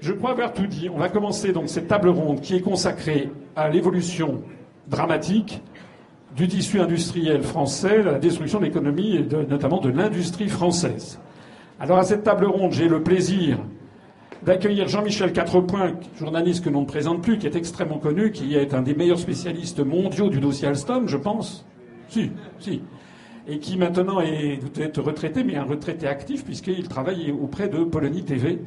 Je crois avoir tout dit. On va commencer donc cette table ronde qui est consacrée à l'évolution dramatique du tissu industriel français, à la destruction de l'économie et notamment de l'industrie française. Alors à cette table ronde, j'ai le plaisir d'accueillir Jean-Michel Quatrepoint, journaliste que l'on ne présente plus, qui est extrêmement connu, qui est un des meilleurs spécialistes mondiaux du dossier Alstom, je pense. Si, si. Et qui maintenant est peut-être retraité, mais un retraité actif, puisqu'il travaille auprès de Polonie TV,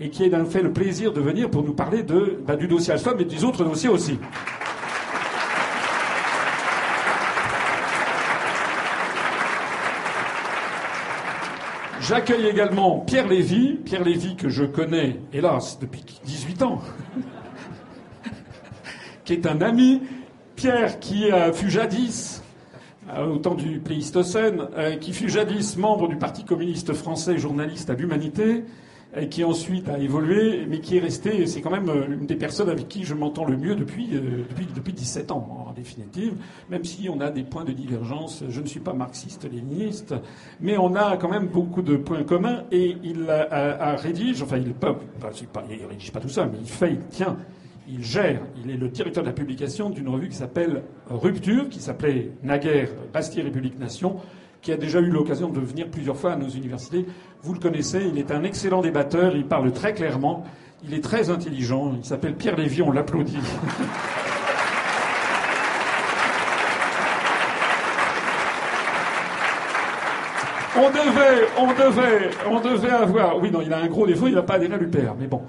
et qui a fait le plaisir de venir pour nous parler bah, du dossier Alstom et des autres dossiers aussi. J'accueille également Pierre Lévy, Pierre Lévy que je connais, hélas, depuis 18 ans, qui est un ami. Pierre qui fut jadis, euh, au temps du Pléistocène, euh, qui fut jadis membre du Parti communiste français, journaliste à l'Humanité, qui ensuite a évolué, mais qui est resté, c'est quand même euh, une des personnes avec qui je m'entends le mieux depuis, euh, depuis, depuis 17 ans, en définitive, même si on a des points de divergence. Je ne suis pas marxiste-léniniste, mais on a quand même beaucoup de points communs, et il a, rédige, enfin, il peut, pas, il rédige pas tout ça, mais il fait, il tient, il gère, il est le directeur de la publication d'une revue qui s'appelle Rupture, qui s'appelait naguère Bastille République Nation, qui a déjà eu l'occasion de venir plusieurs fois à nos universités. Vous le connaissez, il est un excellent débatteur, il parle très clairement, il est très intelligent, il s'appelle Pierre Lévy, on l'applaudit. On devait, on devait, on devait avoir. Oui, non, il a un gros défaut, il n'a pas adhéré à l'UPR, mais bon.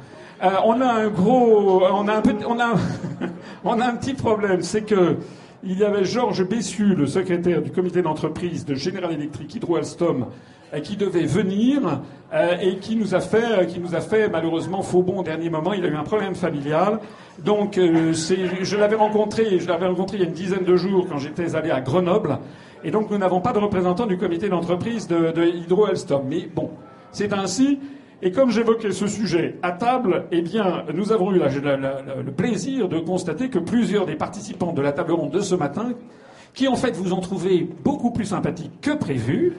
Euh, on a un gros, on a un on a, on a un petit problème, c'est que il y avait Georges Bessu, le secrétaire du comité d'entreprise de General Electric Hydro Alstom, euh, qui devait venir euh, et qui nous a fait, euh, qui nous a fait malheureusement faux au dernier moment. Il a eu un problème familial. Donc, je l'avais rencontré, je l'avais rencontré il y a une dizaine de jours quand j'étais allé à Grenoble. Et donc, nous n'avons pas de représentant du comité d'entreprise de, de Hydro Alstom. Mais bon, c'est ainsi. Et comme j'évoquais ce sujet à table, eh bien, nous avons eu le plaisir de constater que plusieurs des participants de la table ronde de ce matin, qui en fait vous ont trouvé beaucoup plus sympathiques que prévu,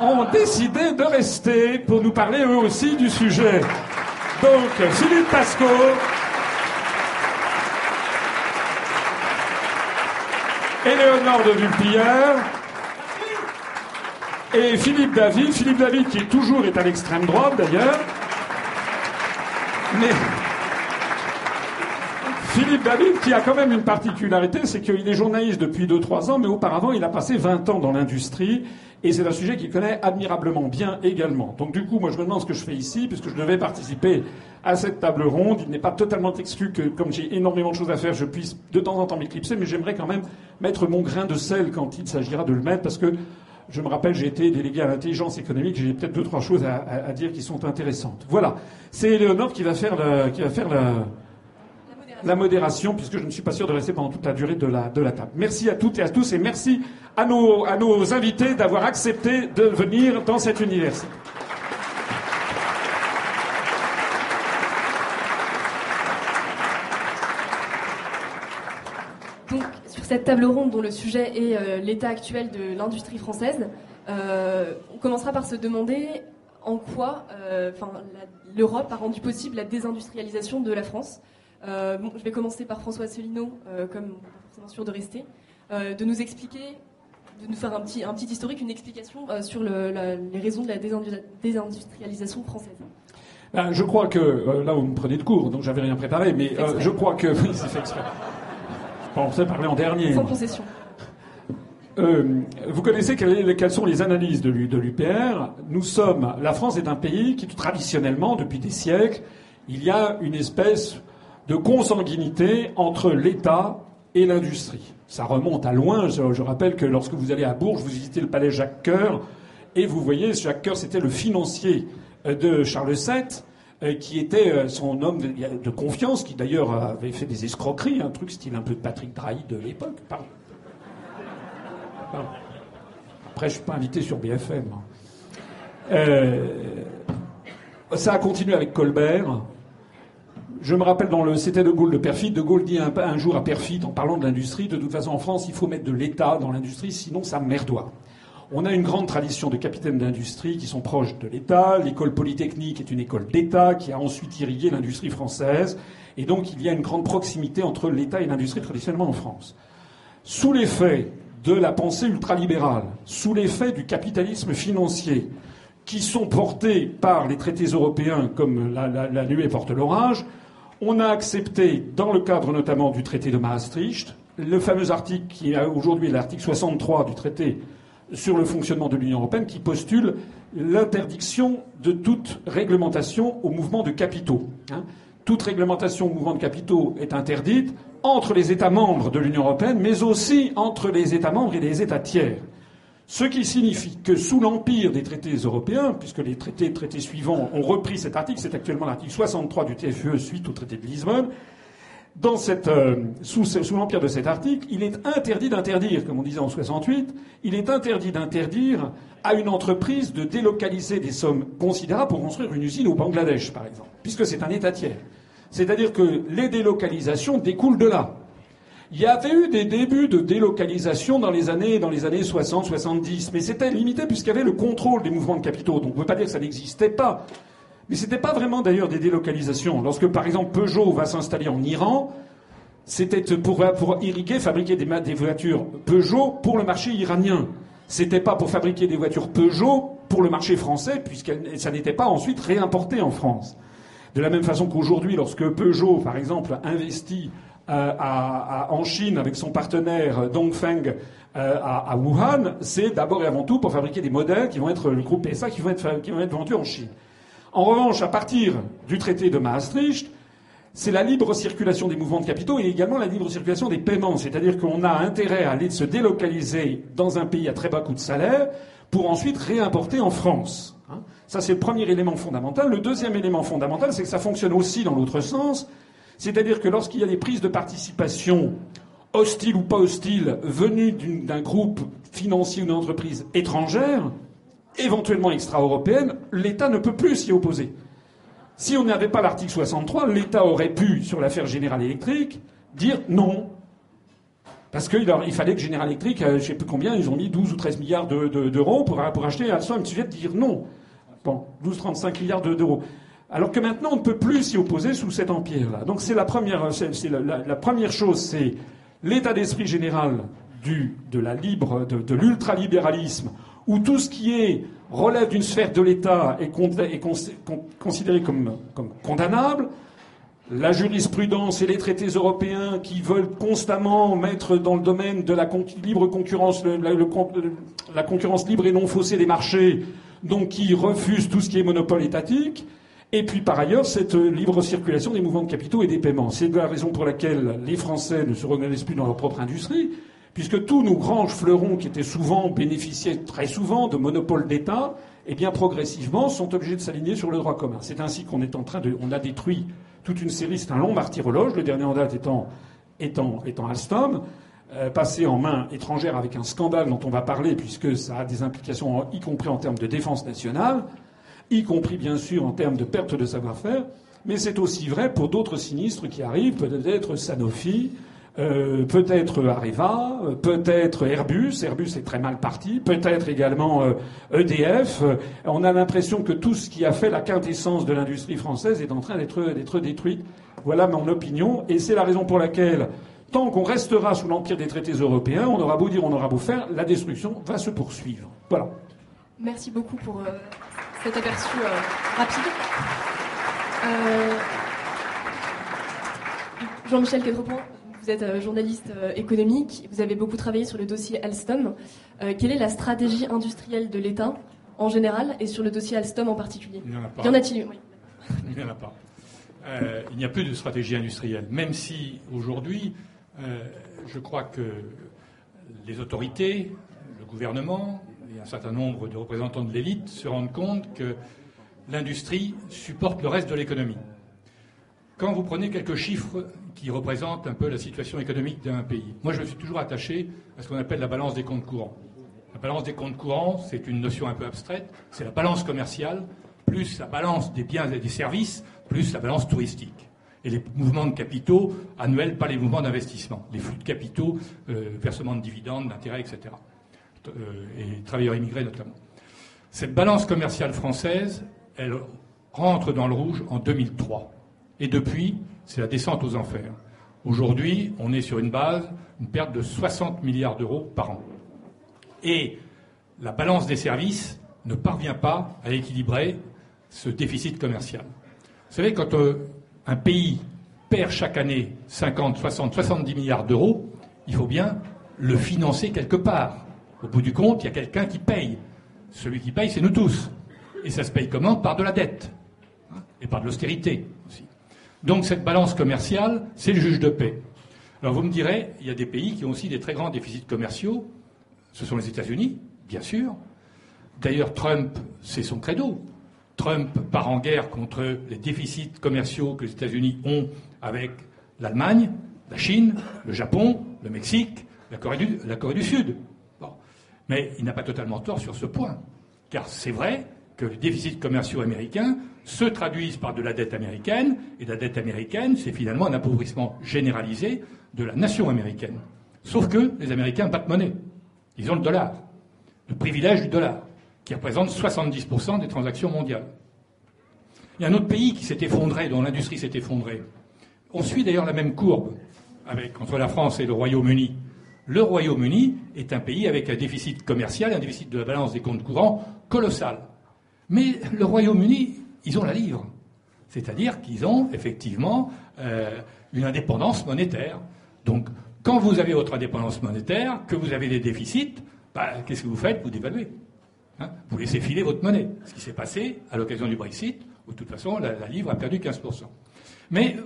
ont décidé de rester pour nous parler eux aussi du sujet. Donc, Philippe Pasco, Éléonore de Vulpillère, et Philippe David, Philippe David qui toujours est à l'extrême droite d'ailleurs, mais Philippe David qui a quand même une particularité, c'est qu'il est journaliste depuis 2-3 ans, mais auparavant il a passé 20 ans dans l'industrie, et c'est un sujet qu'il connaît admirablement bien également. Donc du coup, moi je me demande ce que je fais ici, puisque je devais participer à cette table ronde. Il n'est pas totalement exclu que, comme j'ai énormément de choses à faire, je puisse de temps en temps m'éclipser, mais j'aimerais quand même mettre mon grain de sel quand il s'agira de le mettre, parce que je me rappelle, j'ai été délégué à l'intelligence économique, j'ai peut-être deux, trois choses à, dire qui sont intéressantes. Voilà. C'est Éléonore qui va faire, qui va faire la, modération. puisque je ne suis pas sûr de rester pendant toute la durée de la, table. Merci à toutes et à tous, et merci à nos, à nos invités d'avoir accepté de venir dans cette université. Cette table ronde dont le sujet est euh, l'état actuel de l'industrie française, euh, on commencera par se demander en quoi euh, l'Europe a rendu possible la désindustrialisation de la France. je vais commencer par François Asselineau, comme forcément sûr de rester, de nous expliquer, de nous faire un petit, historique, une explication sur les raisons de la désindustrialisation française. Ben, je crois que là vous me prenez de cours, donc j'avais rien préparé, mais je crois que. On s'est parlé en dernier. Sans concession. Euh, vous connaissez quelles, sont les analyses de l'UPR Nous sommes, la France est un pays qui traditionnellement, depuis des siècles, il y a une espèce de consanguinité entre l'État et l'industrie. Ça remonte à loin. Je, rappelle que lorsque vous allez à Bourges, vous visitez le palais Jacques Coeur, et vous voyez, Jacques Coeur, c'était le financier euh, de Charles VII. Euh, qui était euh, son homme de, confiance, qui d'ailleurs avait fait des escroqueries, un truc style un peu Patrick Drahi de l'époque. Après, je suis pas invité sur BFM. Hein. Euh, ça a continué avec Colbert. Je me rappelle dans le C'était de Gaulle de Perfit, de Gaulle dit un, jour à Perfit, en parlant de l'industrie, de toute façon en France, il faut mettre de l'État dans l'industrie, sinon ça merdoit. On a une grande tradition de capitaines d'industrie qui sont proches de l'État. L'école polytechnique est une école d'État qui a ensuite irrigué l'industrie française. Et donc il y a une grande proximité entre l'État et l'industrie traditionnellement en France. Sous l'effet de la pensée ultralibérale, sous l'effet du capitalisme financier, qui sont portés par les traités européens comme la, la nuée porte l'orage, on a accepté, dans le cadre notamment du traité de Maastricht, le fameux article qui est aujourd'hui l'article 63 du traité sur le fonctionnement de l'Union européenne qui postule l'interdiction de toute réglementation au mouvement de capitaux. Hein. toute réglementation au mouvement de capitaux est interdite entre les États membres de l'Union européenne, mais aussi entre les États membres et les États tiers. Ce qui signifie que sous l'empire des traités européens, puisque les traités, traités suivants ont repris cet article, c'est actuellement l'article 63 du TFE suite au traité de Lisbonne, dans euh, sous, sous l'empire de cet article, il est interdit d'interdire, comme on disait en 68, il est interdit d'interdire à une entreprise de délocaliser des sommes considérables pour construire une usine au Bangladesh, par exemple, puisque c'est un État tiers. C'est-à-dire que les délocalisations découlent de là. Il y avait eu des débuts de délocalisation dans les années, dans les années 60, 70, mais c'était limité puisqu'il y avait le contrôle des mouvements de capitaux. Donc on ne peut pas dire que ça n'existait pas. Mais ce n'était pas vraiment d'ailleurs des délocalisations. Lorsque par exemple Peugeot va s'installer en Iran, c'était pour, irriguer, fabriquer des, voitures Peugeot pour le marché iranien. C'était pas pour fabriquer des voitures Peugeot pour le marché français, puisque ça n'était pas ensuite réimporté en France. De la même façon qu'aujourd'hui, lorsque Peugeot, par exemple, investit euh, en Chine avec son partenaire Dongfeng euh, à, Wuhan, c'est d'abord et avant tout pour fabriquer des modèles qui vont être le groupe PSA qui qui vont être vendus en Chine. En revanche, à partir du traité de Maastricht, c'est la libre circulation des mouvements de capitaux et également la libre circulation des paiements. C'est-à-dire qu'on a intérêt à aller se délocaliser dans un pays à très bas coût de salaire pour ensuite réimporter en France. Hein. ça, c'est le premier élément fondamental. Le deuxième élément fondamental, c'est que ça fonctionne aussi dans l'autre sens. C'est-à-dire que lorsqu'il y a des prises de participation hostiles ou pas hostiles venues d'un groupe financier ou d'une entreprise étrangère, éventuellement extra-européenne, l'État ne peut plus s'y opposer. Si on n'avait pas l'article 63, l'État aurait pu, sur l'affaire Générale Électrique, dire non. Parce qu'il il fallait que Général Electric, euh, je ne sais plus combien, ils ont mis 12 ou 13 milliards d'euros pour, pour, acheter Alstom. Il suffit de dire non. Bon, 12-35 milliards d'euros. Alors que maintenant, on ne peut plus s'y opposer sous cet empire-là. Donc c'est la première, chose, c'est l'état d'esprit général de, de l'ultralibéralisme où tout ce qui est relève d'une sphère de l'État est, considéré comme, condamnable, la jurisprudence et les traités européens qui veulent constamment mettre dans le domaine de la libre concurrence, la concurrence libre et non faussée des marchés, donc qui refusent tout ce qui est monopole étatique, et puis par ailleurs cette libre circulation des mouvements de capitaux et des paiements. C'est la raison pour laquelle les Français ne se reconnaissent plus dans leur propre industrie, puisque tous nos grands fleurons qui étaient souvent, bénéficiaient très souvent de monopoles d'État, eh bien progressivement sont obligés de s'aligner sur le droit commun. C'est ainsi qu'on est en train de, on a détruit toute une série, c'est un long martyrologe, le dernier en date étant, étant, Alstom, euh, passé en main étrangère avec un scandale dont on va parler puisque ça a des implications y compris en termes de défense nationale, y compris bien sûr en termes de perte de savoir-faire, mais c'est aussi vrai pour d'autres sinistres qui arrivent, peut-être Sanofi, euh, peut-être Areva, euh, peut-être Airbus. Airbus est très mal parti. Peut-être également EDF. Euh, e on a l'impression que tout ce qui a fait la quintessence de l'industrie française est en train d'être, détruit. Voilà mon opinion. Et c'est la raison pour laquelle, tant qu'on restera sous l'empire des traités européens, on aura beau dire, on aura beau faire, la destruction va se poursuivre. Voilà. Merci beaucoup pour cet aperçu rapide. Jean-Michel Quatrepoint, vous êtes euh, journaliste euh, économique, vous avez beaucoup travaillé sur le dossier Alstom. Euh, quelle est la stratégie industrielle de l'État en général et sur le dossier Alstom en particulier? Il n'y en a pas. Y en a-t-il Il n'y en a pas. il n'y a plus de stratégie industrielle, même si aujourd'hui, je crois que les autorités, le gouvernement et un certain nombre de représentants de l'élite se rendent compte que l'industrie supporte le reste de l'économie. Quand vous prenez quelques chiffres qui représentent un peu la situation économique d'un pays, moi je me suis toujours attaché à ce qu'on appelle la balance des comptes courants. La balance des comptes courants, c'est une notion un peu abstraite, c'est la balance commerciale, plus la balance des biens et des services, plus la balance touristique. Et les mouvements de capitaux annuels, pas les mouvements d'investissement, les flux de capitaux, euh, versement de dividendes, d'intérêts, etc. et travailleurs immigrés notamment. Cette balance commerciale française, elle rentre dans le rouge en 2003. Et depuis, c'est la descente aux enfers. Aujourd'hui, on est sur une base, une perte de 60 milliards d'euros par an. Et la balance des services ne parvient pas à équilibrer ce déficit commercial. Vous savez, quand euh, un pays perd chaque année 50, 60, 70 milliards d'euros, il faut bien le financer quelque part. Au bout du compte, il y a quelqu'un qui paye. Celui qui paye, c'est nous tous. Et ça se paye comment? Par de la dette. Et par de l'austérité aussi. Donc cette balance commerciale, c'est le juge de paix. Alors vous me direz, il y a des pays qui ont aussi des très grands déficits commerciaux. Ce sont les États-Unis, bien sûr. D'ailleurs, Trump, c'est son credo. Trump part en guerre contre les déficits commerciaux que les États-Unis ont avec l'Allemagne, la Chine, le Japon, le Mexique, la Corée du, Sud. Mais il n'a pas totalement tort sur ce point. Car c'est vrai que les déficits commerciaux américains se traduisent par de la dette américaine, et la dette américaine, c'est finalement un appauvrissement généralisé de la nation américaine. Sauf que les Américains battent monnaie. Ils ont le dollar, le privilège du dollar qui représente 70% des transactions mondiales. Il y a un autre pays qui s'est effondré, dont l'industrie s'est effondrée. On suit d'ailleurs la même courbe avec, entre la France et le Royaume-Uni. Le Royaume-Uni est un pays avec un déficit commercial, un déficit de la balance des comptes courants colossal. Mais le Royaume-Uni, ils ont la livre. C'est-à-dire qu'ils ont effectivement euh, une indépendance monétaire. Donc, quand vous avez votre indépendance monétaire, que vous avez des déficits, bah, qu'est-ce que vous faites? Vous dévaluez. Hein, vous laissez filer votre monnaie. Ce qui s'est passé à l'occasion du Brexit, où de toute façon la, livre a perdu 15%. Mais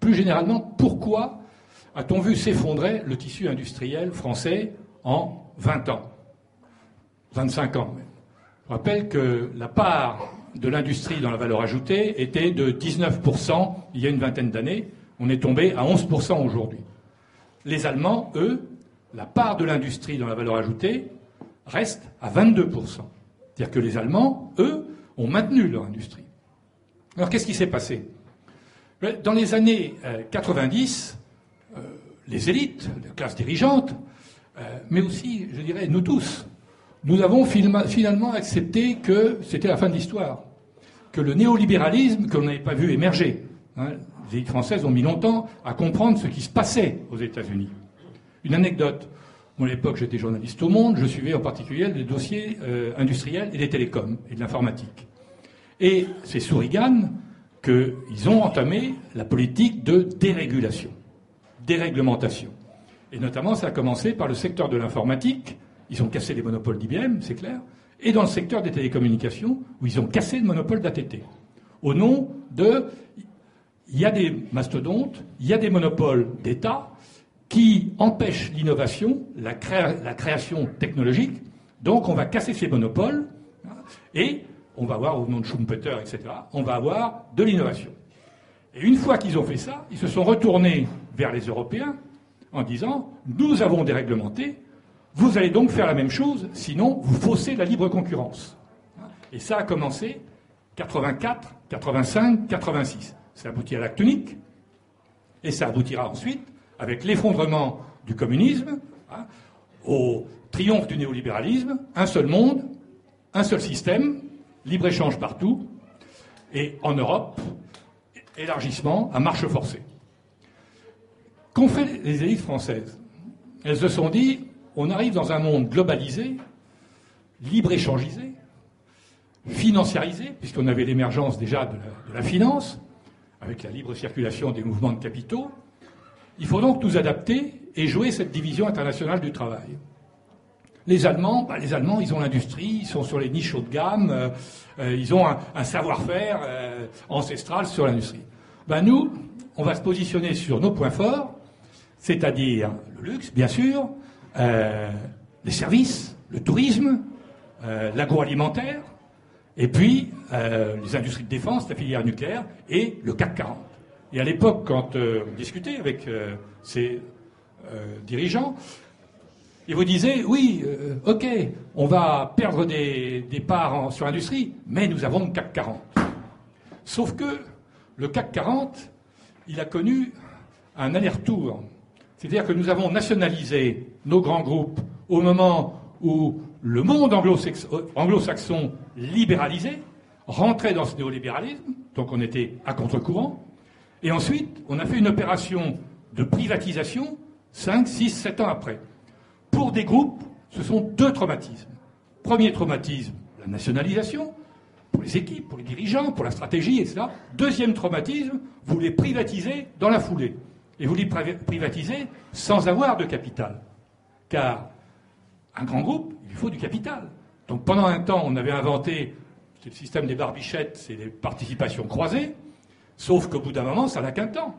plus généralement, pourquoi a-t-on vu s'effondrer le tissu industriel français en 20 ans? 25 ans même. Je rappelle que la part de l'industrie dans la valeur ajoutée était de 19% il y a une vingtaine d'années. On est tombé à 11% aujourd'hui. Les Allemands, eux, la part de l'industrie dans la valeur ajoutée reste à 22%. C'est-à-dire que les Allemands, eux, ont maintenu leur industrie. Alors qu'est-ce qui s'est passé? Dans les années 90, euh, euh, les élites, les classes dirigeantes, euh, mais aussi, je dirais, nous tous, nous avons finalement accepté que c'était la fin de l'histoire, que le néolibéralisme, que l'on n'avait pas vu émerger, hein, les élites françaises ont mis longtemps à comprendre ce qui se passait aux États-Unis. Une anecdote. À l'époque, j'étais journaliste au Monde, je suivais en particulier les dossiers euh, industriels et des télécoms et de l'informatique. Et c'est sous Reagan qu'ils ont entamé la politique de dérégulation, déréglementation. Et notamment, ça a commencé par le secteur de l'informatique. Ils ont cassé les monopoles d'IBM, c'est clair. Et dans le secteur des télécommunications, où ils ont cassé le monopole d'ATT. Au nom de. Il y a des mastodontes, il y a des monopoles d'État, qui empêche l'innovation, la, création technologique. Donc on va casser ces monopoles hein, et on va avoir, au nom de Schumpeter, etc., on va avoir de l'innovation. Et une fois qu'ils ont fait ça, ils se sont retournés vers les Européens en disant Nous avons déréglementé, vous allez donc faire la même chose, sinon vous faussez la libre concurrence. Et ça a commencé 84, 85, 86. Ça aboutit à l'acte unique, et ça aboutira ensuite avec l'effondrement du communisme, hein, au triomphe du néolibéralisme, un seul monde, un seul système, libre-échange partout, et en Europe, élargissement à marche forcée. Qu'ont fait les élites françaises? Elles se sont dit, on arrive dans un monde globalisé, libre-échangisé, financiarisé, puisqu'on avait l'émergence déjà de la finance, avec la libre circulation des mouvements de capitaux, il faut donc nous adapter et jouer cette division internationale du travail. Les Allemands, bah, les Allemands, ils ont l'industrie, ils sont sur les niches haut de gamme, euh, euh, ils ont un, savoir-faire euh, ancestral sur l'industrie. Ben, nous, on va se positionner sur nos points forts, c'est-à-dire le luxe, bien sûr, les services, le tourisme, l'agroalimentaire, et puis les industries de défense, la filière nucléaire et le CAC 40. Et à l'époque, quand euh, on discutait avec euh, ces euh, dirigeants, ils vous disaient oui, ok, on va perdre des, parts sur l'industrie, mais nous avons le CAC 40. Sauf que le CAC 40, il a connu un aller-retour. C'est-à-dire que nous avons nationalisé nos grands groupes au moment où le monde anglo-saxon libéralisé rentrait dans ce néolibéralisme, donc on était à contre-courant, et ensuite on a fait une opération de privatisation 5, 6, 7 ans après. Pour des groupes, ce sont deux traumatismes. Premier traumatisme, la nationalisation, pour les équipes, pour les dirigeants, pour la stratégie, etc. Deuxième traumatisme, vous les privatisez dans la foulée. Et vous les privatisez sans avoir de capital. Car un grand groupe, il faut du capital. Donc pendant un temps, on avait inventé, le système des barbichettes, c'est des participations croisées, sauf qu'au bout d'un moment, ça n'a qu'un temps.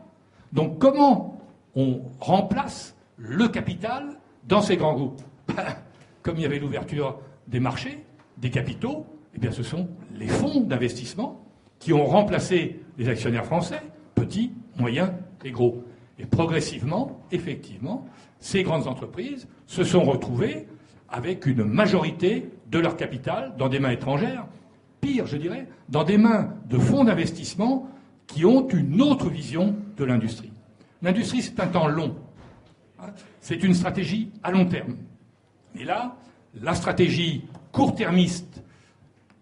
Donc comment on remplace le capital dans ces grands groupes Comme il y avait l'ouverture des marchés, des capitaux, eh bien ce sont les fonds d'investissement qui ont remplacé les actionnaires français, petits, moyens et gros. Et progressivement, effectivement, ces grandes entreprises se sont retrouvées avec une majorité de leur capital dans des mains étrangères, pire, je dirais, dans des mains de fonds d'investissement qui ont une autre vision de l'industrie. L'industrie, c'est un temps long. C'est une stratégie à long terme. Et là, la stratégie court-termiste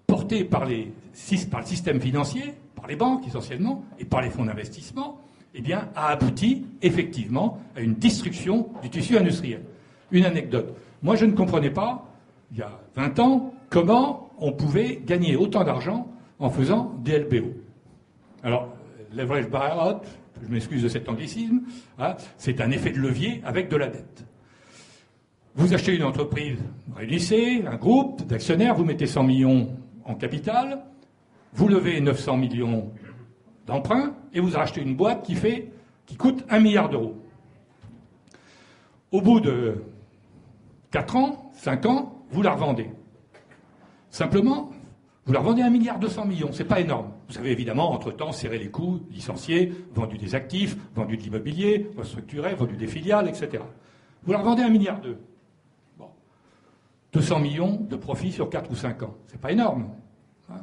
portée par, par le système financier, par les banques essentiellement, et par les fonds d'investissement, eh bien, a abouti effectivement à une destruction du tissu industriel. Une anecdote. Moi, je ne comprenais pas, il y a 20 ans, comment on pouvait gagner autant d'argent en faisant des LBO. Alors, leverage buyout, je m'excuse de cet anglicisme, hein, c'est un effet de levier avec de la dette. Vous achetez une entreprise, vous réunissez un groupe d'actionnaires, vous mettez 100 millions en capital, vous levez 900 millions d'emprunts et vous achetez une boîte qui fait, qui coûte 1 milliard d'euros. Au bout de 4 ans, 5 ans, vous la revendez. Simplement, vous la revendez à 1 milliard 200 millions. C'est pas énorme. Vous avez évidemment, entre-temps, serré les coûts, licencié, vendu des actifs, vendu de l'immobilier, restructuré, vendu des filiales, etc. Vous la revendez à 1 milliard 2. Bon. 200 millions de profit sur 4 ou 5 ans. C'est pas énorme. Hein.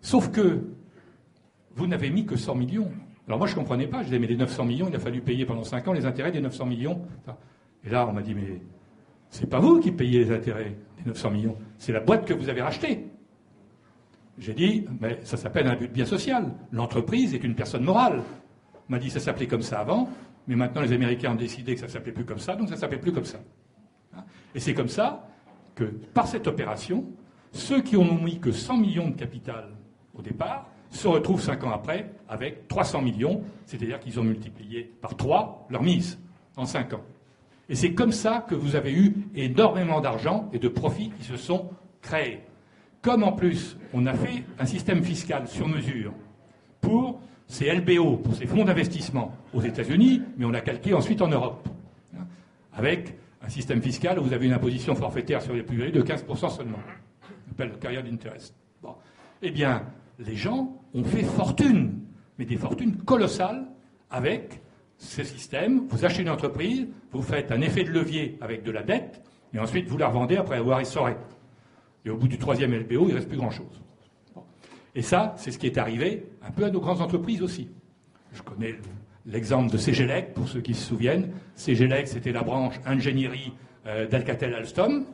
Sauf que vous n'avez mis que 100 millions. Alors moi, je ne comprenais pas. Je disais, mais les 900 millions, il a fallu payer pendant 5 ans les intérêts des 900 millions. Et là, on m'a dit, mais c'est pas vous qui payez les intérêts des 900 millions, c'est la boîte que vous avez rachetée. J'ai dit, mais ça s'appelle un but bien social. L'entreprise est une personne morale. On m'a dit, ça s'appelait comme ça avant, mais maintenant les Américains ont décidé que ça s'appelait plus comme ça, donc ça s'appelle plus comme ça. Hein? Et c'est comme ça que, par cette opération, ceux qui ont mis que 100 millions de capital au départ se retrouvent 5 ans après avec 300 millions, c'est-à-dire qu'ils ont multiplié par 3 leur mise en 5 ans. Et c'est comme ça que vous avez eu énormément d'argent et de profits qui se sont créés. Comme en plus, on a fait un système fiscal sur mesure pour ces LBO, pour ces fonds d'investissement aux États-Unis, mais on l'a calqué ensuite en Europe, hein, avec un système fiscal où vous avez une imposition forfaitaire sur les plus-values de 15% seulement. On appelle carrière d'interest. Bon. Eh bien, les gens ont fait fortune, mais des fortunes colossales avec ce système, vous achetez une entreprise, vous faites un effet de levier avec de la dette, et ensuite vous la revendez après avoir essoré. Et au bout du troisième LBO, il ne reste plus grand-chose. Et ça, c'est ce qui est arrivé un peu à nos grandes entreprises aussi. Je connais l'exemple de CGLEC, pour ceux qui se souviennent. CGLEC, c'était la branche ingénierie euh, d'Alcatel-Alstom.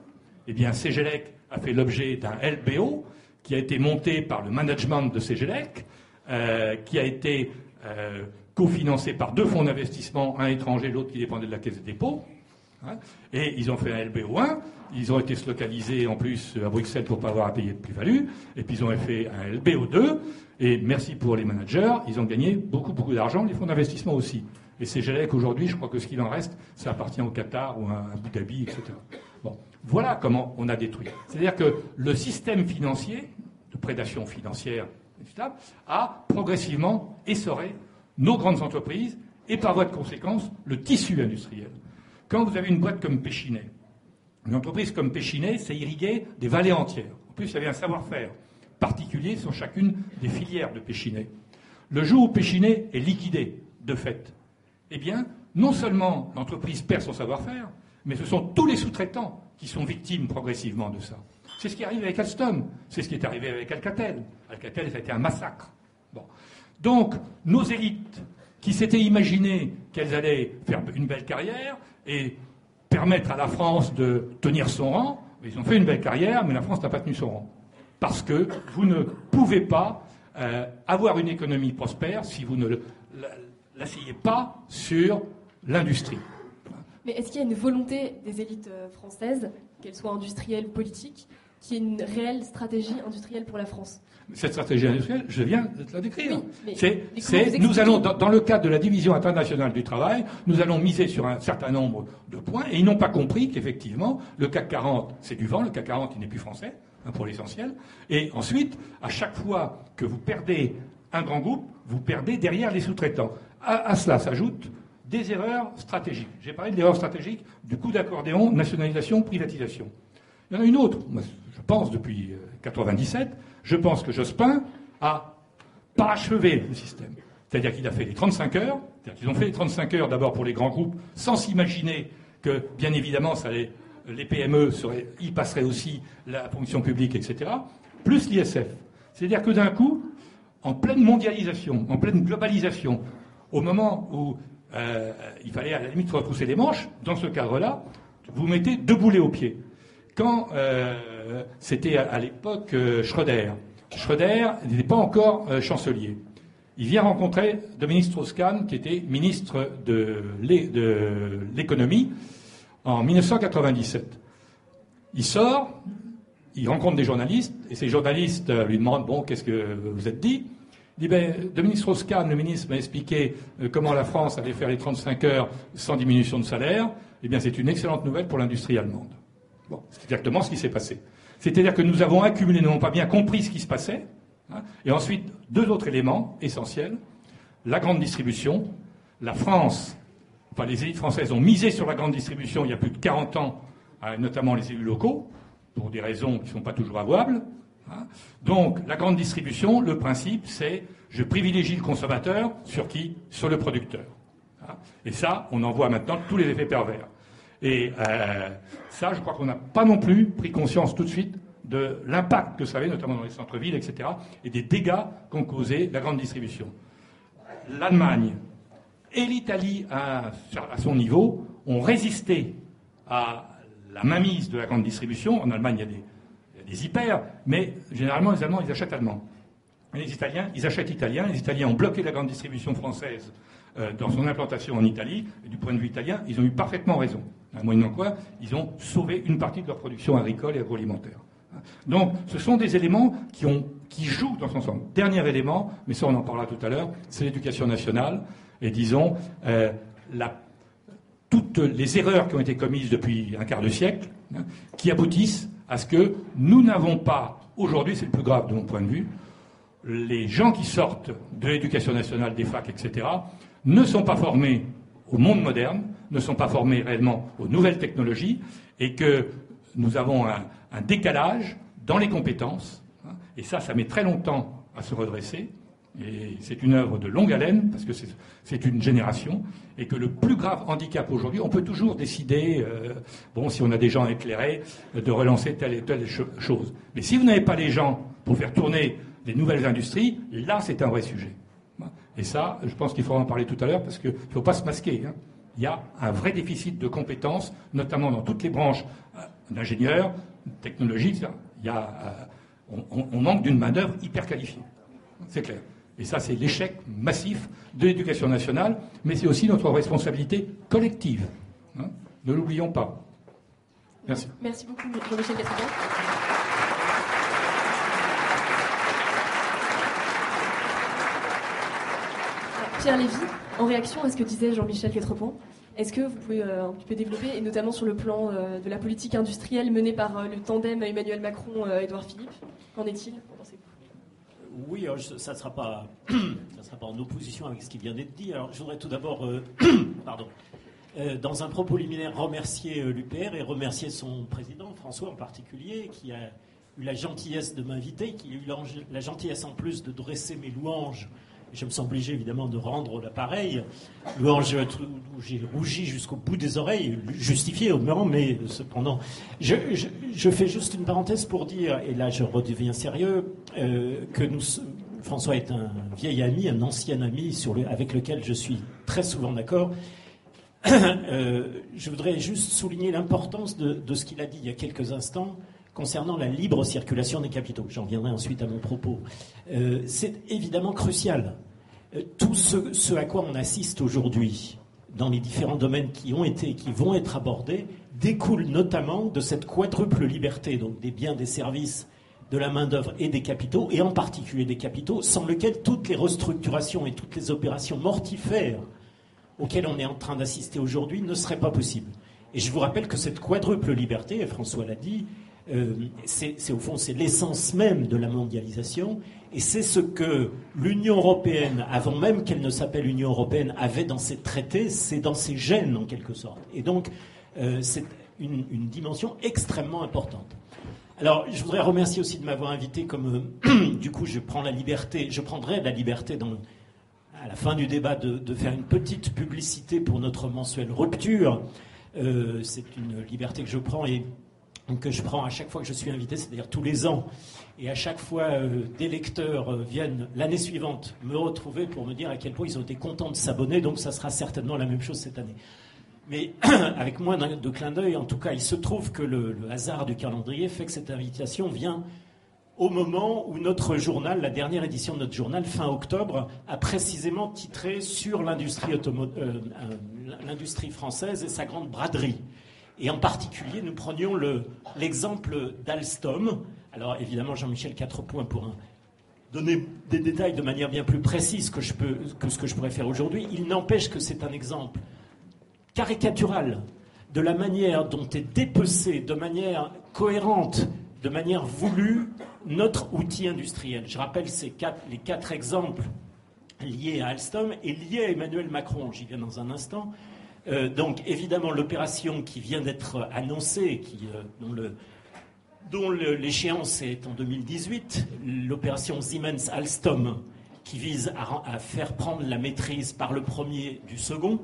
Eh bien, CGLEC a fait l'objet d'un LBO qui a été monté par le management de CGLEC, euh, qui a été euh, cofinancé par deux fonds d'investissement, un étranger, l'autre qui dépendait de la Caisse des dépôts. Hein. et ils ont fait un LBO1, ils ont été localisés en plus à Bruxelles pour ne pas avoir à payer de plus-value, et puis ils ont fait un LBO2, et merci pour les managers, ils ont gagné beaucoup, beaucoup d'argent, les fonds d'investissement aussi. Et c'est GELEC aujourd'hui, je crois que ce qu'il en reste, ça appartient au Qatar ou à Abu Dhabi, etc. Voilà comment on a détruit. C'est-à-dire que le système financier, de prédation financière, a progressivement essoré nos grandes entreprises et par voie de conséquence le tissu industriel. Quand vous avez une boîte comme Péchinet, une entreprise comme Péchinet, c'est irriguer des vallées entières. En plus, il y avait un savoir-faire particulier sur chacune des filières de Péchinet. Le jour où Péchinet est liquidé, de fait, eh bien, non seulement l'entreprise perd son savoir-faire, mais ce sont tous les sous-traitants qui sont victimes progressivement de ça. C'est ce qui arrive avec Alstom, c'est ce qui est arrivé avec Alcatel. Alcatel, a été un massacre. Donc, nos élites, qui s'étaient imaginées qu'elles allaient faire une belle carrière et permettre à la France de tenir son rang, Ils ont fait une belle carrière, mais la France n'a pas tenu son rang. Parce que vous ne pouvez pas euh, avoir une économie prospère si vous ne l'asseyez pas sur l'industrie. Mais est-ce qu'il y a une volonté des élites euh, françaises, qu'elles soient industrielles ou politiques, qui est une réelle stratégie industrielle pour la France? Cette stratégie industrielle, je viens de te la décrire. c'est, nous allons, dans, le cadre de la division internationale du travail, nous allons miser sur un certain nombre de points, et ils n'ont pas compris qu'effectivement, le CAC 40, c'est du vent, le CAC 40, il n'est plus français, hein, pour l'essentiel. Et ensuite, à chaque fois que vous perdez un grand groupe, vous perdez derrière les sous-traitants. À, cela s'ajoutent des erreurs stratégiques. J'ai parlé de l'erreur stratégique du coup d'accordéon, nationalisation, privatisation. Il y en a une autre, je pense depuis 1997, euh, je pense que Jospin a parachevé le système. C'est-à-dire qu'il a fait les 35 heures, c'est-à-dire qu'ils ont fait les 35 heures d'abord pour les grands groupes, sans s'imaginer que, bien évidemment, ça les PME y passeraient aussi la fonction publique, etc., plus l'ISF. C'est-à-dire que d'un coup, en pleine mondialisation, en pleine globalisation, au moment où euh, il fallait à la limite retrousser les manches, dans ce cadre-là, vous mettez deux boulets aux pieds. Quand euh, c'était à, l'époque euh, Schröder. Schröder n'était pas encore euh, chancelier. Il vient rencontrer Dominique Strauss-Kahn, qui était ministre de l'économie en 1997. Il sort, il rencontre des journalistes, et ces journalistes lui demandent Bon, qu'est-ce que vous êtes dit? Dit ben, Dominique le ministre, m'a expliqué comment la France allait faire les 35 heures sans diminution de salaire. Eh bien, c'est une excellente nouvelle pour l'industrie allemande. Bon, c'est exactement ce qui s'est passé. C'est-à-dire que nous avons accumulé, nous n'avons pas bien compris ce qui se passait. Hein, et ensuite, deux autres éléments essentiels. La grande distribution. La France, enfin les élites françaises ont misé sur la grande distribution il y a plus de 40 ans, hein, notamment les élus locaux, pour des raisons qui ne sont pas toujours avouables. Hein. Donc, la grande distribution, le principe, c'est je privilégie le consommateur sur qui Sur le producteur. Et ça, on en voit maintenant tous les effets pervers. Et euh, ça, je crois qu'on n'a pas non plus pris conscience tout de suite de l'impact que ça avait, notamment dans les centres-villes, etc., et des dégâts qu'ont causé la grande distribution. L'Allemagne et l'Italie, à, son niveau, ont résisté à la mainmise de la grande distribution. En Allemagne, il y a des, des hyper, mais généralement, les Allemands, ils achètent allemand. les Italiens, ils achètent italien. Les Italiens ont bloqué la grande distribution française euh, dans son implantation en Italie. Et du point de vue italien, ils ont eu parfaitement raison. Moyennant quoi, ils ont sauvé une partie de leur production agricole et agroalimentaire. Donc, ce sont des éléments qui, jouent dans son ensemble. Dernier élément, mais ça on en parlera tout à l'heure, c'est l'éducation nationale. Et disons, euh, toutes les erreurs qui ont été commises depuis un quart de siècle, hein, qui aboutissent à ce que nous n'avons pas, aujourd'hui c'est le plus grave de mon point de vue, les gens qui sortent de l'éducation nationale, des facs, etc., ne sont pas formés au monde moderne, ne sont pas formés réellement aux nouvelles technologies, et que nous avons un, décalage dans les compétences. Hein, et ça, ça met très longtemps à se redresser. Et c'est une œuvre de longue haleine, parce que c'est une génération, et que le plus grave handicap aujourd'hui, on peut toujours décider, euh, bon, si on a des gens éclairés, de relancer telle et telle chose. Mais si vous n'avez pas les gens pour faire tourner des nouvelles industries, là, c'est un vrai sujet. Et ça, je pense qu'il faudra en parler tout à l'heure parce qu'il ne faut pas se masquer. Hein. Il y a un vrai déficit de compétences, notamment dans toutes les branches euh, d'ingénieurs, technologiques. Il y a, euh, on, manque d'une main-d'œuvre hyper qualifiée. C'est clair. Et ça, c'est l'échec massif de l'éducation nationale, mais c'est aussi notre responsabilité collective. Hein. Ne l'oublions pas. Merci. Merci beaucoup, Jean-Michel Pierre Lévy, en réaction à ce que disait Jean-Michel Quatrepoint, est-ce que vous pouvez euh, un petit peu développer, et notamment sur le plan euh, de la politique industrielle menée par euh, le tandem Emmanuel Macron-Édouard Philippe Qu'en est-il oui, ça ne sera, pas, sera pas en opposition avec ce qui vient d'être dit. Alors, je voudrais tout d'abord, pardon, dans un propos liminaire, remercier l'UPR et remercier son président, François en particulier, qui a eu la gentillesse de m'inviter, qui a eu la gentillesse en plus de dresser mes louanges je me sens obligé évidemment de rendre l'appareil. Louange j'ai rougi jusqu'au bout des oreilles, justifié au moment, mais cependant. Je, fais juste une parenthèse pour dire, et là je redeviens sérieux, euh, que nous, François est un vieil ami, un ancien ami avec lequel je suis très souvent d'accord. je voudrais juste souligner l'importance de, ce qu'il a dit il y a quelques instants concernant la libre circulation des capitaux. J'en viendrai ensuite à mon propos. Euh, c'est évidemment crucial. Euh, tout ce, ce, à quoi on assiste aujourd'hui dans les différents domaines qui ont été et qui vont être abordés découle notamment de cette quadruple liberté, donc des biens, des services, de la main-d'œuvre et des capitaux, et en particulier des capitaux, sans lesquels toutes les restructurations et toutes les opérations mortifères auxquelles on est en train d'assister aujourd'hui ne seraient pas possibles. Et je vous rappelle que cette quadruple liberté, François l'a dit, euh, c'est au fond c'est l'essence même de la mondialisation et c'est ce que l'Union européenne, avant même qu'elle ne s'appelle Union européenne, avait dans ses traités, c'est dans ses gènes en quelque sorte. Et donc euh, c'est une, dimension extrêmement importante. Alors je voudrais remercier aussi de m'avoir invité, comme euh, du coup je prends la liberté, je prendrai la liberté à la fin du débat de, faire une petite publicité pour notre mensuel Rupture. Euh, c'est une liberté que je prends et que je prends à chaque fois que je suis invité, c'est-à-dire tous les ans. Et à chaque fois, euh, des lecteurs viennent l'année suivante me retrouver pour me dire à quel point ils ont été contents de s'abonner. Donc ça sera certainement la même chose cette année. Mais avec moins de clin d'œil, en tout cas, il se trouve que le, hasard du calendrier fait que cette invitation vient au moment où notre journal, la dernière édition de notre journal, fin octobre, a précisément titré sur l'industrie euh, l'industrie française et sa grande braderie. Et en particulier, nous prenions l'exemple d'Alstom. Alors évidemment, Jean-Michel, quatre points pour donner des détails de manière bien plus précise que ce que je pourrais faire aujourd'hui. Il n'empêche que c'est un exemple caricatural de la manière dont est dépecé de manière cohérente, de manière voulue, notre outil industriel. Je rappelle les quatre exemples liés à Alstom et liés à Emmanuel Macron. J'y viens dans un instant. Euh, donc évidemment l'opération qui vient d'être annoncée, euh, dont, l'échéance est en 2018, l'opération Siemens Alstom, qui vise à, faire prendre la maîtrise par le premier du second,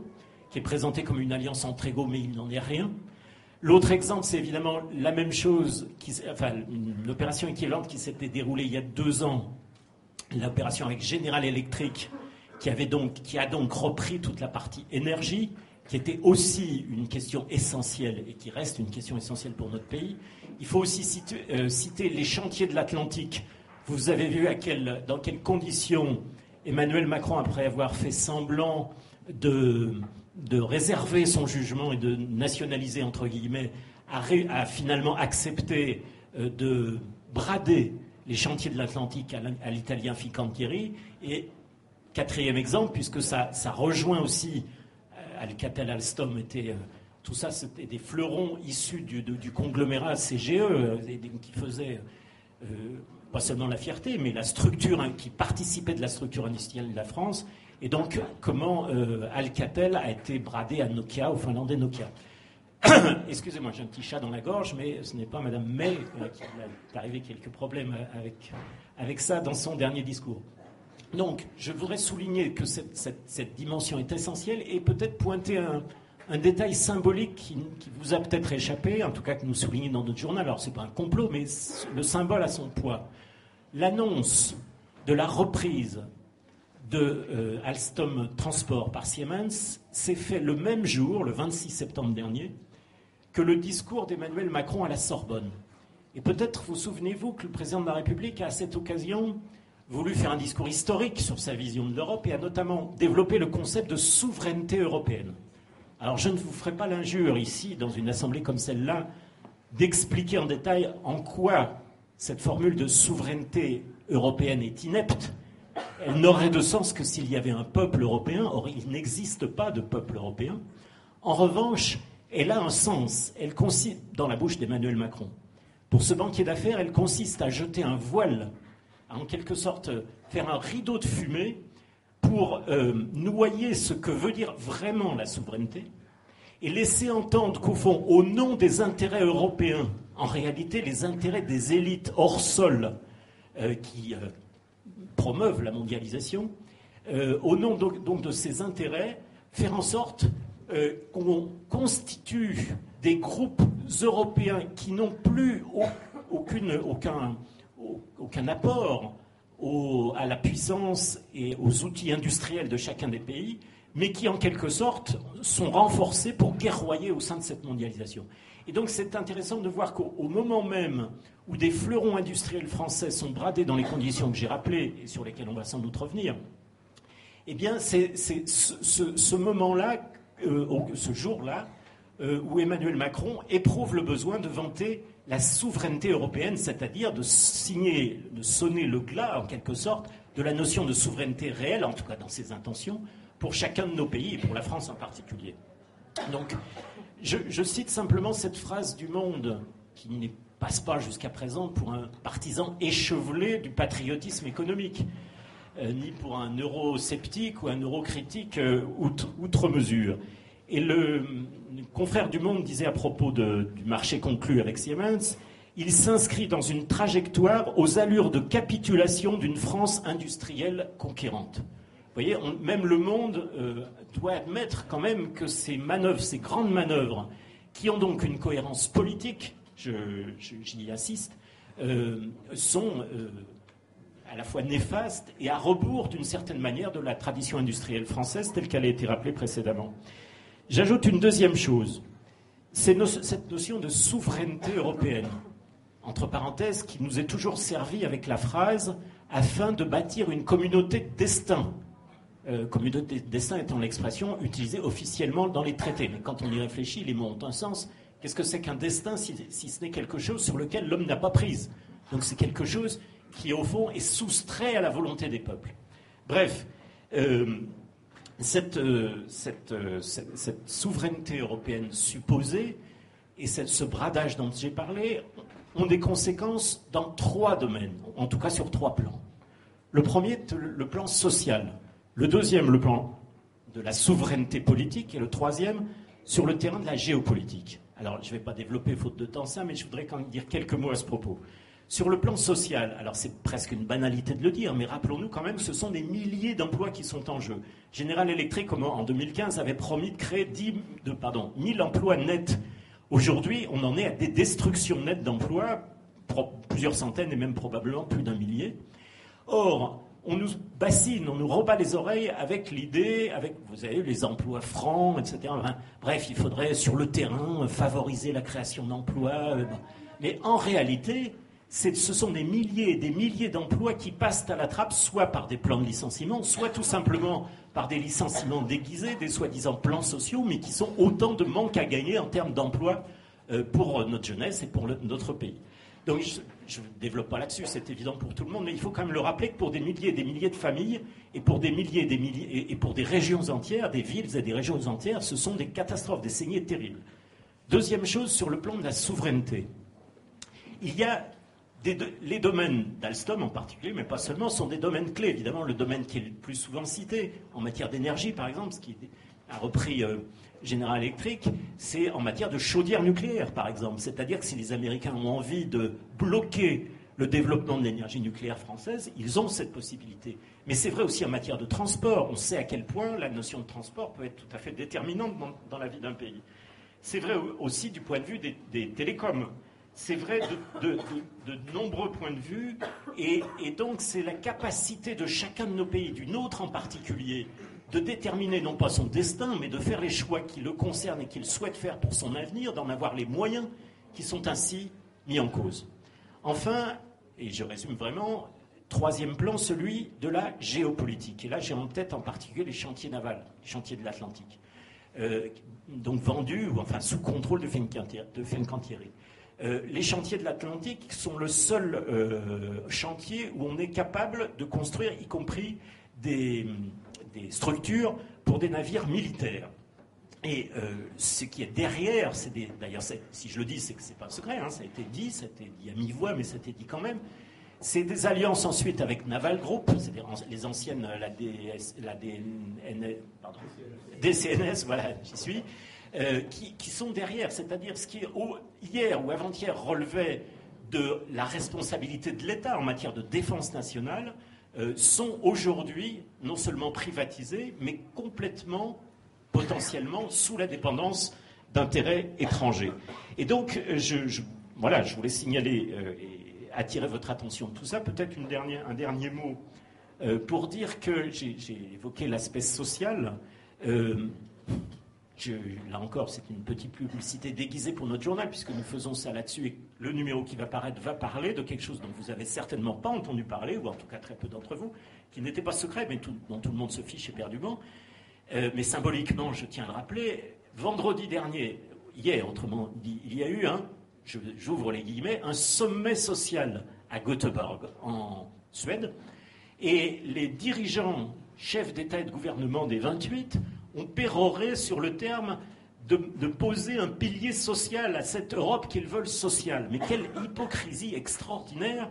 qui est présentée comme une alliance entre égaux, mais il n'en est rien. L'autre exemple, c'est évidemment la même chose, qui, enfin, une opération équivalente qui s'était déroulée il y a deux ans, l'opération avec General Electric, qui, avait donc, qui a donc repris toute la partie énergie, qui était aussi une question essentielle et qui reste une question essentielle pour notre pays. Il faut aussi citer, euh, citer les chantiers de l'Atlantique. Vous avez vu dans quelles conditions Emmanuel Macron, après avoir fait semblant de, de réserver son jugement et de nationaliser, entre guillemets, a, finalement accepté euh, de brader les chantiers de l'Atlantique à l'italien Fincantieri. Et quatrième exemple, puisque ça, ça rejoint aussi Alcatel Alstom était. Euh, tout ça, c'était des fleurons issus du, conglomérat CGE, euh, qui faisaient euh, pas seulement la fierté, mais la structure, hein, qui participait de la structure industrielle de la France. Et donc, comment Alcatel a été bradé à Nokia, au finlandais Nokia? Excusez-moi, j'ai un petit chat dans la gorge, mais ce n'est pas Madame May qui a arrivé quelques problèmes avec, avec ça dans son dernier discours. Donc, je voudrais souligner que cette, dimension est essentielle et peut-être pointer un, détail symbolique qui, vous a peut-être échappé, en tout cas que nous soulignons dans notre journal. Alors, ce n'est pas un complot, mais le symbole a son poids. L'annonce de la reprise de euh, Alstom Transport par Siemens s'est fait le même jour, le 26 septembre dernier, que le discours d'Emmanuel Macron à la Sorbonne. Et peut-être vous souvenez-vous que le président de la République, à cette occasion, voulu faire un discours historique sur sa vision de l'Europe et a notamment développé le concept de souveraineté européenne. Alors je ne vous ferai pas l'injure ici, dans une assemblée comme celle-là, d'expliquer en détail en quoi cette formule de souveraineté européenne est inepte. Elle n'aurait de sens que s'il y avait un peuple européen. Or, il n'existe pas de peuple européen. En revanche, elle a un sens. Elle consiste, dans la bouche d'Emmanuel Macron, pour ce banquier d'affaires, elle consiste à jeter un voile en quelque sorte faire un rideau de fumée pour euh, noyer ce que veut dire vraiment la souveraineté et laisser entendre qu'au fond, au nom des intérêts européens, en réalité les intérêts des élites hors sol euh, qui euh, promeuvent la mondialisation, au nom donc, donc, de ces intérêts, faire en sorte qu'on constitue des groupes européens qui n'ont plus aucun apport à la puissance et aux outils industriels de chacun des pays, mais qui en quelque sorte sont renforcés pour guerroyer au sein de cette mondialisation. Et donc c'est intéressant de voir qu'au moment même où des fleurons industriels français sont bradés dans les conditions que j'ai rappelées et sur lesquelles on va sans doute revenir, eh bien c'est ce, moment-là, euh, ce jour-là, euh, où Emmanuel Macron éprouve le besoin de vanter la souveraineté européenne, c'est-à-dire de signer, de sonner le glas en quelque sorte de la notion de souveraineté réelle, en tout cas dans ses intentions, pour chacun de nos pays et pour la France en particulier. Donc, je, cite simplement cette phrase du Monde qui ne passe pas jusqu'à présent pour un partisan échevelé du patriotisme économique, euh, ni pour un eurosceptique ou un eurocritique euh, outre, mesure. Et le, confrère du Monde disait à propos du marché conclu avec Siemens, il s'inscrit dans une trajectoire aux allures de capitulation d'une France industrielle conquérante. Vous voyez, même le monde euh, doit admettre quand même que ces manœuvres, ces grandes manœuvres, qui ont donc une cohérence politique, j'y assiste, euh, sont euh, à la fois néfastes et à rebours d'une certaine manière de la tradition industrielle française telle qu'elle a été rappelée précédemment. J'ajoute une deuxième chose, c'est cette notion de souveraineté européenne, entre parenthèses, qui nous est toujours servie avec la phrase afin de bâtir une communauté de destin euh, communauté de destin étant l'expression utilisée officiellement dans les traités. Mais quand on y réfléchit, les mots ont un sens. Qu'est-ce que c'est qu'un destin si, ce n'est quelque chose sur lequel l'homme n'a pas prise? Donc c'est quelque chose qui, au fond, est soustrait à la volonté des peuples. Bref, euh, euh, cette, souveraineté européenne supposée et ce bradage dont j'ai parlé ont des conséquences dans trois domaines, en tout cas sur trois plans. Le premier, le plan social. Le deuxième, le plan de la souveraineté politique. Et le troisième, sur le terrain de la géopolitique. Alors, je ne vais pas développer, faute de temps, ça, mais je voudrais quand même dire quelques mots à ce propos. Sur le plan social, alors c'est presque une banalité de le dire, mais rappelons-nous quand même, ce sont des milliers d'emplois qui sont en jeu. General Electric, en 2015, avait promis de créer 10, de, pardon, 1000 emplois nets. Aujourd'hui, on en est à des destructions nettes d'emplois, plusieurs centaines et même probablement plus d'un millier. Or, on nous bassine, on nous rebat les oreilles avec l'idée, avec, vous savez, les emplois francs, etc. bref, il faudrait sur le terrain favoriser la création d'emplois. Euh, Mais en réalité, ce sont des milliers et des milliers d'emplois qui passent à la trappe, soit par des plans de licenciement, soit tout simplement par des licenciements déguisés, des soi-disant plans sociaux, mais qui sont autant de manques à gagner en termes d'emplois euh, pour notre jeunesse et pour notre pays. Donc je ne développe pas là-dessus, c'est évident pour tout le monde, mais il faut quand même le rappeler que pour des milliers et des milliers de familles, et pour des milliers et des milliers, et pour des régions entières, des villes et des régions entières, ce sont des catastrophes, des saignées terribles. Deuxième chose, sur le plan de la souveraineté. Il y a les domaines d'Alstom en particulier, mais pas seulement, sont des domaines clés. Évidemment, le domaine qui est le plus souvent cité, en matière d'énergie par exemple, ce qui a repris euh, General Electric, c'est en matière de chaudière nucléaire, par exemple. C'est-à-dire que si les Américains ont envie de bloquer le développement de l'énergie nucléaire française, ils ont cette possibilité. Mais c'est vrai aussi en matière de transport. On sait à quel point la notion de transport peut être tout à fait déterminante dans, la vie d'un pays. C'est vrai aussi du point de vue des, télécoms. C'est vrai de, nombreux points de vue. et donc, c'est la capacité de chacun de nos pays, du nôtre en particulier, de déterminer non pas son destin, mais de faire les choix qui le concernent et qu'il souhaite faire pour son avenir, d'en avoir les moyens qui sont ainsi mis en cause. Enfin, et je résume vraiment, troisième plan, celui de la géopolitique. Et là, j'ai en tête en particulier les chantiers navals, les chantiers de l'Atlantique, euh, donc vendus, ou enfin sous contrôle de Fincantieri. Euh, les chantiers de l'Atlantique sont le seul euh, chantier où on est capable de construire, y compris des, des structures pour des navires militaires. Et euh, ce qui est derrière, c'est d'ailleurs, si je le dis, c'est que c'est pas un secret, hein, ça a été dit, ça a été dit à mi-voix, mais ça a été dit quand même. C'est des alliances ensuite avec Naval Group, c'est les anciennes, DS, la DCNS, voilà, j'y suis, euh, qui, qui, sont derrière. C'est-à-dire ce qui, hier ou avant-hier, relevait de la responsabilité de l'État en matière de défense nationale, euh, sont aujourd'hui non seulement privatisés, mais complètement, potentiellement, sous la dépendance d'intérêts étrangers. Et donc, euh, je, voilà, je voulais signaler euh, et attirer votre attention de tout ça. Peut-être un dernier mot pour dire que j'ai évoqué l'aspect social. Euh, là encore, c'est une petite publicité déguisée pour notre journal, puisque nous faisons ça là-dessus, et le numéro qui va paraître va parler de quelque chose dont vous avez certainement pas entendu parler, ou en tout cas très peu d'entre vous, qui n'était pas secret, mais dont tout le monde se fiche éperdument. Euh, mais symboliquement, je tiens à le rappeler, vendredi dernier, hier, autrement dit, il y a eu un, j'ouvre les guillemets, un sommet social à Göteborg, en Suède, et les dirigeants, chefs d'État et de gouvernement des 28, ont péroré sur le terme de, poser un pilier social à cette Europe qu'ils veulent sociale. Mais quelle hypocrisie extraordinaire,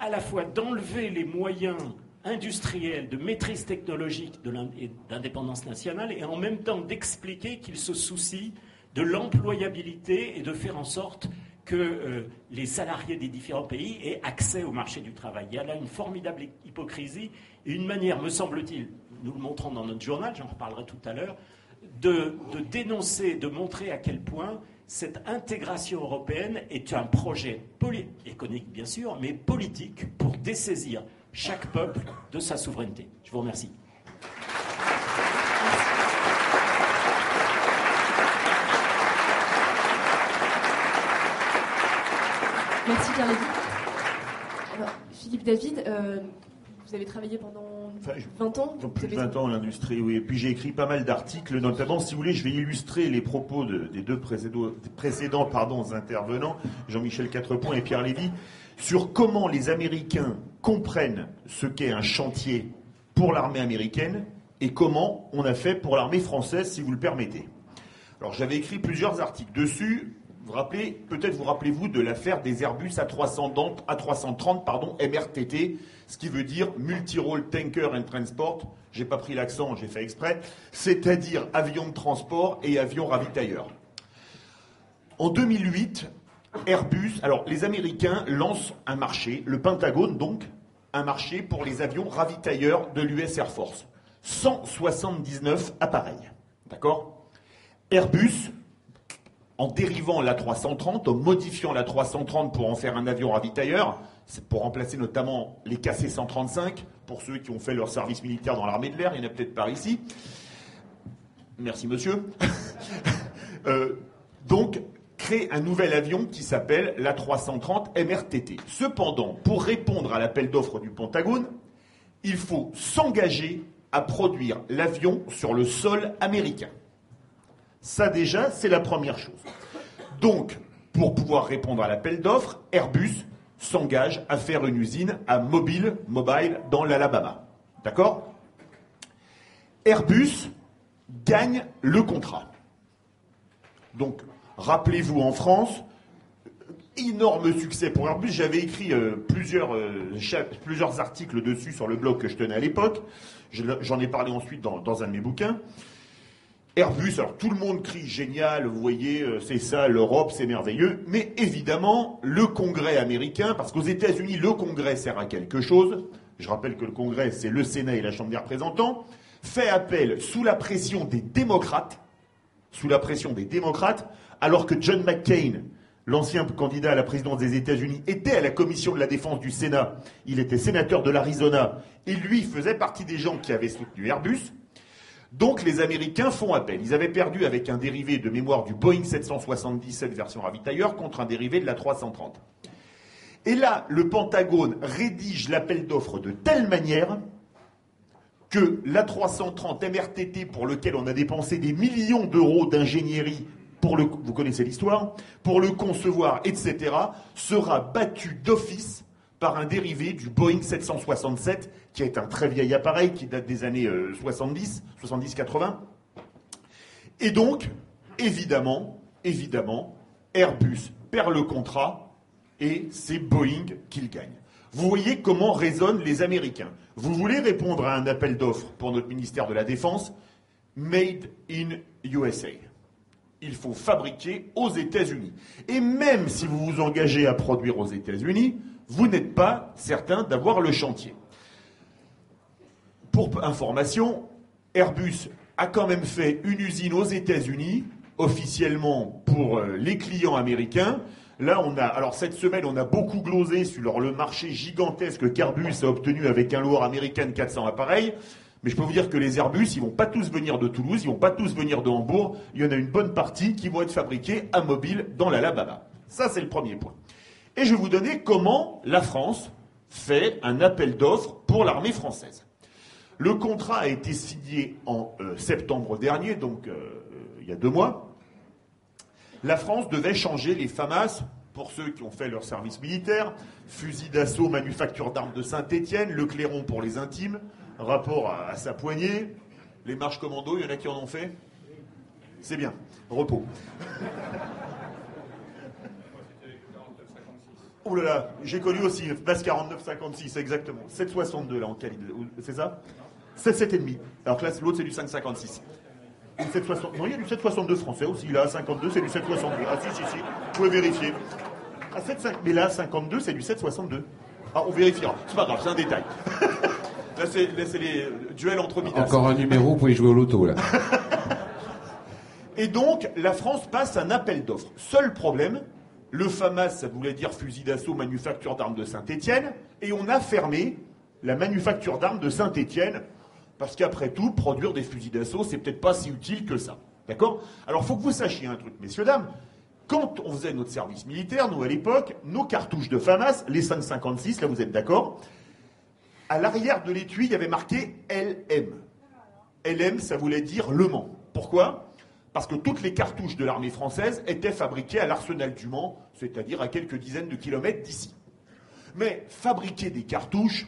à la fois d'enlever les moyens industriels de maîtrise technologique et d'indépendance nationale, et en même temps d'expliquer qu'ils se soucient de l'employabilité et de faire en sorte que euh, les salariés des différents pays aient accès au marché du travail. Il y a là une formidable hypocrisie et une manière, me semble-t-il, nous le montrons dans notre journal, j'en reparlerai tout à l'heure, de, dénoncer, de montrer à quel point cette intégration européenne est un projet économique, bien sûr, mais politique pour dessaisir chaque peuple de sa souveraineté. Je vous remercie. Merci Pierre Lévy. Alors, Philippe David, euh, vous avez travaillé pendant 20 ans Plus de 20 ans en l'industrie, oui. Et puis j'ai écrit pas mal d'articles, notamment, si vous voulez, je vais illustrer les propos des deux précédents, précédents pardon, intervenants, Jean-Michel Quatrepoint et Pierre Lévy, sur comment les Américains comprennent ce qu'est un chantier pour l'armée américaine et comment on a fait pour l'armée française, si vous le permettez. Alors j'avais écrit plusieurs articles dessus. Vous rappelez, peut-être vous rappelez-vous de l'affaire des Airbus A330, A330 pardon, MRTT, ce qui veut dire Multi-Role Tanker and Transport. J'ai pas pris l'accent, j'ai fait exprès. C'est-à-dire avion de transport et avion ravitailleur. En 2008, Airbus, alors les Américains lancent un marché, le Pentagone donc, un marché pour les avions ravitailleurs de l'US Air Force. 179 appareils. D'accord? Airbus en dérivant la 330, en modifiant la 330 pour en faire un avion ravitailleur, pour remplacer notamment les KC-135, pour ceux qui ont fait leur service militaire dans l'armée de l'air, il n'y en a peut-être pas ici. Merci monsieur. Euh, donc, crée un nouvel avion qui s'appelle la 330 MRTT. Cependant, pour répondre à l'appel d'offres du Pentagone, il faut s'engager à produire l'avion sur le sol américain. Ça déjà, c'est la première chose. Donc, pour pouvoir répondre à l'appel d'offres, Airbus s'engage à faire une usine à Mobile, Mobile dans l'Alabama. D'accord? Airbus gagne le contrat. Donc, rappelez-vous en France, énorme succès pour Airbus. J'avais écrit euh, plusieurs, euh, plusieurs articles dessus sur le blog que je tenais à l'époque. J'en ai parlé ensuite dans un de mes bouquins. Airbus, alors tout le monde crie génial, vous voyez, euh, c'est ça, l'Europe, c'est merveilleux. Mais évidemment, le Congrès américain, parce qu'aux États-Unis, le Congrès sert à quelque chose. Je rappelle que le Congrès, c'est le Sénat et la Chambre des représentants, fait appel sous la pression des démocrates, sous la pression des démocrates, alors que John McCain, l'ancien candidat à la présidence des États-Unis, était à la commission de la défense du Sénat. Il était sénateur de l'Arizona et lui faisait partie des gens qui avaient soutenu Airbus. Donc les Américains font appel. Ils avaient perdu avec un dérivé de mémoire du Boeing 777 version ravitailleur contre un dérivé de la 330. Et là, le Pentagone rédige l'appel d'offres de telle manière que la 330 MRTT, pour lequel on a dépensé des millions d'euros d'ingénierie, vous connaissez l'histoire, pour le concevoir, etc., sera battue d'office par un dérivé du Boeing 767, qui est un très vieil appareil qui date des années 70, euh, 70-80. Et donc, évidemment, évidemment, Airbus perd le contrat et c'est Boeing qui le gagne. Vous voyez comment raisonnent les Américains. Vous voulez répondre à un appel d'offres pour notre ministère de la Défense Made in USA. Il faut fabriquer aux États-Unis. Et même si vous vous engagez à produire aux États-Unis, vous n'êtes pas certain d'avoir le chantier. Pour information, Airbus a quand même fait une usine aux États-Unis, officiellement pour euh, les clients américains. Là, on a, alors cette semaine, on a beaucoup glosé sur le marché gigantesque qu'Airbus a obtenu avec un lourd américain de 400 appareils. Mais je peux vous dire que les Airbus, ils vont pas tous venir de Toulouse, ils vont pas tous venir de Hambourg. Il y en a une bonne partie qui vont être fabriqués à Mobile dans l'Alabama. Ça, c'est le premier point. Et je vais vous donner comment la France fait un appel d'offres pour l'armée française. Le contrat a été signé en euh, septembre dernier, donc euh, il y a deux mois. La France devait changer les FAMAS pour ceux qui ont fait leur service militaire, fusil d'assaut, manufacture d'armes de Saint-Étienne, le clairon pour les intimes, rapport à, à sa poignée, les marches commando, il y en a qui en ont fait C'est bien, repos. Oh là là, j'ai connu aussi base 49-56, exactement. 7,62 là en calibre, c'est ça 7,7,5. Alors que là, l'autre c'est du 5,56. Une 7,60. Non, il y a du 7,62 français aussi. Là, 52, c'est du 7,62. Ah si, si, si. Vous pouvez vérifier. Ah, 7,5. Mais là, 52, c'est du 7,62. Ah, on vérifiera. C'est pas grave, c'est un détail. là, c'est, les duels entre Midas. Encore un numéro, vous pouvez jouer au loto là. Et donc, la France passe un appel d'offres. Seul problème, le FAMAS, ça voulait dire fusil d'assaut, manufacture d'armes de Saint-Étienne, et on a fermé la manufacture d'armes de Saint-Étienne, parce qu'après tout, produire des fusils d'assaut, c'est peut-être pas si utile que ça. D'accord? Alors, faut que vous sachiez un truc, messieurs, dames. Quand on faisait notre service militaire, nous, à l'époque, nos cartouches de FAMAS, les 556, là, vous êtes d'accord? À l'arrière de l'étui, il y avait marqué LM. LM, ça voulait dire Le Mans. Pourquoi? Parce que toutes les cartouches de l'armée française étaient fabriquées à l'arsenal du Mans, c'est-à-dire à quelques dizaines de kilomètres d'ici. Mais fabriquer des cartouches,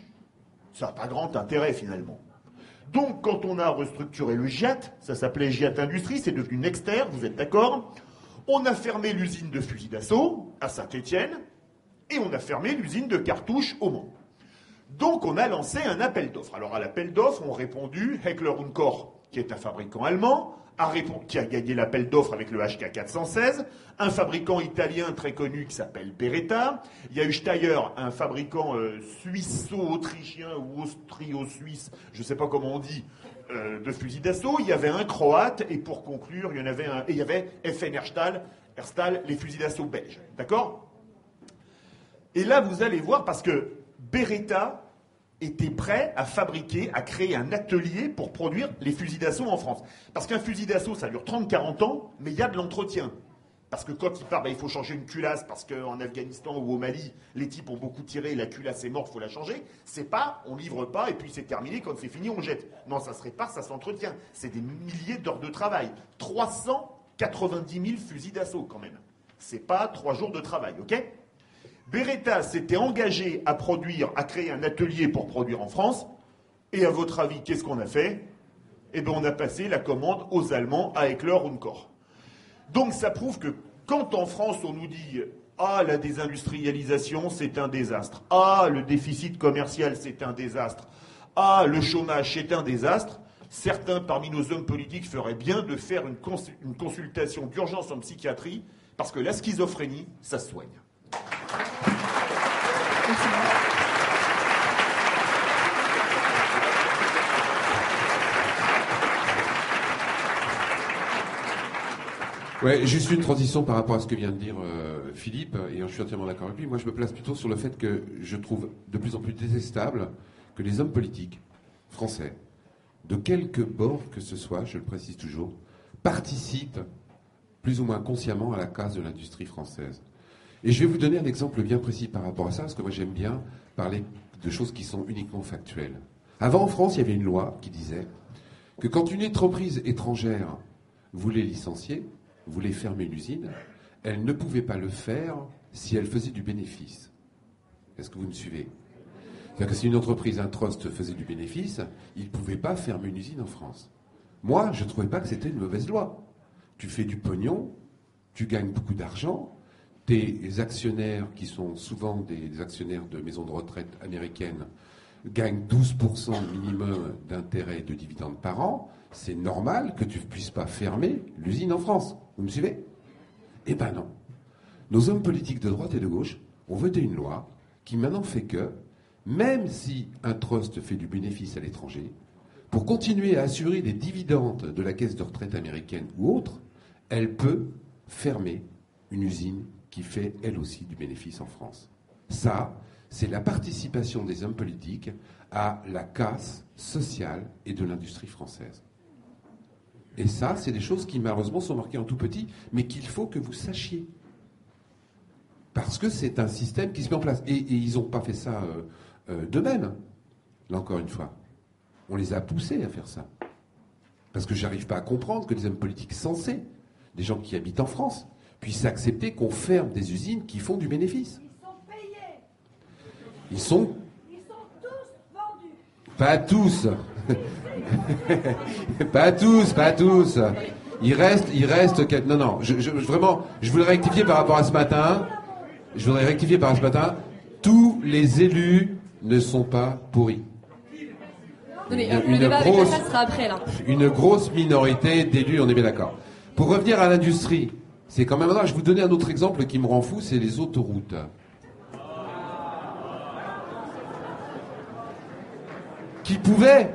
ça n'a pas grand intérêt finalement. Donc quand on a restructuré le GIAT, ça s'appelait GIAT Industrie, c'est devenu Nexter, vous êtes d'accord? On a fermé l'usine de fusils d'assaut à Saint-Étienne et on a fermé l'usine de cartouches au Mans. Donc on a lancé un appel d'offres. Alors à l'appel d'offres ont répondu Heckler Core, qui est un fabricant allemand, qui a gagné l'appel d'offres avec le HK 416, un fabricant italien très connu qui s'appelle Beretta, il y a eu Steyr, un fabricant euh, suisse-autrichien ou austrio-suisse, je ne sais pas comment on dit, euh, de fusils d'assaut, il y avait un croate, et pour conclure, il y en avait un, et il FN Herstal les fusils d'assaut belges. D'accord? Et là, vous allez voir, parce que Beretta était prêt à fabriquer, à créer un atelier pour produire les fusils d'assaut en France. Parce qu'un fusil d'assaut, ça dure 30-40 ans, mais il y a de l'entretien. Parce que quand il part, ben, il faut changer une culasse, parce qu'en Afghanistan ou au Mali, les types ont beaucoup tiré, la culasse est morte, il faut la changer. C'est pas, on livre pas, et puis c'est terminé, quand c'est fini, on jette. Non, ça se répare, ça s'entretient. C'est des milliers d'heures de travail. 390 000 fusils d'assaut, quand même. C'est pas trois jours de travail, ok? Beretta s'était engagé à produire, à créer un atelier pour produire en France. Et à votre avis, qu'est-ce qu'on a fait? Eh bien, on a passé la commande aux Allemands à Eckler Uncor. Donc, ça prouve que quand en France on nous dit Ah, la désindustrialisation, c'est un désastre. Ah, le déficit commercial, c'est un désastre. Ah, le chômage, c'est un désastre. Certains parmi nos hommes politiques feraient bien de faire une, une consultation d'urgence en psychiatrie, parce que la schizophrénie, ça se soigne. Ouais, juste une transition par rapport à ce que vient de dire euh, Philippe, et je suis entièrement d'accord avec lui. Moi, je me place plutôt sur le fait que je trouve de plus en plus détestable que les hommes politiques français, de quelque bord que ce soit, je le précise toujours, participent plus ou moins consciemment à la casse de l'industrie française. Et je vais vous donner un exemple bien précis par rapport à ça, parce que moi j'aime bien parler de choses qui sont uniquement factuelles. Avant en France, il y avait une loi qui disait que quand une entreprise étrangère voulait licencier, voulait fermer une usine, elle ne pouvait pas le faire si elle faisait du bénéfice. Est-ce que vous me suivez? C'est-à-dire que si une entreprise, un trust faisait du bénéfice, il ne pouvait pas fermer une usine en France. Moi, je ne trouvais pas que c'était une mauvaise loi. Tu fais du pognon, tu gagnes beaucoup d'argent, tes actionnaires, qui sont souvent des actionnaires de maisons de retraite américaines, gagnent 12% minimum d'intérêt de dividendes par an, c'est normal que tu ne puisses pas fermer l'usine en France. Vous me suivez? Eh ben non. Nos hommes politiques de droite et de gauche ont voté une loi qui maintenant fait que, même si un trust fait du bénéfice à l'étranger, pour continuer à assurer les dividendes de la caisse de retraite américaine ou autre, elle peut fermer une usine qui fait elle aussi du bénéfice en France. Ça, c'est la participation des hommes politiques à la casse sociale et de l'industrie française. Et ça, c'est des choses qui malheureusement sont marquées en tout petit, mais qu'il faut que vous sachiez. Parce que c'est un système qui se met en place. Et, ils n'ont pas fait ça euh, euh, d'eux-mêmes, là encore une fois. On les a poussés à faire ça. Parce que j'arrive pas à comprendre que des hommes politiques sensés, des gens qui habitent en France, puissent accepter qu'on ferme des usines qui font du bénéfice. Ils sont payés. Ils sont. Ils sont tous vendus. Pas tous. pas tous, pas tous. Il reste, il reste. Non, non. Je, vraiment, je voudrais rectifier par rapport à ce matin. Je voudrais rectifier par rapport à ce matin. Tous les élus ne sont pas pourris. une, grosse, après, une grosse minorité d'élus, on est bien d'accord. Pour revenir à l'industrie, c'est quand même. Je vais vous donner un autre exemple qui me rend fou, c'est les autoroutes. Qui pouvaient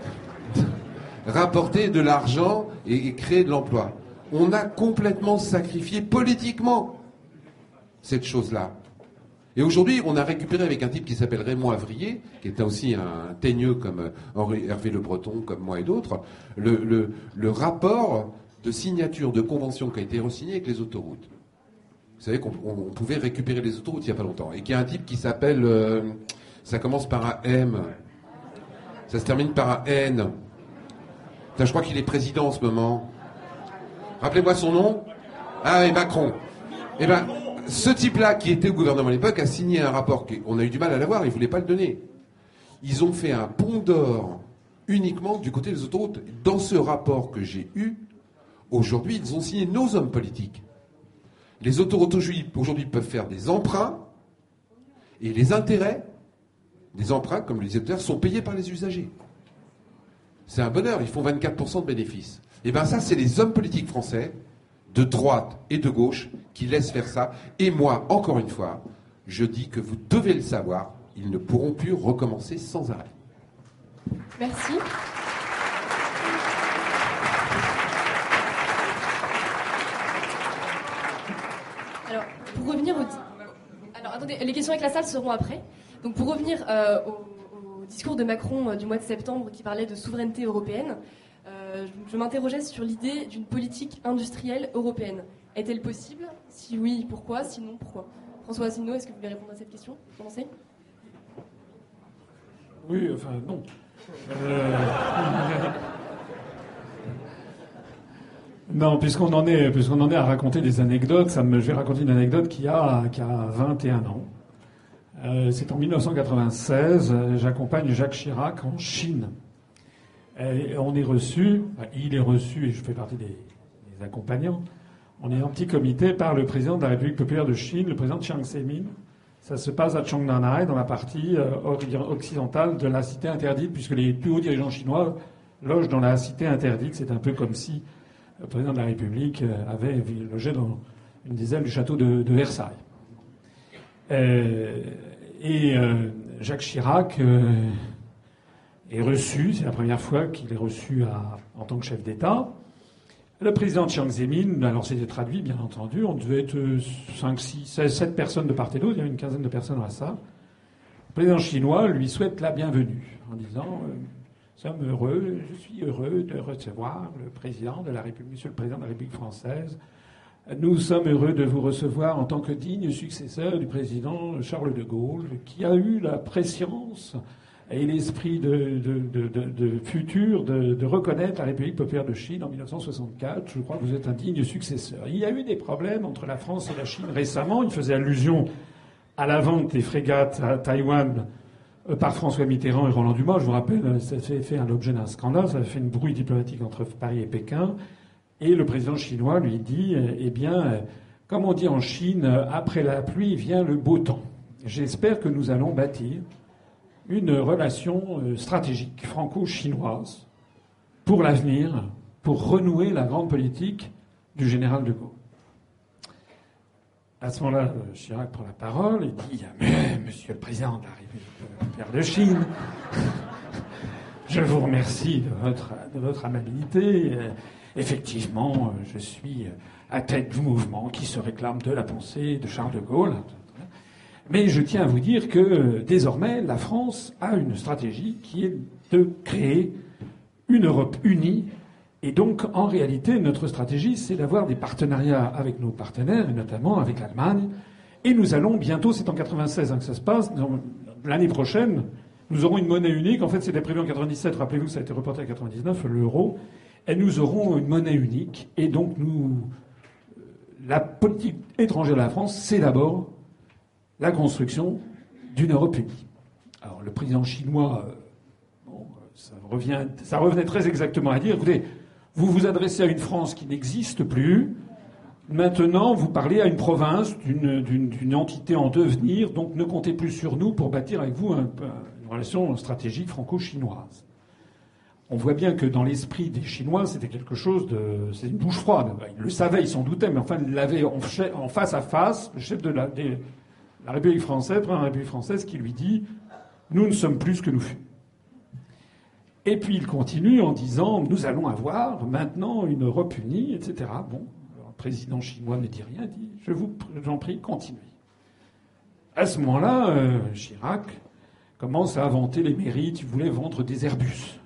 rapporter de l'argent et créer de l'emploi. On a complètement sacrifié politiquement cette chose-là. Et aujourd'hui, on a récupéré avec un type qui s'appelle Raymond Avrier, qui est aussi un teigneux comme Hervé Le Breton, comme moi et d'autres, le, rapport de signature de convention qui a été re-signé avec les autoroutes. Vous savez qu'on pouvait récupérer les autoroutes il n'y a pas longtemps. Et qu'il y a un type qui s'appelle. Euh, ça commence par un M. Ça se termine par un N je crois qu'il est président en ce moment. Rappelez-moi son nom. Ah oui, Macron. Eh bien, ce type-là, qui était au gouvernement à l'époque, a signé un rapport. On a eu du mal à l'avoir, il ne voulait pas le donner. Ils ont fait un pont d'or uniquement du côté des autoroutes. Dans ce rapport que j'ai eu, aujourd'hui, ils ont signé nos hommes politiques. Les autoroutes aujourd'hui peuvent faire des emprunts et les intérêts des emprunts, comme les disait sont payés par les usagers. C'est un bonheur, ils font 24% de bénéfices. Et eh bien ça, c'est les hommes politiques français, de droite et de gauche, qui laissent faire ça. Et moi, encore une fois, je dis que vous devez le savoir, ils ne pourront plus recommencer sans arrêt. Merci. Alors, pour revenir au... Alors, attendez, les questions avec la salle seront après. Donc, pour revenir euh, au discours de Macron euh, du mois de septembre qui parlait de souveraineté européenne, euh, je m'interrogeais sur l'idée d'une politique industrielle européenne. Est-elle possible? Si oui, pourquoi? Sinon, pourquoi? François Asselineau, est-ce que vous voulez répondre à cette question? Commencez Oui, enfin, non. Non, puisqu'on en, est, puisqu'on en est à raconter des anecdotes, ça me, je vais raconter une anecdote qui a, qui a 21 ans. Euh, c'est en 1996, euh, j'accompagne Jacques Chirac en Chine. On est reçu, il est reçu, et je fais partie des, accompagnants, on est en petit comité par le président de la République populaire de Chine, le président Chiang Zemin. Ça se passe à Chongnanhai, dans la partie euh, occidentale de la cité interdite, puisque les plus hauts dirigeants chinois logent dans la cité interdite. C'est un peu comme si le président de la République avait logé dans une des ailes du château de, Versailles. Et euh, Jacques Chirac euh, est reçu, c'est la première fois qu'il est reçu en tant que chef d'État. Le président Chiang Zemin, alors c'était traduit bien entendu, on devait être 5, 6, 16, 7 personnes de part et d'autre, il y a une quinzaine de personnes dans la salle. Le président chinois lui souhaite la bienvenue en disant euh, sommes heureux, je suis heureux de recevoir le président de la République, monsieur le président de la République française, nous sommes heureux de vous recevoir en tant que digne successeur du président Charles de Gaulle, qui a eu la préscience et l'esprit de, futur de, reconnaître la République populaire de Chine en 1964. Je crois que vous êtes un digne successeur. Il y a eu des problèmes entre la France et la Chine récemment. Il faisait allusion à la vente des frégates à Taïwan par François Mitterrand et Roland Dumas. Je vous rappelle, ça a fait l'objet d'un scandale, ça a fait une brouille diplomatique entre Paris et Pékin. Et le président chinois lui dit, eh bien, comme on dit en Chine, après la pluie vient le beau temps. J'espère que nous allons bâtir une relation euh, stratégique franco-chinoise pour l'avenir, pour renouer la grande politique du général de Gaulle. À ce moment-là, euh, Chirac prend la parole et dit Monsieur le Président de la République de Chine, je vous remercie de votre, de votre amabilité. Effectivement, euh, je suis à tête du mouvement qui se réclame de la pensée de Charles de Gaulle. Mais je tiens à vous dire que euh, désormais, la France a une stratégie qui est de créer une Europe unie. Et donc, en réalité, notre stratégie, c'est d'avoir des partenariats avec nos partenaires, et notamment avec l'Allemagne. Et nous allons bientôt, c'est en 96 hein, que ça se passe, l'année prochaine, nous aurons une monnaie unique. En fait, c'était prévu en 97. Rappelez-vous ça a été reporté à 99, l'euro. Et nous aurons une monnaie unique. Et donc, nous, la politique étrangère de la France, c'est d'abord la construction d'une Europe unie. Alors, le président chinois, euh, euh, ça revenait très exactement à dire, écoutez, vous vous adressez à une France qui n'existe plus. Maintenant, vous parlez à une province, d'une- entité en devenir, donc ne comptez plus sur nous pour bâtir avec vous un- une relation stratégique franco-chinoise. On voit bien que dans l'esprit des Chinois, c'était quelque chose de. C'est une douche froide. Ils le savaient, ils s'en doutaient, mais enfin, ils l'avaient en, face à face, le chef de la, République française, la République française, qui lui dit Nous ne sommes plus ce que nous fûmes. Et puis il continue en disant Nous allons avoir maintenant une Europe unie, etc. Bon, le président chinois ne dit rien, dit Je vous j'en prie, continuez. À ce moment-là, euh, Chirac commence à inventer les mérites, il voulait vendre des Airbus.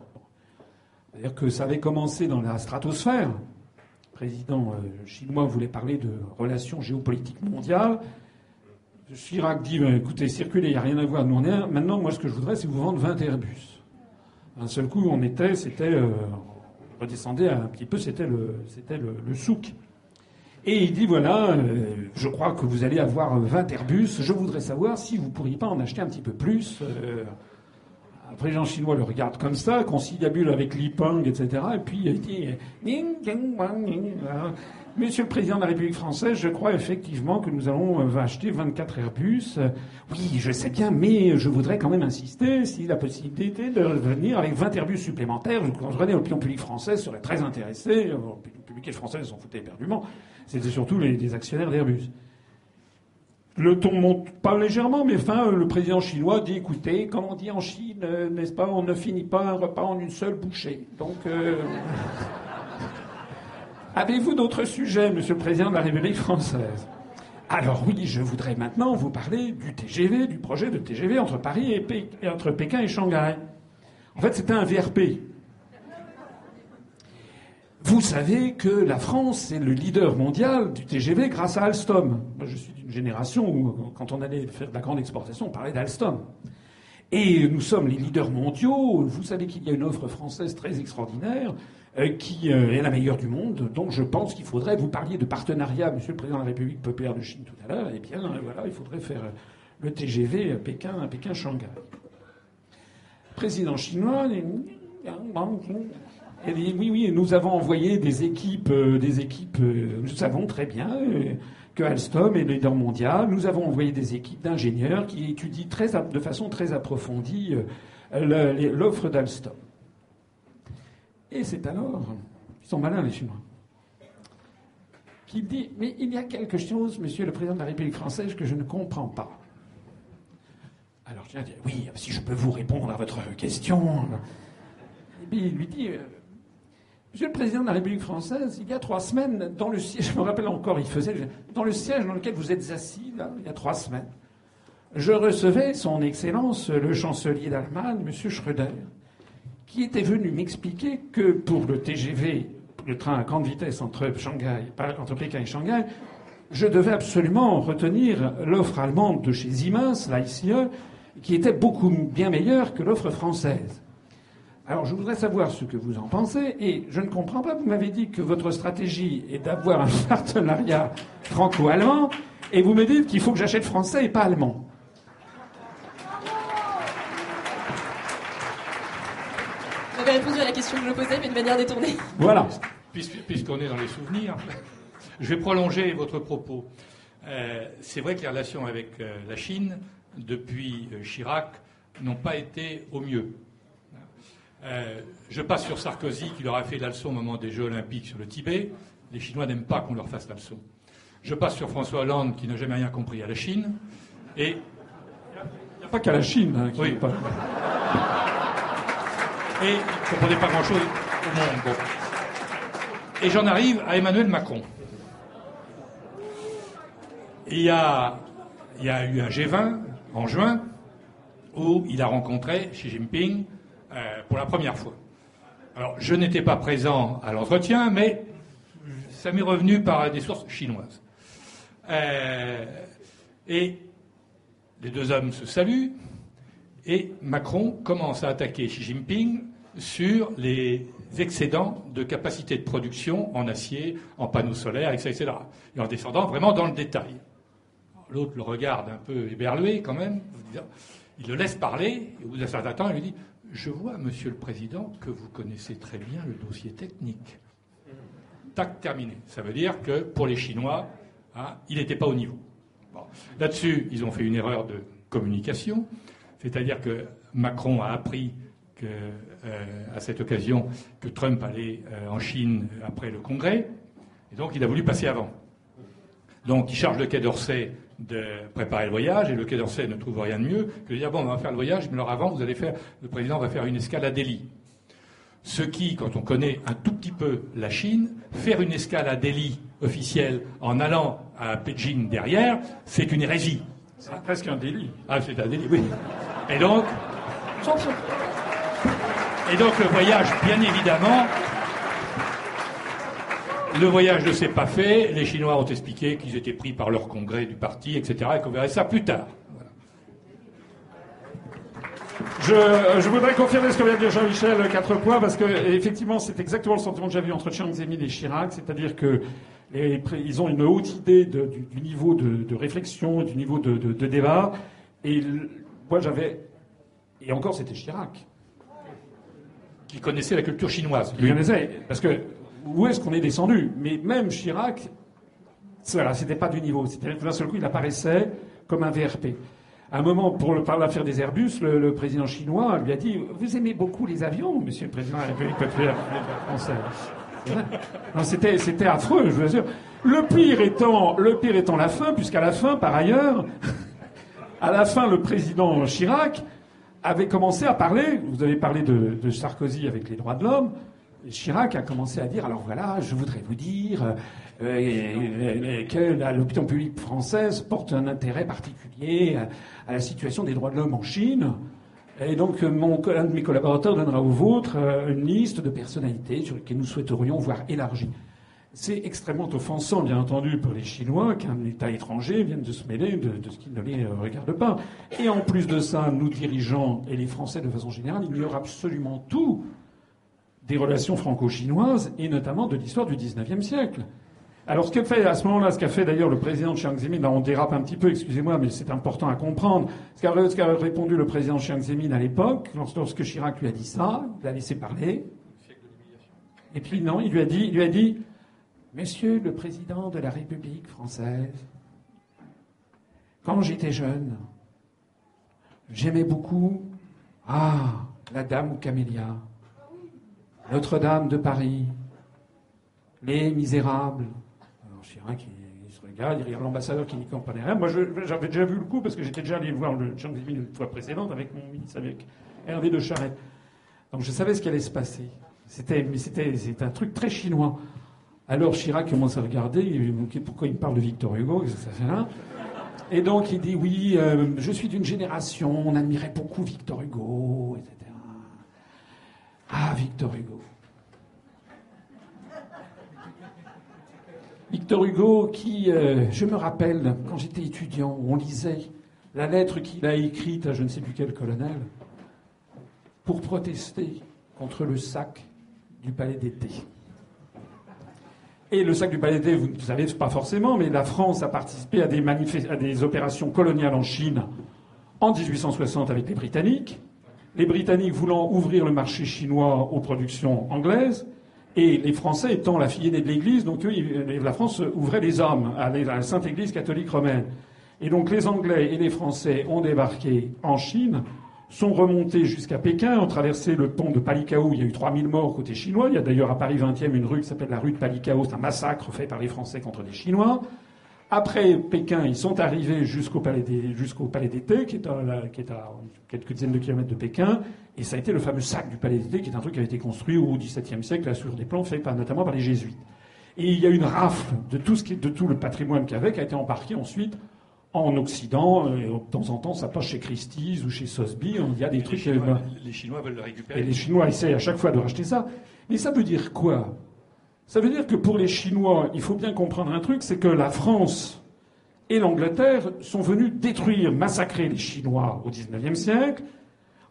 C'est-à-dire que ça avait commencé dans la stratosphère. Le président euh, chinois voulait parler de relations géopolitiques mondiales. Chirac dit ben, écoutez, circulez, il n'y a rien à voir. Nous, on. Maintenant, moi, ce que je voudrais, c'est vous vendre 20 Airbus. Un seul coup, on était, c'était. euh, redescendait un petit peu, c'était le, c'était le, souk. Et il dit voilà, euh, je crois que vous allez avoir 20 Airbus. Je voudrais savoir si vous pourriez pas en acheter un petit peu plus. Euh, un président chinois le regarde comme ça, conciliabule avec Li Peng, etc. Et puis il dit Monsieur le Président de la République française, je crois effectivement que nous allons euh, acheter 24 Airbus. Euh, Oui, je sais bien, mais je voudrais quand même insister si la possibilité de venir avec 20 Airbus supplémentaires, je que l'opinion publique française serait très intéressée. Euh, L'opinion publique française s'en foutait éperdument. C'était surtout les, actionnaires d'Airbus. Le ton monte pas légèrement, mais enfin, le président chinois dit écoutez, comme on dit en Chine, n'est-ce pas, on ne finit pas un repas en une seule bouchée. Donc. Avez-vous d'autres sujets, Monsieur le Président de la République française? Alors oui, je voudrais maintenant vous parler du TGV, du projet de TGV entre Paris et, entre Pékin et Shanghai. En fait, c'était un VRP. Vous savez que la France est le leader mondial du TGV grâce à Alstom. Moi, je suis d'une génération où, quand on allait faire de la grande exportation, on parlait d'Alstom. Et nous sommes les leaders mondiaux. Vous savez qu'il y a une offre française très extraordinaire qui euh, est la meilleure du monde. Donc je pense qu'il faudrait, vous parliez de partenariat, Monsieur le Président de la République populaire de Chine tout à l'heure, eh bien euh, voilà, il faudrait faire euh, le TGV à Pékin, à Pékin-Shanghai. Président chinois, dit oui, oui, nous avons envoyé des équipes, euh, des équipes, euh, nous savons très bien euh, que Alstom est le leader mondial. Nous avons envoyé des équipes d'ingénieurs qui étudient de façon très approfondie euh, l'offre d'Alstom. Et c'est alors, ils sont malins les Chinois, qui dit Mais il y a quelque chose, monsieur le président de la République française, que je ne comprends pas. Alors je dis Oui, si je peux vous répondre à votre question. Et puis il lui dit euh, Monsieur le président de la République française, il y a trois semaines, dans le siège, je me rappelle encore, il faisait, dans le siège dans lequel vous êtes assis, là, il y a trois semaines, je recevais son Excellence, le chancelier d'Allemagne, Monsieur Schröder, qui était venu m'expliquer que pour le TGV, le train à grande vitesse entre, Shanghai, entre Pékin et Shanghai, je devais absolument retenir l'offre allemande de chez Siemens, la ICE, qui était beaucoup bien meilleure que l'offre française. Alors je voudrais savoir ce que vous en pensez, et je ne comprends pas, vous m'avez dit que votre stratégie est d'avoir un partenariat franco-allemand, et vous me dites qu'il faut que j'achète français et pas allemand. Vous avez répondu à la question que je posais, mais de manière détournée. Voilà. Puis- Puisqu'on est dans les souvenirs, je vais prolonger votre propos. Euh, c'est vrai que les relations avec euh, la Chine, depuis euh, Chirac, n'ont pas été au mieux. Je passe sur Sarkozy, qui leur a fait la leçon au moment des Jeux Olympiques sur le Tibet. Les Chinois n'aiment pas qu'on leur fasse la leçon. Je passe sur François Hollande, qui n'a jamais rien compris à la Chine. Et Il n'y a pas qu'à la Chine. hein, qui Oui. pas- Et il ne comprenait pas grand-chose au monde. Et j'en arrive à Emmanuel Macron. Il y a, il y a eu un G20 en juin où il a rencontré Xi Jinping euh, pour la première fois. Alors, je n'étais pas présent à l'entretien, mais ça m'est revenu par des sources chinoises. Euh, et les deux hommes se saluent, et Macron commence à attaquer Xi Jinping sur les excédents de capacité de production en acier, en panneaux solaires, etc. etc. Et en descendant vraiment dans le détail. L'autre le regarde un peu éberlué quand même. Il le laisse parler, et au bout d'un certain temps, il lui dit Je vois, monsieur le président, que vous connaissez très bien le dossier technique. Tac, terminé. Ça veut dire que pour les Chinois, hein, il n'était pas au niveau. Là-dessus, ils ont fait une erreur de communication, c'est-à-dire que Macron a appris que, à cette occasion que Trump allait euh, en Chine après le Congrès, et donc il a voulu passer avant. Donc il charge le Quai d'Orsay de préparer le voyage, et le Quai d'Orsay ne trouve rien de mieux que de dire bon, on va faire le voyage, mais alors avant, vous allez faire, le président va faire une escale à Delhi. Ce qui, quand on connaît un tout petit peu la Chine, faire une escale à Delhi officielle en allant à Beijing derrière, c'est une hérésie. C'est presque un délit. Ah, c'est un délit, oui. Et donc, et donc le voyage, bien évidemment, le voyage ne s'est pas fait. Les Chinois ont expliqué qu'ils étaient pris par leur congrès du parti, etc., et qu'on verrait ça plus tard. Je, voudrais confirmer ce que vient de dire Jean-Michel, quatre points, parce que effectivement, c'est exactement le sentiment que j'avais entre Chiang Zemin et Chirac, c'est-à-dire que ils ont une haute idée du, niveau de, réflexion, du niveau de, débat, et moi j'avais, et encore c'était Chirac. Qui connaissait la culture chinoise. Connaissait, parce que où est-ce qu'on est descendu? Mais même Chirac, c'était pas du niveau. C'est-à-dire que d'un seul coup, il apparaissait comme un VRP. À un moment, pour le, par l'affaire des Airbus, le, président chinois lui a dit Vous aimez beaucoup les avions, monsieur le président de la République française c'était affreux, je vous assure. Le pire étant, le pire étant la fin, puisqu'à la fin, par ailleurs, à la fin, le président Chirac avait commencé à parler, vous avez parlé de, Sarkozy avec les droits de l'homme, Chirac a commencé à dire alors voilà, je voudrais vous dire euh, euh, que l'opinion publique française porte un intérêt particulier à, la situation des droits de l'homme en Chine. Et donc, mon, un de mes collaborateurs donnera au vôtre euh, une liste de personnalités sur lesquelles nous souhaiterions voir élargie. C'est extrêmement offensant, bien entendu, pour les Chinois qu'un État étranger vienne de se mêler de, ce qui ne les regarde pas. Et en plus de ça, nous dirigeants et les Français de façon générale ignorent absolument tout des relations franco-chinoises et notamment de l'histoire du XIXe siècle. Alors ce qu'a fait à ce moment-là, ce qu'a fait d'ailleurs le président de Chiang Zemin, là on dérape un petit peu, excusez-moi, mais c'est important à comprendre. Ce qu'a, répondu le président Chiang Zemin à l'époque, lorsque Chirac lui a dit ça, il l'a laissé parler. Et puis non, il lui a dit, il lui a dit, Monsieur le président de la République française, quand j'étais jeune, j'aimais beaucoup, ah, la dame Camélia. Notre-Dame de Paris, Les Misérables. Alors Chirac, il, se regarde, il regarde l'ambassadeur qui n'y comprenait rien. Moi, j'avais déjà vu le coup parce que j'étais déjà allé voir le champ une fois précédente avec mon ministre, avec Hervé de Charette. Donc je savais ce qui allait se passer. C'était, un truc très chinois. Alors Chirac commence à regarder, il, pourquoi il me parle de Victor Hugo, Et donc il dit oui, euh, je suis d'une génération, on admirait beaucoup Victor Hugo, etc. Ah, Victor Hugo. Victor Hugo, qui, euh, je me rappelle, quand j'étais étudiant, on lisait la lettre qu'il a écrite à je ne sais plus quel colonel pour protester contre le sac du palais d'été. Et le sac du palais d'été, vous ne savez pas forcément, mais la France a participé à des, des opérations coloniales en Chine en 1860 avec les Britanniques les Britanniques voulant ouvrir le marché chinois aux productions anglaises, et les Français étant la fille aînée de l'Église, donc la France ouvrait les armes à la Sainte Église catholique romaine. Et donc les Anglais et les Français ont débarqué en Chine, sont remontés jusqu'à Pékin, ont traversé le pont de Palikao, il y a eu 3000 morts côté chinois, il y a d'ailleurs à Paris 20e une rue qui s'appelle la rue de Palikao, c'est un massacre fait par les Français contre les Chinois. Après Pékin, ils sont arrivés jusqu'au palais d'été, qui, est à, quelques dizaines de kilomètres de Pékin, et ça a été le fameux sac du palais d'été, qui est un truc qui a été construit au XVIIe siècle sur des plans faits notamment par les jésuites. Et il y a une rafle de tout, de tout le patrimoine qu'il y avait, qui a été embarqué ensuite en Occident, euh, de temps en temps, ça passe chez Christie's ou chez Sotheby, il y a des Les trucs... Chinois, euh, les Chinois veulent le récupérer. et les Chinois essayent à chaque fois de racheter ça. Mais ça veut dire quoi? Ça veut dire que pour les Chinois, il faut bien comprendre un truc, c'est que la France et l'Angleterre sont venus détruire, massacrer les Chinois au XIXe siècle.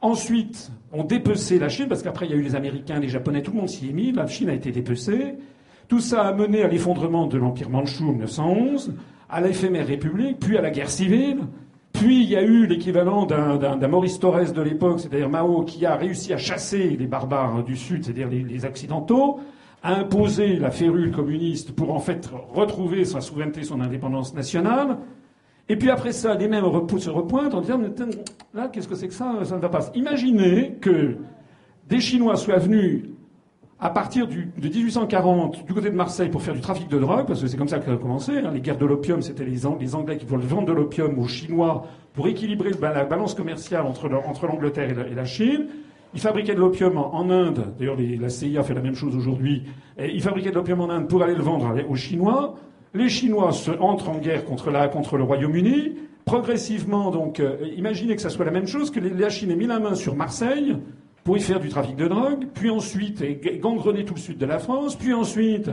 Ensuite, ont dépecé la Chine, parce qu'après il y a eu les Américains, les Japonais, tout le monde s'y est mis, la Chine a été dépecée. Tout ça a mené à l'effondrement de l'Empire mandchou en 1911, à l'éphémère République, puis à la guerre civile. Puis il y a eu l'équivalent d'un, Maurice Torres de l'époque, c'est-à-dire Mao, qui a réussi à chasser les barbares du Sud, c'est-à-dire les, les Occidentaux, a imposé la férule communiste pour en fait retrouver sa souveraineté, son indépendance nationale. Et puis après ça, les mêmes se repointent en disant, là, qu'est-ce que c'est que ça? Ça ne va pas. Imaginez que des Chinois soient venus à partir de 1840 du côté de Marseille pour faire du trafic de drogue, parce que c'est comme ça que ça a commencé. hein. Les guerres de l'opium, c'était les, Ang- les Anglais qui voulaient vendre de l'opium aux Chinois pour équilibrer la balance commerciale entre, le- entre l'Angleterre et, la- Chine. Ils fabriquaient de l'opium en, Inde. D'ailleurs, la CIA fait la même chose aujourd'hui. Ils fabriquaient de l'opium en Inde pour aller le vendre aux Chinois. Les Chinois entrent en guerre contre, le Royaume-Uni. Progressivement, donc, euh, imaginez que ça soit la même chose, que la Chine ait mis la main sur Marseille pour y faire du trafic de drogue, puis ensuite ait g- gangrené tout le sud de la France, puis ensuite,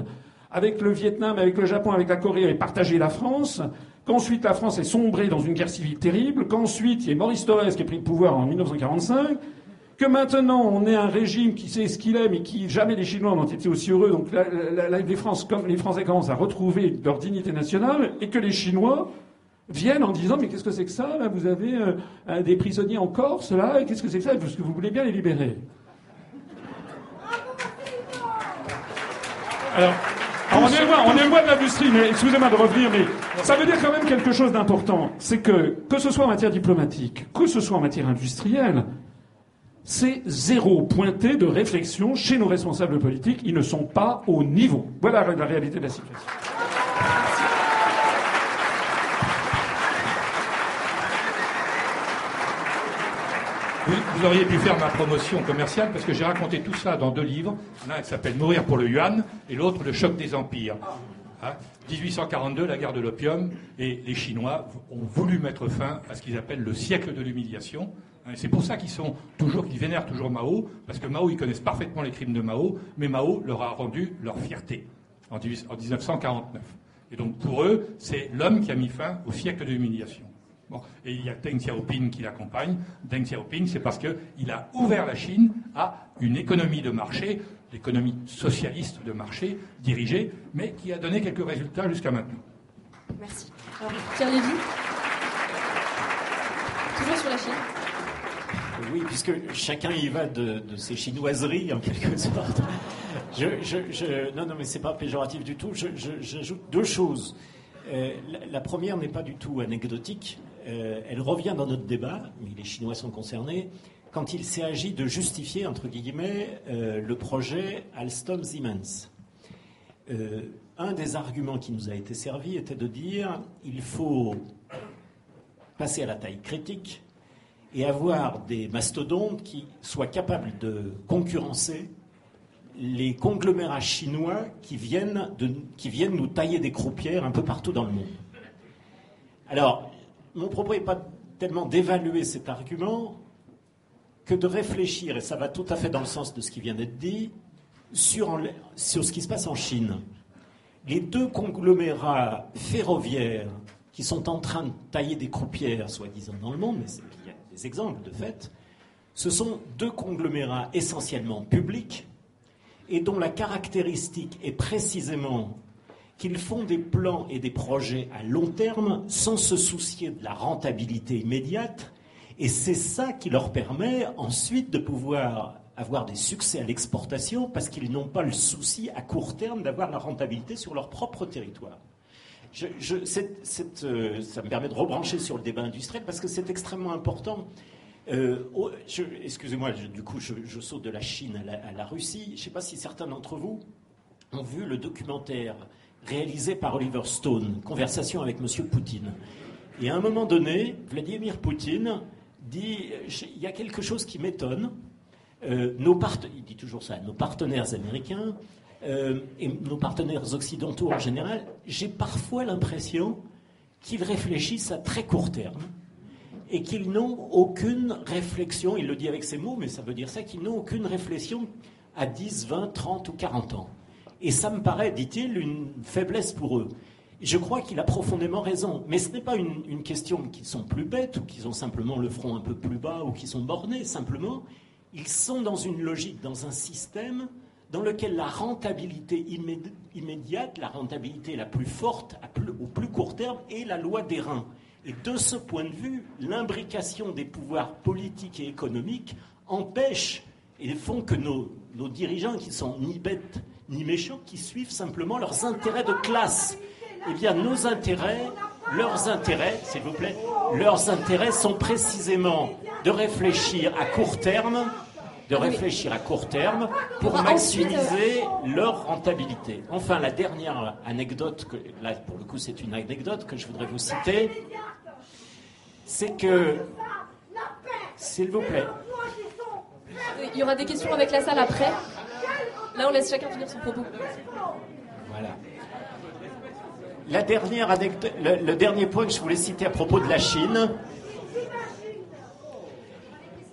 avec le Vietnam, avec le Japon, avec la Corée, ait partagé la France, qu'ensuite la France ait sombré dans une guerre civile terrible, qu'ensuite il y ait Maurice Torres qui ait pris le pouvoir en 1945, que maintenant on ait un régime qui sait ce qu'il est, mais qui jamais les Chinois n'ont été aussi heureux. Donc les, France, comme les Français commencent à retrouver leur dignité nationale, et que les Chinois viennent en disant mais qu'est-ce que c'est que ça Vous avez euh, euh, des prisonniers en Corse là Qu'est-ce que c'est que ça Parce que vous voulez bien les libérer. Alors, on est loin, on de l'industrie, mais excusez-moi de revenir, mais ça veut dire quand même quelque chose d'important. C'est que, que ce soit en matière diplomatique, que ce soit en matière industrielle, c'est zéro pointé de réflexion chez nos responsables politiques. Ils ne sont pas au niveau. Voilà la réalité de la situation. Vous, auriez pu faire ma promotion commerciale parce que j'ai raconté tout ça dans deux livres. L'un s'appelle Mourir pour le yuan et l'autre Le choc des empires. Hein 1842, la guerre de l'opium, et les Chinois ont voulu mettre fin à ce qu'ils appellent le siècle de l'humiliation. Hein, C'est pour ça qu'ils sont toujours, qu'ils vénèrent toujours Mao, parce que Mao, ils connaissent parfaitement les crimes de Mao, mais Mao leur a rendu leur fierté en 18 en 1949. Et donc pour eux, c'est l'homme qui a mis fin au siècle de l'humiliation. Bon. Et il y a Deng Xiaoping qui l'accompagne. Deng Xiaoping, c'est parce qu'il a ouvert la Chine à une économie de marché, l'économie socialiste de marché, dirigée, mais qui a donné quelques résultats jusqu'à maintenant. Merci. Alors, Pierre Lévy Toujours sur la Chine? Oui, puisque chacun y va de, de ses chinoiseries, en quelque sorte. Je, je- je- non, non, mais c'est pas péjoratif du tout. J'ajoute deux choses. Euh, la, la première n'est pas du tout anecdotique. Euh, elle revient dans notre débat, mais les Chinois sont concernés, quand il s'agit de justifier, entre guillemets, euh, le projet Alstom-Siemens. Euh, un des arguments qui nous a été servi était de dire il faut passer à la taille critique et avoir des mastodontes qui soient capables de concurrencer les conglomérats chinois qui viennent, qui viennent nous tailler des croupières un peu partout dans le monde. Alors, mon propos n'est pas tellement d'évaluer cet argument que de réfléchir, et ça va tout à fait dans le sens de ce qui vient d'être dit, sur, ce qui se passe en Chine. Les deux conglomérats ferroviaires qui sont en train de tailler des croupières, soi-disant, dans le monde, mais il y a des exemples de fait, ce sont deux conglomérats essentiellement publics et dont la caractéristique est précisément qu'ils font des plans et des projets à long terme sans se soucier de la rentabilité immédiate. Et c'est ça qui leur permet ensuite de pouvoir avoir des succès à l'exportation parce qu'ils n'ont pas le souci à court terme d'avoir la rentabilité sur leur propre territoire. Euh, ça me permet de rebrancher sur le débat industriel parce que c'est extrêmement important. Euh, Excusez-moi, du coup, je, saute de la Chine à la Russie. Je ne sais pas si certains d'entre vous ont vu le documentaire réalisé par Oliver Stone, Conversation avec M. Poutine. Et à un moment donné, Vladimir Poutine dit il y a quelque chose qui m'étonne. Euh, il dit toujours ça, nos partenaires américains euh, et nos partenaires occidentaux en général, j'ai parfois l'impression qu'ils réfléchissent à très court terme et qu'ils n'ont aucune réflexion, il le dit avec ces mots, mais ça veut dire ça, qu'ils n'ont aucune réflexion à 10, 20, 30 ou 40 ans. Et ça me paraît, dit-il, une faiblesse pour eux. Je crois qu'il a profondément raison. Mais ce n'est pas une, question qu'ils sont plus bêtes ou qu'ils ont simplement le front un peu plus bas ou qu'ils sont bornés. Simplement, ils sont dans une logique, dans un système dans lequel la rentabilité immédi- immédiate, la rentabilité la plus forte au plus court terme est la loi des reins. Et de ce point de vue, l'imbrication des pouvoirs politiques et économiques empêche et font que nos, nos dirigeants, qui sont ni bêtes ni méchants, qui suivent simplement leurs intérêts de classe. Eh bien, nos intérêts, leurs intérêts, s'il vous plaît, leurs intérêts sont précisément de réfléchir à court terme, de réfléchir à court terme pour maximiser leur rentabilité. Enfin, la dernière anecdote, que, là pour le coup c'est une anecdote que je voudrais vous citer, c'est que, s'il vous plaît, Il y aura des questions avec la salle après. Là, on laisse chacun finir son propos. Voilà. La dernière le, dernier point que je voulais citer à propos de la Chine,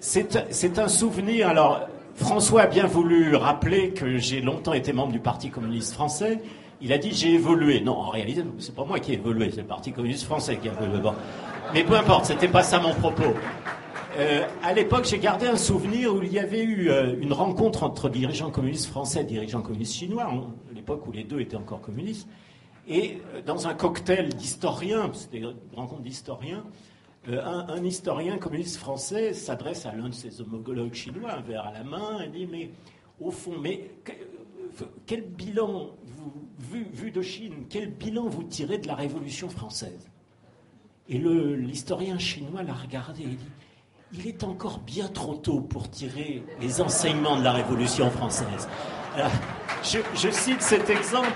c'est un souvenir. Alors, François a bien voulu rappeler que j'ai longtemps été membre du Parti communiste français. Il a dit j'ai évolué. Non, en réalité, c'est pas moi qui ai évolué, c'est le Parti communiste français qui a évolué. Mais peu importe, c'était pas ça mon propos. Euh, à l'époque, j'ai gardé un souvenir où il y avait eu euh, une rencontre entre dirigeants communistes français et dirigeants communistes chinois, à l'époque où les deux étaient encore communistes. Et euh, dans un cocktail d'historiens, c'était une rencontre d'historiens, euh, un, historien communiste français s'adresse à l'un de ses homologues chinois, un verre à la main, et dit Mais au fond, mais que- quel bilan, vous, vu, vu de Chine, quel bilan vous tirez de la Révolution française? Et l'historien chinois l'a regardé et dit Il est encore bien trop tôt pour tirer les enseignements de la Révolution française. Alors, je, cite cet exemple,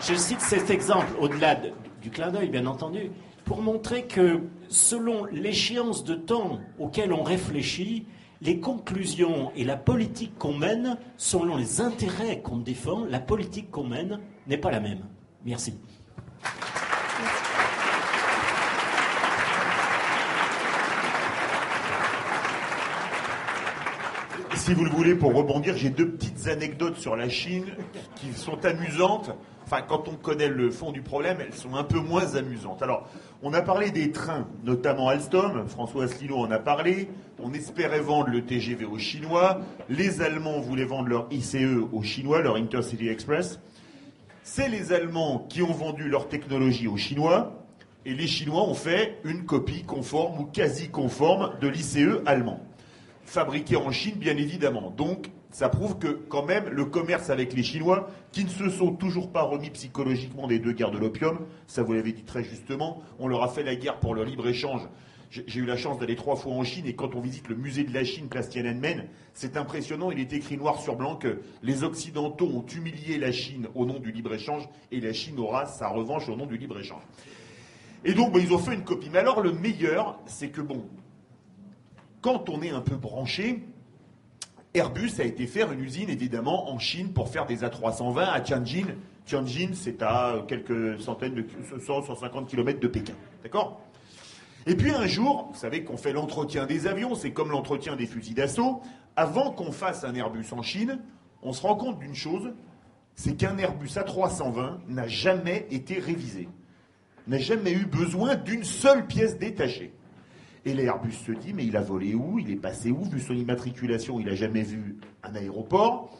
je cite cet exemple au-delà de- du clin d'œil, bien entendu, pour montrer que selon l'échéance de temps auquel on réfléchit, les conclusions et la politique qu'on mène, selon les intérêts qu'on défend, la politique qu'on mène n'est pas la même. Merci. Si vous le voulez, pour rebondir, j'ai deux petites anecdotes sur la Chine qui sont amusantes. Enfin, quand on connaît le fond du problème, elles sont un peu moins amusantes. Alors, on a parlé des trains, notamment Alstom. François Asselineau en a parlé. On espérait vendre le TGV aux Chinois. Les Allemands voulaient vendre leur ICE aux Chinois, leur Intercity Express. C'est les Allemands qui ont vendu leur technologie aux Chinois. Et les Chinois ont fait une copie conforme ou quasi conforme de l'ICE allemand fabriqués en Chine, bien évidemment. Donc, ça prouve que, quand même, le commerce avec les Chinois, qui ne se sont toujours pas remis psychologiquement des deux guerres de l'opium, ça vous l'avez dit très justement, on leur a fait la guerre pour le libre-échange. J'ai j'ai eu la chance d'aller trois fois en Chine et quand on visite le musée de la Chine, place Tiananmen, c'est impressionnant. Il est écrit noir sur blanc que les Occidentaux ont humilié la Chine au nom du libre-échange et la Chine aura sa revanche au nom du libre-échange. Et donc, bah, ils ont fait une copie. Mais alors, le meilleur, c'est que, bon, quand on est un peu branché, Airbus a été faire une usine évidemment en Chine pour faire des A320 à Tianjin. Tianjin, c'est à quelques centaines de 100, 150 km de Pékin. D'accord? Et puis un jour, vous savez qu'on fait l'entretien des avions, c'est comme l'entretien des fusils d'assaut. Avant qu'on fasse un Airbus en Chine, on se rend compte d'une chose, c'est qu'un Airbus A320 n'a jamais été révisé, n'a jamais eu besoin d'une seule pièce détachée. Et l'Airbus se dit, mais il a volé où? Il est passé où Vu son immatriculation, il n'a jamais vu un aéroport.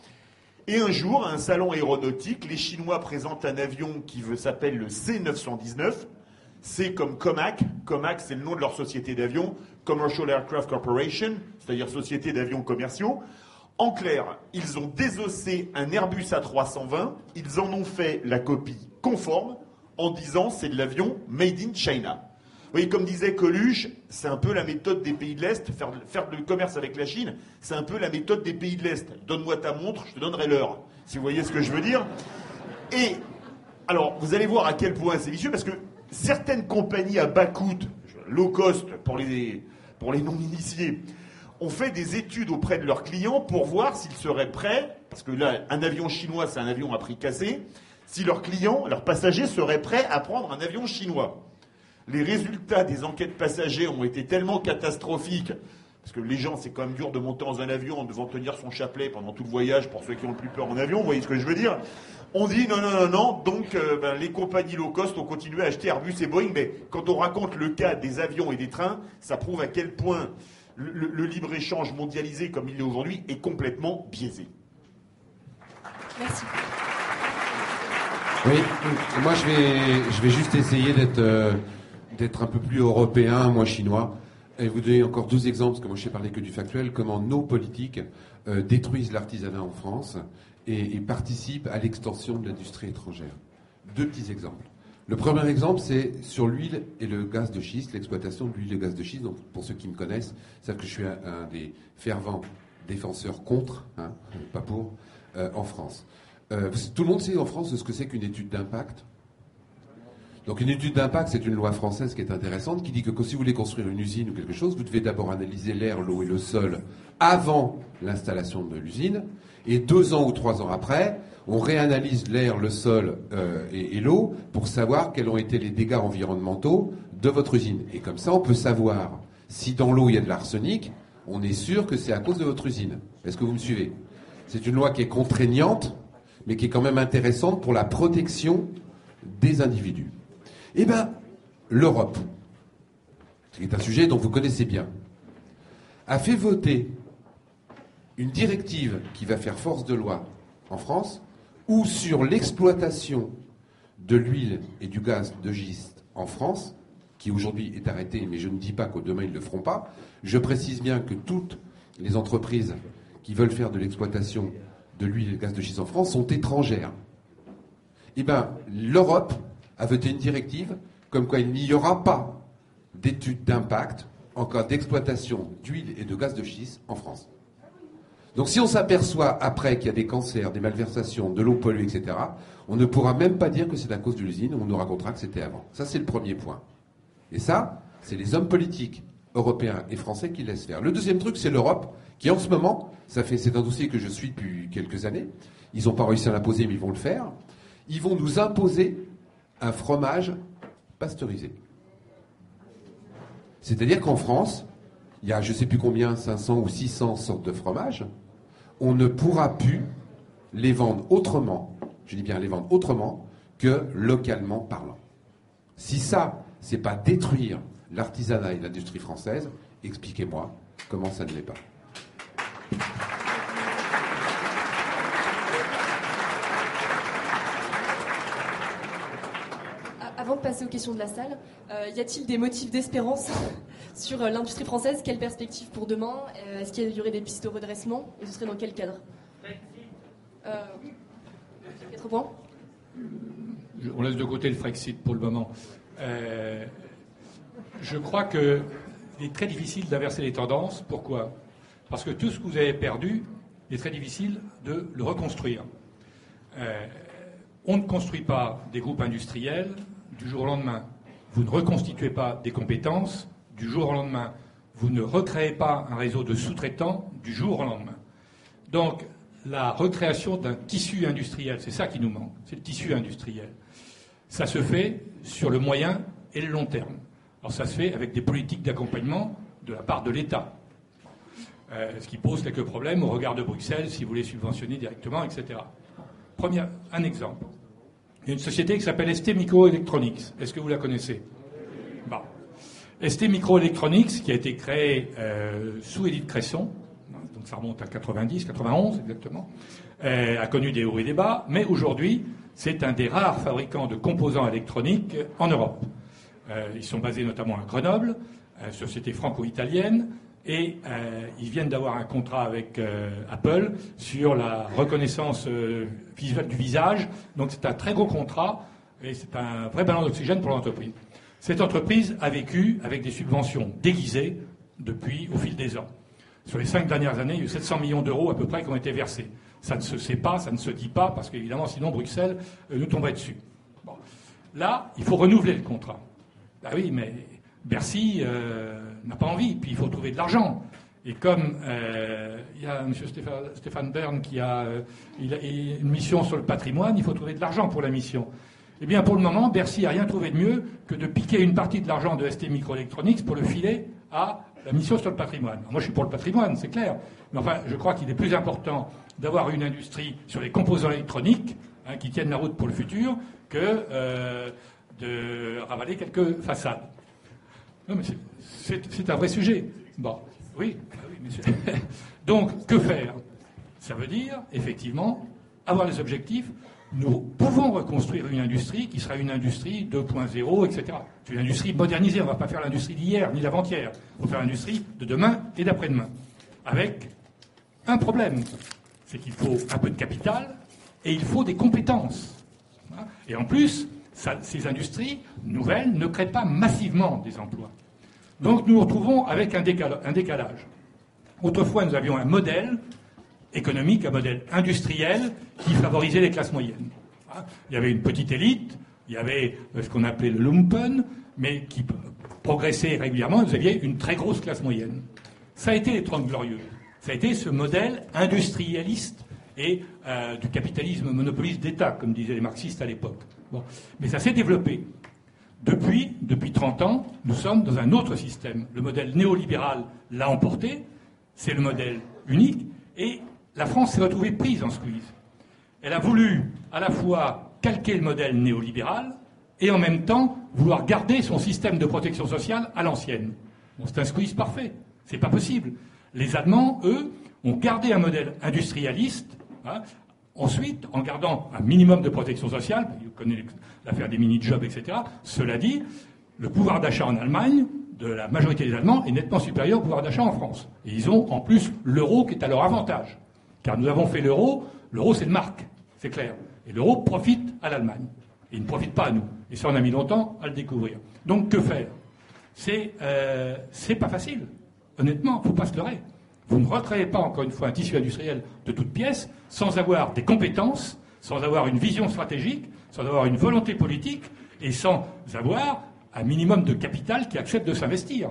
Et un jour, à un salon aéronautique, les Chinois présentent un avion qui s'appelle le C919. C'est comme Comac. Comac, c'est le nom de leur société d'avions, Commercial Aircraft Corporation, c'est-à-dire société d'avions commerciaux. En clair, ils ont désossé un Airbus A320, ils en ont fait la copie conforme en disant c'est de l'avion made in China. Voyez, comme disait Coluche, c'est un peu la méthode des pays de l'Est. Faire, faire du commerce avec la Chine, c'est un peu la méthode des pays de l'Est. Donne-moi ta montre, je te donnerai l'heure. Si vous voyez ce que je veux dire. Et, alors, vous allez voir à quel point c'est vicieux, parce que certaines compagnies à bas coût, low cost pour les, pour les non-initiés, ont fait des études auprès de leurs clients pour voir s'ils seraient prêts, parce que là, un avion chinois, c'est un avion à prix cassé, si leurs clients, leurs passagers seraient prêts à prendre un avion chinois. Les résultats des enquêtes passagers ont été tellement catastrophiques, parce que les gens, c'est quand même dur de monter dans un avion en devant tenir son chapelet pendant tout le voyage, pour ceux qui ont le plus peur en avion, vous voyez ce que je veux dire On dit non, non, non, non, donc euh, ben, les compagnies low cost ont continué à acheter Airbus et Boeing, mais quand on raconte le cas des avions et des trains, ça prouve à quel point le, le- le libre-échange mondialisé comme il est aujourd'hui est complètement biaisé. Merci. Oui, moi je vais, je vais juste essayer d'être euh, d'être un peu plus européen, moins chinois, et vous donner encore 12 exemples, parce que moi je sais parler que du factuel, comment nos politiques euh, détruisent l'artisanat en France et, participent à l'extension de l'industrie étrangère. Deux petits exemples. Le premier exemple, c'est sur l'huile et le gaz de schiste, l'exploitation de l'huile et le gaz de schiste. Donc, pour ceux qui me connaissent, savent que je suis un, un des fervents défenseurs contre, hein, pas pour, euh, en France. Euh, tout le monde sait en France ce que c'est qu'une étude d'impact. Donc une étude d'impact, c'est une loi française qui est intéressante, qui dit que si vous voulez construire une usine ou quelque chose, vous devez d'abord analyser l'air, l'eau et le sol avant l'installation de l'usine, et deux ans ou trois ans après, on réanalyse l'air, le sol euh, et, et l'eau pour savoir quels ont été les dégâts environnementaux de votre usine. Et comme ça, on peut savoir si dans l'eau il y a de l'arsenic, on est sûr que c'est à cause de votre usine. Est-ce que vous me suivez? C'est une loi qui est contraignante, mais qui est quand même intéressante pour la protection des individus. Eh bien, l'Europe, qui est un sujet dont vous connaissez bien, a fait voter une directive qui va faire force de loi en France, où sur l'exploitation de l'huile et du gaz de schiste en France, qui aujourd'hui est arrêtée, mais je ne dis pas qu'au demain ils ne le feront pas, je précise bien que toutes les entreprises qui veulent faire de l'exploitation de l'huile et du gaz de schiste en France sont étrangères. Eh bien, l'Europe a voté une directive comme quoi il n'y aura pas d'études d'impact en cas d'exploitation d'huile et de gaz de schiste en France. Donc si on s'aperçoit après qu'il y a des cancers, des malversations, de l'eau polluée, etc., on ne pourra même pas dire que c'est à cause de l'usine, on nous racontera que c'était avant. Ça, c'est le premier point. Et ça, c'est les hommes politiques européens et français qui laissent faire. Le deuxième truc, c'est l'Europe, qui en ce moment, ça fait, c'est un dossier que je suis depuis quelques années, ils n'ont pas réussi à l'imposer, mais ils vont le faire, ils vont nous imposer un fromage pasteurisé. C'est-à-dire qu'en France, il y a je ne sais plus combien, 500 ou 600 sortes de fromages, on ne pourra plus les vendre autrement, je dis bien les vendre autrement, que localement parlant. Si ça, c'est pas détruire l'artisanat et l'industrie française, expliquez-moi comment ça ne l'est pas. A- Avant passer aux questions de la salle, euh, y a-t-il des motifs d'espérance sur euh, l'industrie française? Quelle perspective pour demain? Euh, Est-ce qu'il y aurait des pistes de redressement? Et ce serait dans quel cadre? Quatre points. On laisse de côté le Frexit pour le moment. Je crois qu'il est très difficile d'inverser les tendances. Pourquoi? Parce que tout ce que vous avez perdu, il est très difficile de le reconstruire. On ne construit pas des groupes industriels du jour au lendemain. Vous ne reconstituez pas des compétences du jour au lendemain. Vous ne recréez pas un réseau de sous-traitants du jour au lendemain. Donc, la recréation d'un tissu industriel, c'est ça qui nous manque, c'est le tissu industriel. Ça se fait sur le moyen et le long terme. Alors, ça se fait avec des politiques d'accompagnement de la part de l'État. Euh, ce qui pose quelques problèmes au regard de Bruxelles, si vous voulez subventionner directement, etc. Premier, un exemple. Il y a une société qui s'appelle ST Microelectronics. Est-ce que vous la connaissez? Bon. ST Microelectronics, qui a été créée euh, sous Édith Cresson, donc ça remonte à 90, 91 exactement, euh, a connu des hauts et des bas, mais aujourd'hui, c'est un des rares fabricants de composants électroniques en Europe. Euh, ils sont basés notamment à Grenoble, société franco-italienne, et euh, ils viennent d'avoir un contrat avec euh, Apple sur la reconnaissance euh, visuelle du visage. Donc c'est un très gros contrat et c'est un vrai ballon d'oxygène pour l'entreprise. Cette entreprise a vécu avec des subventions déguisées depuis au fil des ans. Sur les cinq dernières années, il y a eu 700 millions d'euros à peu près qui ont été versés. Ça ne se sait pas, ça ne se dit pas, parce qu'évidemment, sinon Bruxelles nous tomberait dessus. Là, il faut renouveler le contrat. Ah oui, mais Bercy n'a pas envie, puis il faut trouver de l'argent. Et comme euh, il y a M. Stéphane, Bern qui a, euh, a une mission sur le patrimoine, il faut trouver de l'argent pour la mission. Eh bien, pour le moment, Bercy n'a rien trouvé de mieux que de piquer une partie de l'argent de ST Microelectronics pour le filer à la mission sur le patrimoine. Moi, je suis pour le patrimoine, c'est clair. Mais enfin, je crois qu'il est plus important d'avoir une industrie sur les composants électroniques hein, qui tiennent la route pour le futur que euh, de ravaler quelques façades. Non, mais c'est un vrai sujet. Bon, oui, ah oui monsieur. Donc, que faire? Ça veut dire, effectivement, avoir des objectifs. Nous pouvons reconstruire une industrie qui sera une industrie 2.0, etc. C'est une industrie modernisée. On ne va pas faire l'industrie d'hier ni d'avant-hier. Il faut faire l'industrie de demain et d'après-demain. Avec un problème. C'est qu'il faut un peu de capital et il faut des compétences. Et en plus, ces industries nouvelles ne créent pas massivement des emplois. Donc nous nous retrouvons avec un, décalage. Autrefois, nous avions un modèle économique, un modèle industriel qui favorisait les classes moyennes. Hein, il y avait une petite élite, il y avait euh, ce qu'on appelait le lumpen, mais qui progressait régulièrement, vous aviez une très grosse classe moyenne. Ça a été les Trente Glorieux. Ça a été ce modèle industrialiste et euh, du capitalisme monopoliste d'État, comme disaient les marxistes à l'époque. Mais ça s'est développé. Depuis, depuis 30 ans, nous sommes dans un autre système. Le modèle néolibéral l'a emporté, c'est le modèle unique, et la France s'est retrouvée prise en squeeze. Elle a voulu à la fois calquer le modèle néolibéral et en même temps vouloir garder son système de protection sociale à l'ancienne. c'est un squeeze parfait. C'est pas possible. Les Allemands, eux, ont gardé un modèle industrialiste Hein. Ensuite, en gardant un minimum de protection sociale, vous connaissez l'affaire des mini-jobs, etc., cela dit, le pouvoir d'achat en Allemagne de la majorité des Allemands est nettement supérieur au pouvoir d'achat en France. Et ils ont en plus l'euro qui est à leur avantage. Car nous avons fait l'euro, l'euro c'est une marque, c'est clair. Et l'euro profite à l'Allemagne. Et il ne profite pas à nous. Et ça, on a mis longtemps à le découvrir. Donc que faire? C'est euh, pas facile. Honnêtement, il ne faut pas se leurrer. Vous ne recréez pas, encore une fois, un tissu industriel de toutes pièces sans avoir des compétences, sans avoir une vision stratégique, sans avoir une volonté politique et sans avoir un minimum de capital qui accepte de s'investir.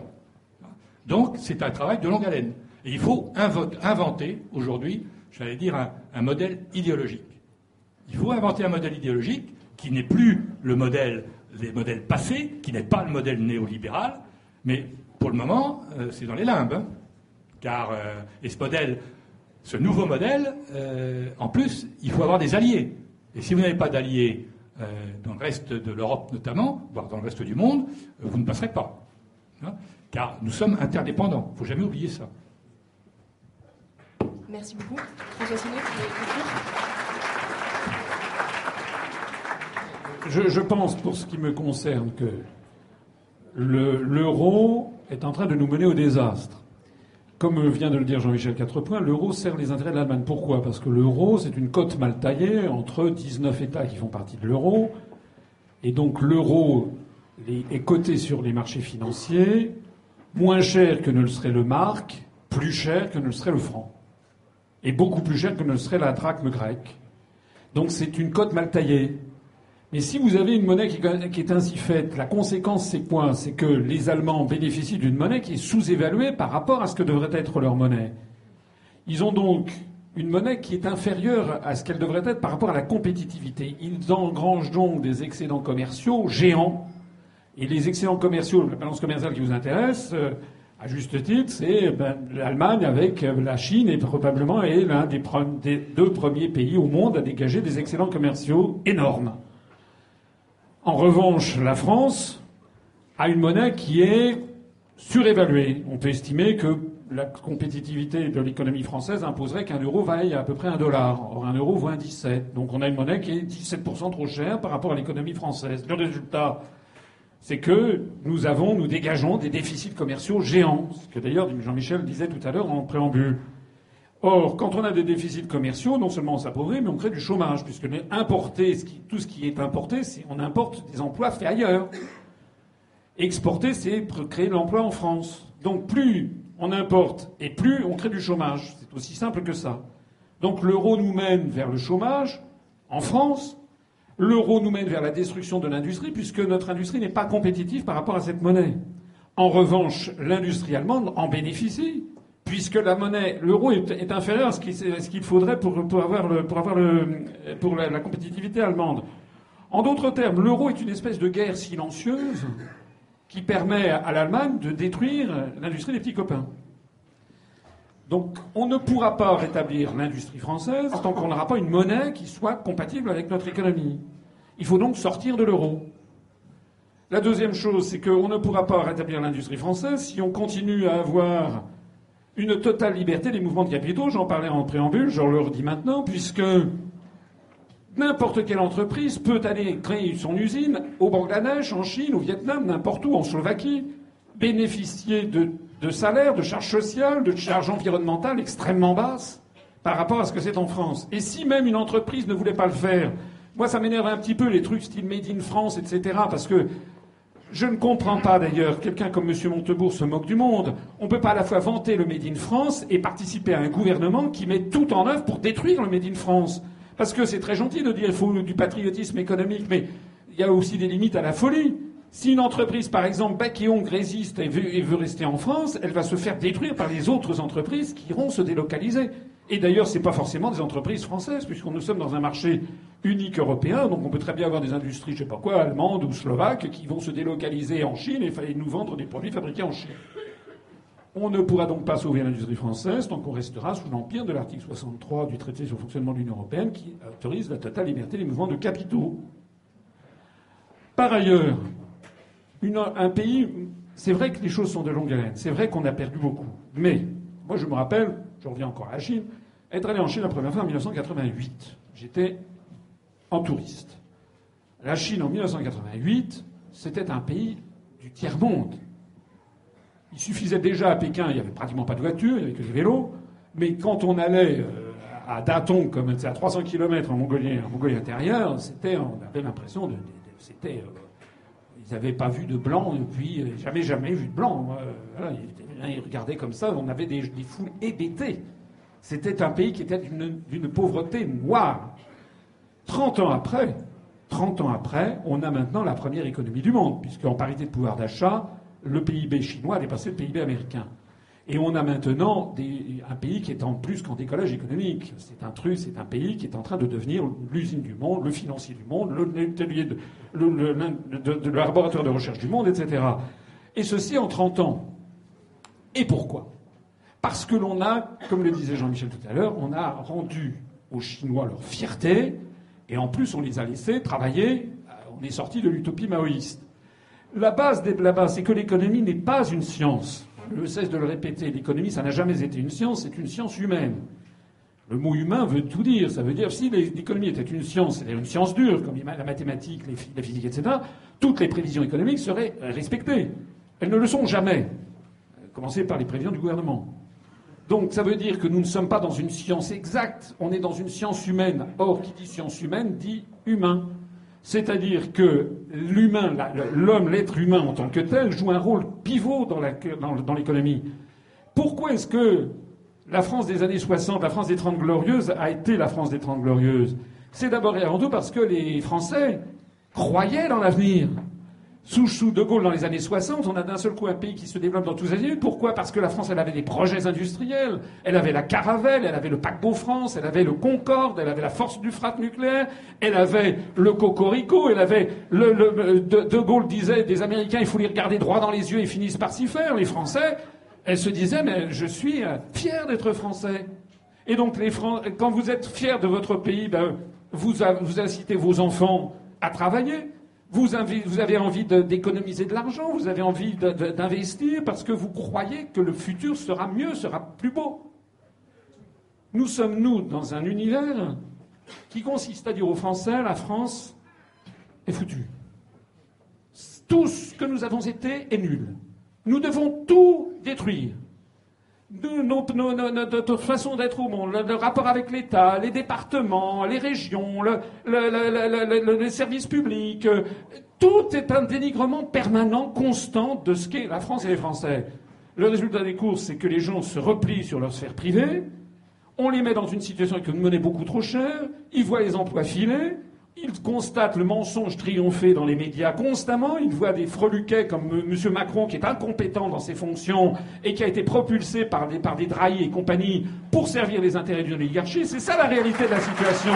Donc, c'est un travail de longue haleine. Et il faut inventer, aujourd'hui, j'allais dire, un, modèle idéologique. Il faut inventer un modèle idéologique qui n'est plus le modèle des modèles passés, qui n'est pas le modèle néolibéral, mais pour le moment, euh, c'est dans les limbes. Hein. Car, euh, et ce modèle, ce nouveau modèle, euh, en plus, il faut avoir des alliés. Et si vous n'avez pas d'alliés euh, dans le reste de l'Europe notamment, voire dans le reste du monde, vous ne passerez pas. Hein? car nous sommes interdépendants. Il ne faut jamais oublier ça. Merci beaucoup. François Sinet, je, je pense, pour ce qui me concerne, que l'euro est en train de nous mener au désastre. Comme vient de le dire Jean-Michel Quatrepoint, l'euro sert les intérêts de l'Allemagne. Pourquoi? Parce que l'euro, c'est une cote mal taillée entre 19 États qui font partie de l'euro. Et donc l'euro est coté sur les marchés financiers moins cher que ne le serait le mark, plus cher que ne le serait le franc. Et beaucoup plus cher que ne le serait la drachme grecque. Donc c'est une cote mal taillée. Mais si vous avez une monnaie qui est ainsi faite, la conséquence c'est quoi? C'est que les Allemands bénéficient d'une monnaie qui est sous-évaluée par rapport à ce que devrait être leur monnaie. Ils ont donc une monnaie qui est inférieure à ce qu'elle devrait être par rapport à la compétitivité. Ils engrangent donc des excédents commerciaux géants. Et les excédents commerciaux, la balance commerciale qui vous intéresse, euh, à juste titre, c'est ben, l'Allemagne avec euh, la Chine et probablement est l'un des, des deux premiers pays au monde à dégager des excédents commerciaux énormes. En revanche, la France a une monnaie qui est surévaluée. On peut estimer que la compétitivité de l'économie française imposerait qu'un euro vaille à peu près un dollar. Or, un euro vaut un 17. Donc, on a une monnaie qui est 17% trop chère par rapport à l'économie française. Le résultat, c'est que nous avons, nous dégageons des déficits commerciaux géants. Ce que d'ailleurs Jean-Michel disait tout à l'heure en préambule. Or, quand on a des déficits commerciaux, non seulement on s'appauvrit, mais on crée du chômage, puisque importer, tout ce qui est importé, c'est on importe des emplois faits ailleurs. Exporter, c'est créer de l'emploi en France. Donc plus on importe et plus on crée du chômage. C'est aussi simple que ça. Donc l'euro nous mène vers le chômage en France. L'euro nous mène vers la destruction de l'industrie, puisque notre industrie n'est pas compétitive par rapport à cette monnaie. En revanche, l'industrie allemande en bénéficie puisque la monnaie, l'euro est, inférieur à ce qu'il faudrait pour, avoir, pour, avoir le, pour la, compétitivité allemande. En d'autres termes, l'euro est une espèce de guerre silencieuse qui permet à l'Allemagne de détruire l'industrie des petits copains. Donc on ne pourra pas rétablir l'industrie française tant qu'on n'aura pas une monnaie qui soit compatible avec notre économie. Il faut donc sortir de l'euro. La deuxième chose, c'est qu'on ne pourra pas rétablir l'industrie française si on continue à avoir une totale liberté des mouvements de capitaux. J'en parlais en préambule, je le redis maintenant, puisque n'importe quelle entreprise peut aller créer son usine au Bangladesh, en Chine, au Vietnam, n'importe où, en Slovaquie, bénéficier de salaires, de charges sociales, de charges environnementales extrêmement basses par rapport à ce que c'est en France. Et si même une entreprise ne voulait pas le faire, moi ça m'énerve un petit peu les trucs style Made in France, etc. Parce que je ne comprends pas d'ailleurs, quelqu'un comme M. Montebourg se moque du monde. On ne peut pas à la fois vanter le Made in France et participer à un gouvernement qui met tout en œuvre pour détruire le Made in France. Parce que c'est très gentil de dire qu'il faut du patriotisme économique, mais il y a aussi des limites à la folie. Si une entreprise, par exemple, bec et ongle résiste et veut, rester en France, elle va se faire détruire par les autres entreprises qui iront se délocaliser. Et d'ailleurs, ce n'est pas forcément des entreprises françaises, puisqu'on nous sommes dans un marché unique européen, donc on peut très bien avoir des industries, je sais pas quoi, allemandes ou slovaques, qui vont se délocaliser en Chine et nous vendre des produits fabriqués en Chine. On ne pourra donc pas sauver l'industrie française tant qu'on restera sous l'empire de l'article 63 du traité sur le fonctionnement de l'Union européenne qui autorise la totale liberté des mouvements de capitaux. Par ailleurs, un pays, c'est vrai que les choses sont de longue haleine, c'est vrai qu'on a perdu beaucoup. Mais, moi je me rappelle, je reviens encore à la Chine, être allé en Chine la première fois en 1988. J'étais en touriste. La Chine en 1988, c'était un pays du tiers-monde. Il suffisait déjà à Pékin, il n'y avait pratiquement pas de voiture, il n'y avait que des vélos. Mais quand on allait euh, à Datong, comme à 300 km en Mongolie, en Mongolie intérieure, c'était, on avait l'impression de, c'était euh, ils n'avaient pas vu de blanc depuis, euh, jamais, jamais vu de blanc. Ils, regardaient comme ça, on avait des, foules hébétées. C'était un pays qui était d'une pauvreté noire. 30 ans après, 30 ans après, on a maintenant la première économie du monde, puisqu'en parité de pouvoir d'achat, le PIB chinois a dépassé le PIB américain. Et on a maintenant un pays qui est en plus qu'en décollage économique. C'est un truc, c'est un pays qui est en train de devenir l'usine du monde, le financier du monde, le, le, laboratoire de recherche du monde, etc. Et ceci en 30 ans. Et pourquoi? Parce que l'on a, comme le disait Jean-Michel tout à l'heure, on a rendu aux Chinois leur fierté, et en plus on les a laissés travailler, euh, on est sorti de l'utopie maoïste. La base de la base, c'est que l'économie n'est pas une science je cesse de le répéter, l'économie, ça n'a jamais été une science, c'est une science humaine. Le mot humain veut tout dire. Ça veut dire si l'économie était une science, c'est-à-dire une science dure, comme la mathématique, la physique, etc., toutes les prévisions économiques seraient respectées. Elles ne le sont jamais. Commencer par les prévisions du gouvernement. Donc ça veut dire que nous ne sommes pas dans une science exacte, on est dans une science humaine. Or, qui dit science humaine dit humain. C'est-à-dire que l'humain, l'homme, l'être humain en tant que tel, joue un rôle pivot dans l'économie. Pourquoi est-ce que la France des années 60, la France des Trente Glorieuses, a été la France des Trente Glorieuses? C'est d'abord et avant tout parce que les Français croyaient dans l'avenir. Sous, sous De Gaulle dans les années 60, on a d'un seul coup un pays qui se développe dans tous les azimuts. Pourquoi? Parce que la France, elle avait des projets industriels. Elle avait la Caravelle, elle avait le paquebot France, elle avait le Concorde, elle avait la force du frappe nucléaire, elle avait le Cocorico, elle avait le, de, Gaulle disait des Américains, il faut les regarder droit dans les yeux et finissent par s'y faire. Les Français, elle se disait, mais je suis euh, fier d'être Français. Et donc, quand vous êtes fier de votre pays, ben, vous incitez vos enfants à travailler. Vous avez envie d'économiser de l'argent, vous avez envie d'investir parce que vous croyez que le futur sera mieux, sera plus beau. Nous sommes, nous, dans un univers qui consiste à dire aux Français, la France est foutue. Tout ce que nous avons été est nul. Nous devons tout détruire notre façon d'être au monde, le, rapport avec l'État, les départements, les régions, le, les services publics, euh, tout est un dénigrement permanent, constant de ce qu'est la France et les Français. Le résultat des courses, c'est que les gens se replient sur leur sphère privée, on les met dans une situation monnaie beaucoup trop chère, ils voient les emplois filer, il constate le mensonge triompher dans les médias constamment. Il voit des freluquets comme M. Macron, qui est incompétent dans ses fonctions et qui a été propulsé par des, par des et compagnie pour servir les intérêts d'une oligarchie. C'est ça la réalité de la situation.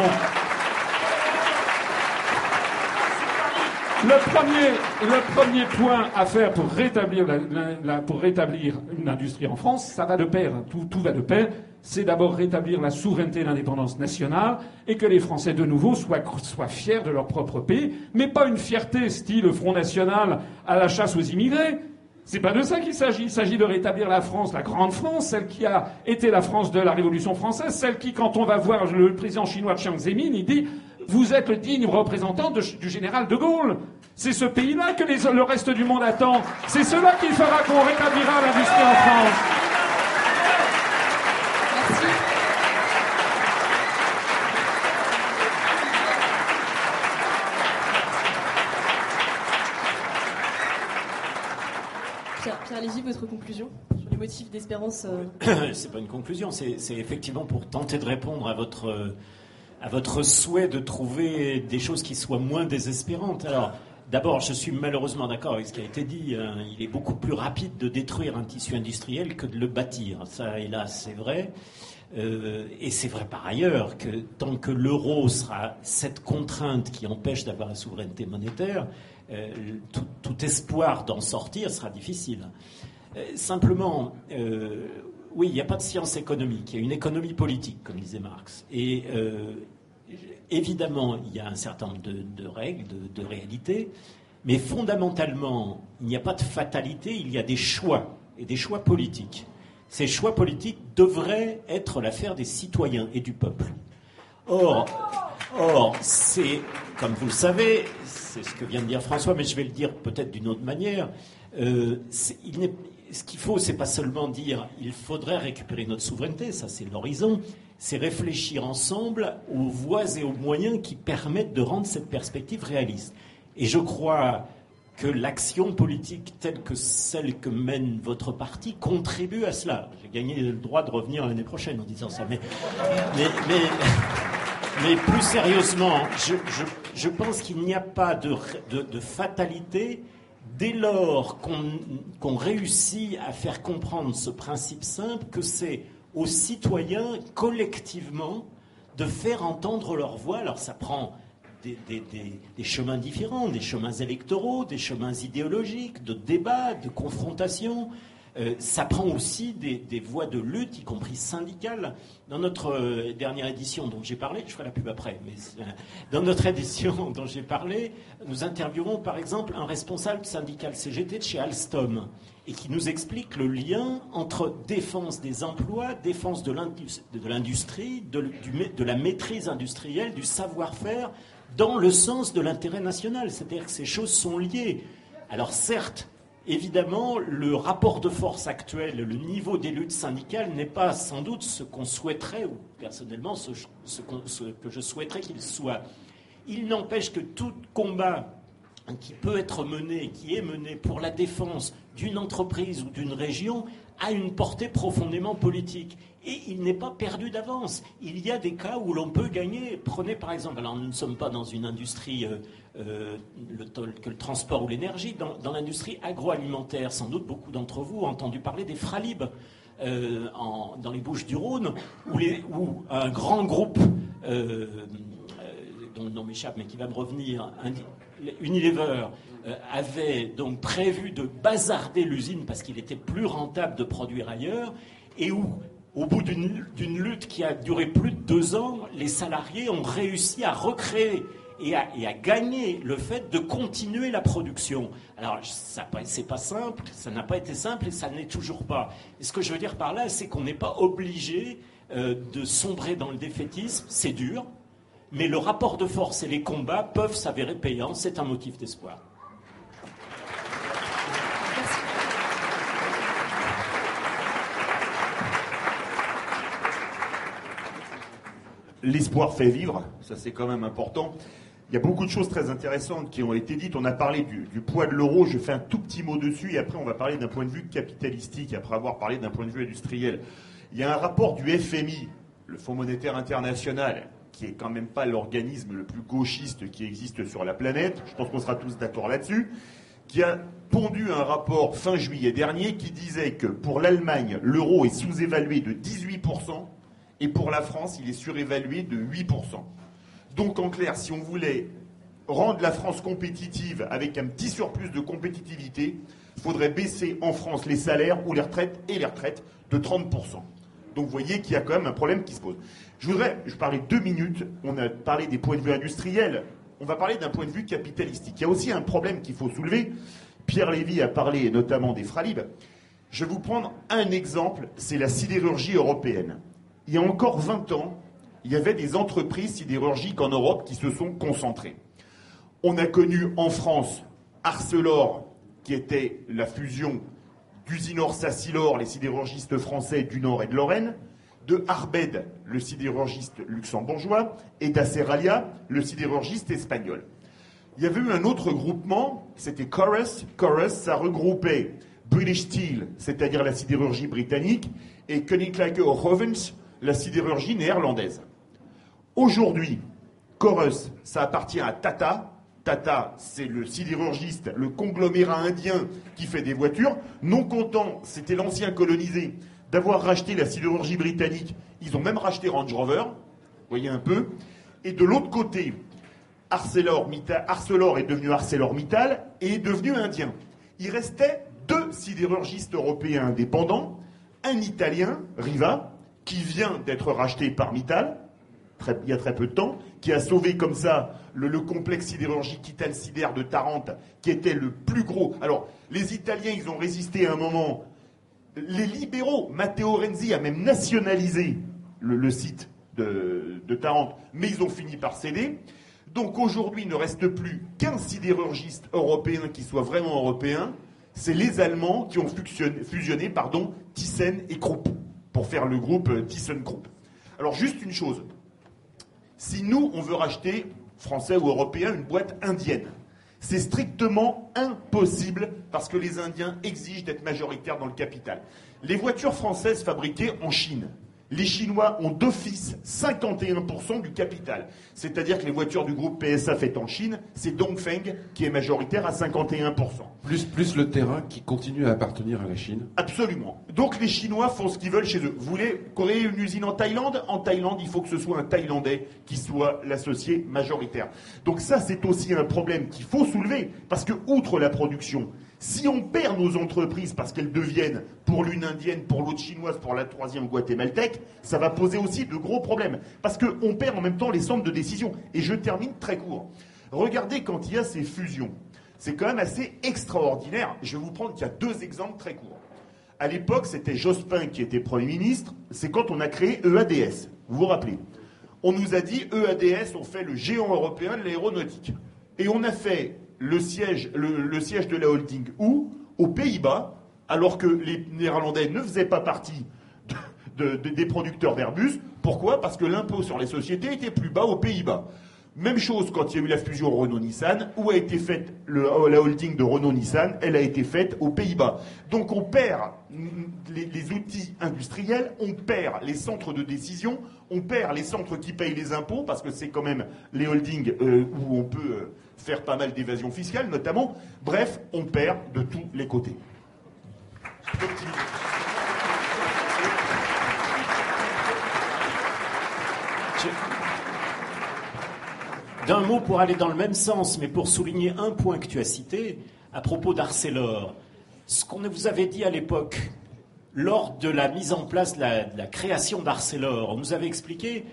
Le premier, point à faire pour rétablir, une industrie en France, ça va de pair. tout va de pair. C'est d'abord rétablir la souveraineté et l'indépendance nationale et que les Français de nouveau soient, fiers de leur propre pays, mais pas une fierté style Front National à la chasse aux immigrés. C'est pas de ça qu'il s'agit. Il s'agit de rétablir la France, la grande France, celle qui a été la France de la Révolution française, celle qui, quand on va voir le président chinois Chiang Zemin, il dit vous êtes le digne représentant du général de Gaulle. C'est ce pays-là que le reste du monde attend. C'est cela qui fera qu'on rétablira l'industrie en France. Merci. Pierre, Pierre Lévy, votre conclusion sur les motifs d'espérance euh, c'est pas une conclusion, c'est effectivement pour tenter de répondre à votre, à votre souhait de trouver des choses qui soient moins désespérantes. Alors, d'abord, je suis malheureusement d'accord avec ce qui a été dit. hein. Il est beaucoup plus rapide de détruire un tissu industriel que de le bâtir. Ça, hélas, c'est vrai. Euh, et c'est vrai par ailleurs que tant que l'euro sera cette contrainte qui empêche d'avoir la souveraineté monétaire, euh, tout espoir d'en sortir sera difficile. Euh, simplement, euh, oui, il n'y a pas de science économique, il y a une économie politique, comme disait Marx. Et euh, évidemment, il y a un certain nombre de, règles, de, réalités, mais fondamentalement, il n'y a pas de fatalité, il y a des choix, et des choix politiques. Ces choix politiques devraient être l'affaire des citoyens et du peuple. Or, or c'est, comme vous le savez, c'est ce que vient de dire François, mais je vais le dire peut-être d'une autre manière. il n'est- ce qu'il faut, c'est pas seulement dire il faudrait récupérer notre souveraineté, ça c'est l'horizon, c'est réfléchir ensemble aux voies et aux moyens qui permettent de rendre cette perspective réaliste. Et je crois que l'action politique telle que celle que mène votre parti contribue à cela. J'ai gagné le droit de revenir l'année prochaine en disant ça, mais, mais, mais- plus sérieusement, je, je- pense qu'il n'y a pas de- de fatalité dès lors qu'on réussit à faire comprendre ce principe simple que c'est aux citoyens collectivement de faire entendre leur voix. Alors ça prend des, chemins différents, des chemins électoraux, des chemins idéologiques, de débat, de confrontation. Euh, ça prend aussi des, des voies de lutte, y compris syndicales. Dans notre euh, dernière édition dont j'ai parlé, je ferai la pub après, mais euh, dans notre édition dont j'ai parlé, nous interviewons par exemple un responsable syndical CGT de chez Alstom et qui nous explique le lien entre défense des emplois, défense de l'indus- de l'industrie, de, de la maîtrise industrielle, du savoir-faire, dans le sens de l'intérêt national. C'est-à-dire que ces choses sont liées. Alors certes, évidemment, le rapport de force actuel, le niveau des luttes syndicales n'est pas sans doute ce qu'on souhaiterait, ou personnellement ce, que je souhaiterais qu'il soit. Il n'empêche que tout combat qui peut être mené, qui est mené pour la défense d'une entreprise ou d'une région, a une portée profondément politique. Et il n'est pas perdu d'avance. Il y a des cas où l'on peut gagner. Prenez par exemple, alors nous ne sommes pas dans une industrie euh, le, que le transport ou l'énergie, dans, l'industrie agroalimentaire, sans doute beaucoup d'entre vous ont entendu parler des Fralib. euh, dans les Bouches du Rhône, où, un grand groupe euh, dont le nom m'échappe, mais qui va me revenir, Unilever avait donc prévu de bazarder l'usine parce qu'il était plus rentable de produire ailleurs, et où, au bout d'une lutte qui a duré plus de deux ans, les salariés ont réussi à recréer et à, gagner le fait de continuer la production. Alors, ça c'est pas simple, ça n'a pas été simple et ça n'est toujours pas. Ce que je veux dire par là, c'est qu'on n'est pas obligé euh, de sombrer dans le défaitisme, c'est dur, mais le rapport de force et les combats peuvent s'avérer payants, c'est un motif d'espoir. L'espoir fait vivre, ça c'est quand même important. Il y a beaucoup de choses très intéressantes qui ont été dites. On a parlé du, poids de l'euro, je fais un tout petit mot dessus et après on va parler d'un point de vue capitalistique, après avoir parlé d'un point de vue industriel. Il y a un rapport du FMI, le Fonds monétaire international, qui est quand même pas l'organisme le plus gauchiste qui existe sur la planète, je pense qu'on sera tous d'accord là-dessus, qui a pondu un rapport fin juillet dernier qui disait que pour l'Allemagne, l'euro est sous-évalué de 18%, et pour la France, il est surévalué de 8%. Donc en clair, si on voulait rendre la France compétitive avec un petit surplus de compétitivité, il faudrait baisser en France les salaires ou les retraites et les retraites de 30%. Donc vous voyez qu'il y a quand même un problème qui se pose. Je voudrais, je parlais deux minutes, on a parlé des points de vue industriels, on va parler d'un point de vue capitalistique. Il y a aussi un problème qu'il faut soulever. Pierre Lévy a parlé notamment des fralibes. Je vais vous prendre un exemple, c'est la sidérurgie européenne. Il y a encore 20 ans, il y avait des entreprises sidérurgiques en Europe qui se sont concentrées. On a connu en France Arcelor, qui était la fusion d'Usinor Sassilor, les sidérurgistes français du Nord et de Lorraine, de Arbed, le sidérurgiste luxembourgeois, et d'Aceralia, le sidérurgiste espagnol. Il y avait eu un autre groupement, c'était Chorus. Chorus, ça regroupait British Steel, c'est-à-dire la sidérurgie britannique, et Koninklijke Hovens, la sidérurgie néerlandaise. Aujourd'hui, Chorus, ça appartient à Tata. Tata, c'est le sidérurgiste, le conglomérat indien qui fait des voitures. Non content, c'était l'ancien colonisé, d'avoir racheté la sidérurgie britannique. Ils ont même racheté Range Rover, voyez un peu. Et de l'autre côté, Arcelor est devenu ArcelorMittal et est devenu indien. Il restait deux sidérurgistes européens indépendants, un Italien, Riva, qui vient d'être racheté par Mittal, il y a très peu de temps, qui a sauvé comme ça le, complexe sidérurgique Italsider de Tarente, qui était le plus gros. Alors, les Italiens, ils ont résisté à un moment. Les libéraux, Matteo Renzi a même nationalisé le, site de, Tarente, mais ils ont fini par céder. Donc aujourd'hui, il ne reste plus qu'un sidérurgiste européen qui soit vraiment européen. C'est les Allemands qui ont fusionné, fusionné pardon, Thyssen et Krupp pour faire le groupe euh, Thyssen-Krupp. Alors juste une chose. Si nous, on veut racheter, français ou européen, une boîte indienne, c'est strictement impossible parce que les Indiens exigent d'être majoritaires dans le capital. Les voitures françaises fabriquées en Chine, les Chinois ont d'office 51% du capital. C'est-à-dire que les voitures du groupe PSA faites en Chine, c'est Dongfeng qui est majoritaire à 51%. Plus, plus le terrain qui continue à appartenir à la Chine Absolument. Donc les Chinois font ce qu'ils veulent chez eux. Vous voulez créer une usine en Thaïlande? En Thaïlande, il faut que ce soit un Thaïlandais qui soit l'associé majoritaire. Donc ça, c'est aussi un problème qu'il faut soulever, parce que outre la production, si on perd nos entreprises parce qu'elles deviennent pour l'une indienne, pour l'autre chinoise, pour la troisième guatémaltèque, ça va poser aussi de gros problèmes. Parce qu'on perd en même temps les centres de décision. Et je termine très court. Regardez quand il y a ces fusions. C'est quand même assez extraordinaire. Je vais vous prendre, il y a deux exemples très courts. À l'époque, c'était Jospin qui était Premier ministre. C'est quand on a créé EADS. Vous vous rappelez? On nous a dit EADS, on fait le géant européen de l'aéronautique. Et on a fait le siège, le, siège de la holding où? Aux Pays-Bas, alors que les Néerlandais ne faisaient pas partie des producteurs d'Airbus. Pourquoi? Parce que l'impôt sur les sociétés était plus bas aux Pays-Bas. Même chose quand il y a eu la fusion Renault-Nissan, où a été faite la holding de Renault-Nissan, elle a été faite aux Pays-Bas. Donc on perd les, outils industriels, on perd les centres de décision, on perd les centres qui payent les impôts, parce que c'est quand même les holdings euh, où on peut euh, faire pas mal d'évasion fiscale notamment. Bref, on perd de tous les côtés. D'un mot pour aller dans le même sens, mais pour souligner un point que tu as cité à propos d'Arcelor. Ce qu'on vous avait dit à l'époque, lors de la mise en place de la, création d'Arcelor, on nous avait expliqué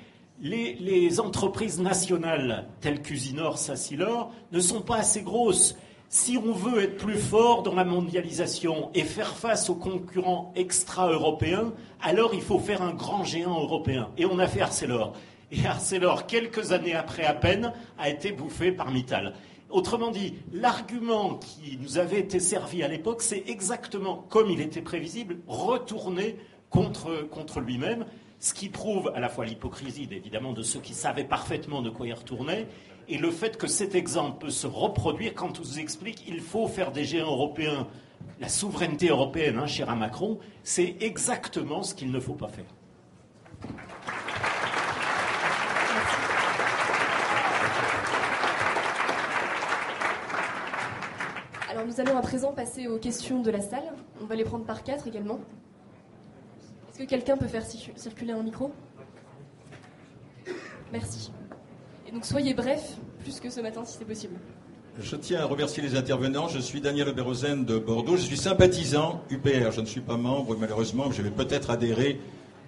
les, entreprises nationales telles qu'Usinor, Sassilor ne sont pas assez grosses. Si on veut être plus fort dans la mondialisation et faire face aux concurrents extra-européens, alors il faut faire un grand géant européen. Et on a fait Arcelor. Et Arcelor, quelques années après à peine, a été bouffé par Mittal. Autrement dit, l'argument qui nous avait été servi à l'époque, c'est exactement, comme il était prévisible, retourné contre, contre lui-même, ce qui prouve à la fois l'hypocrisie, évidemment, de ceux qui savaient parfaitement de quoi il retournait, et le fait que cet exemple peut se reproduire quand on vous explique qu'il faut faire des géants européens, la souveraineté européenne, hein, cher à Macron, c'est exactement ce qu'il ne faut pas faire. Alors nous allons à présent passer aux questions de la salle. On va les prendre par quatre également. Est-ce que quelqu'un peut faire circuler un micro? Merci. Et donc soyez bref plus que ce matin si c'est possible. Je tiens à remercier les intervenants. Je suis Daniel Oberhausen de Bordeaux. Je suis sympathisant UPR. Je ne suis pas membre, malheureusement, mais je vais peut-être adhérer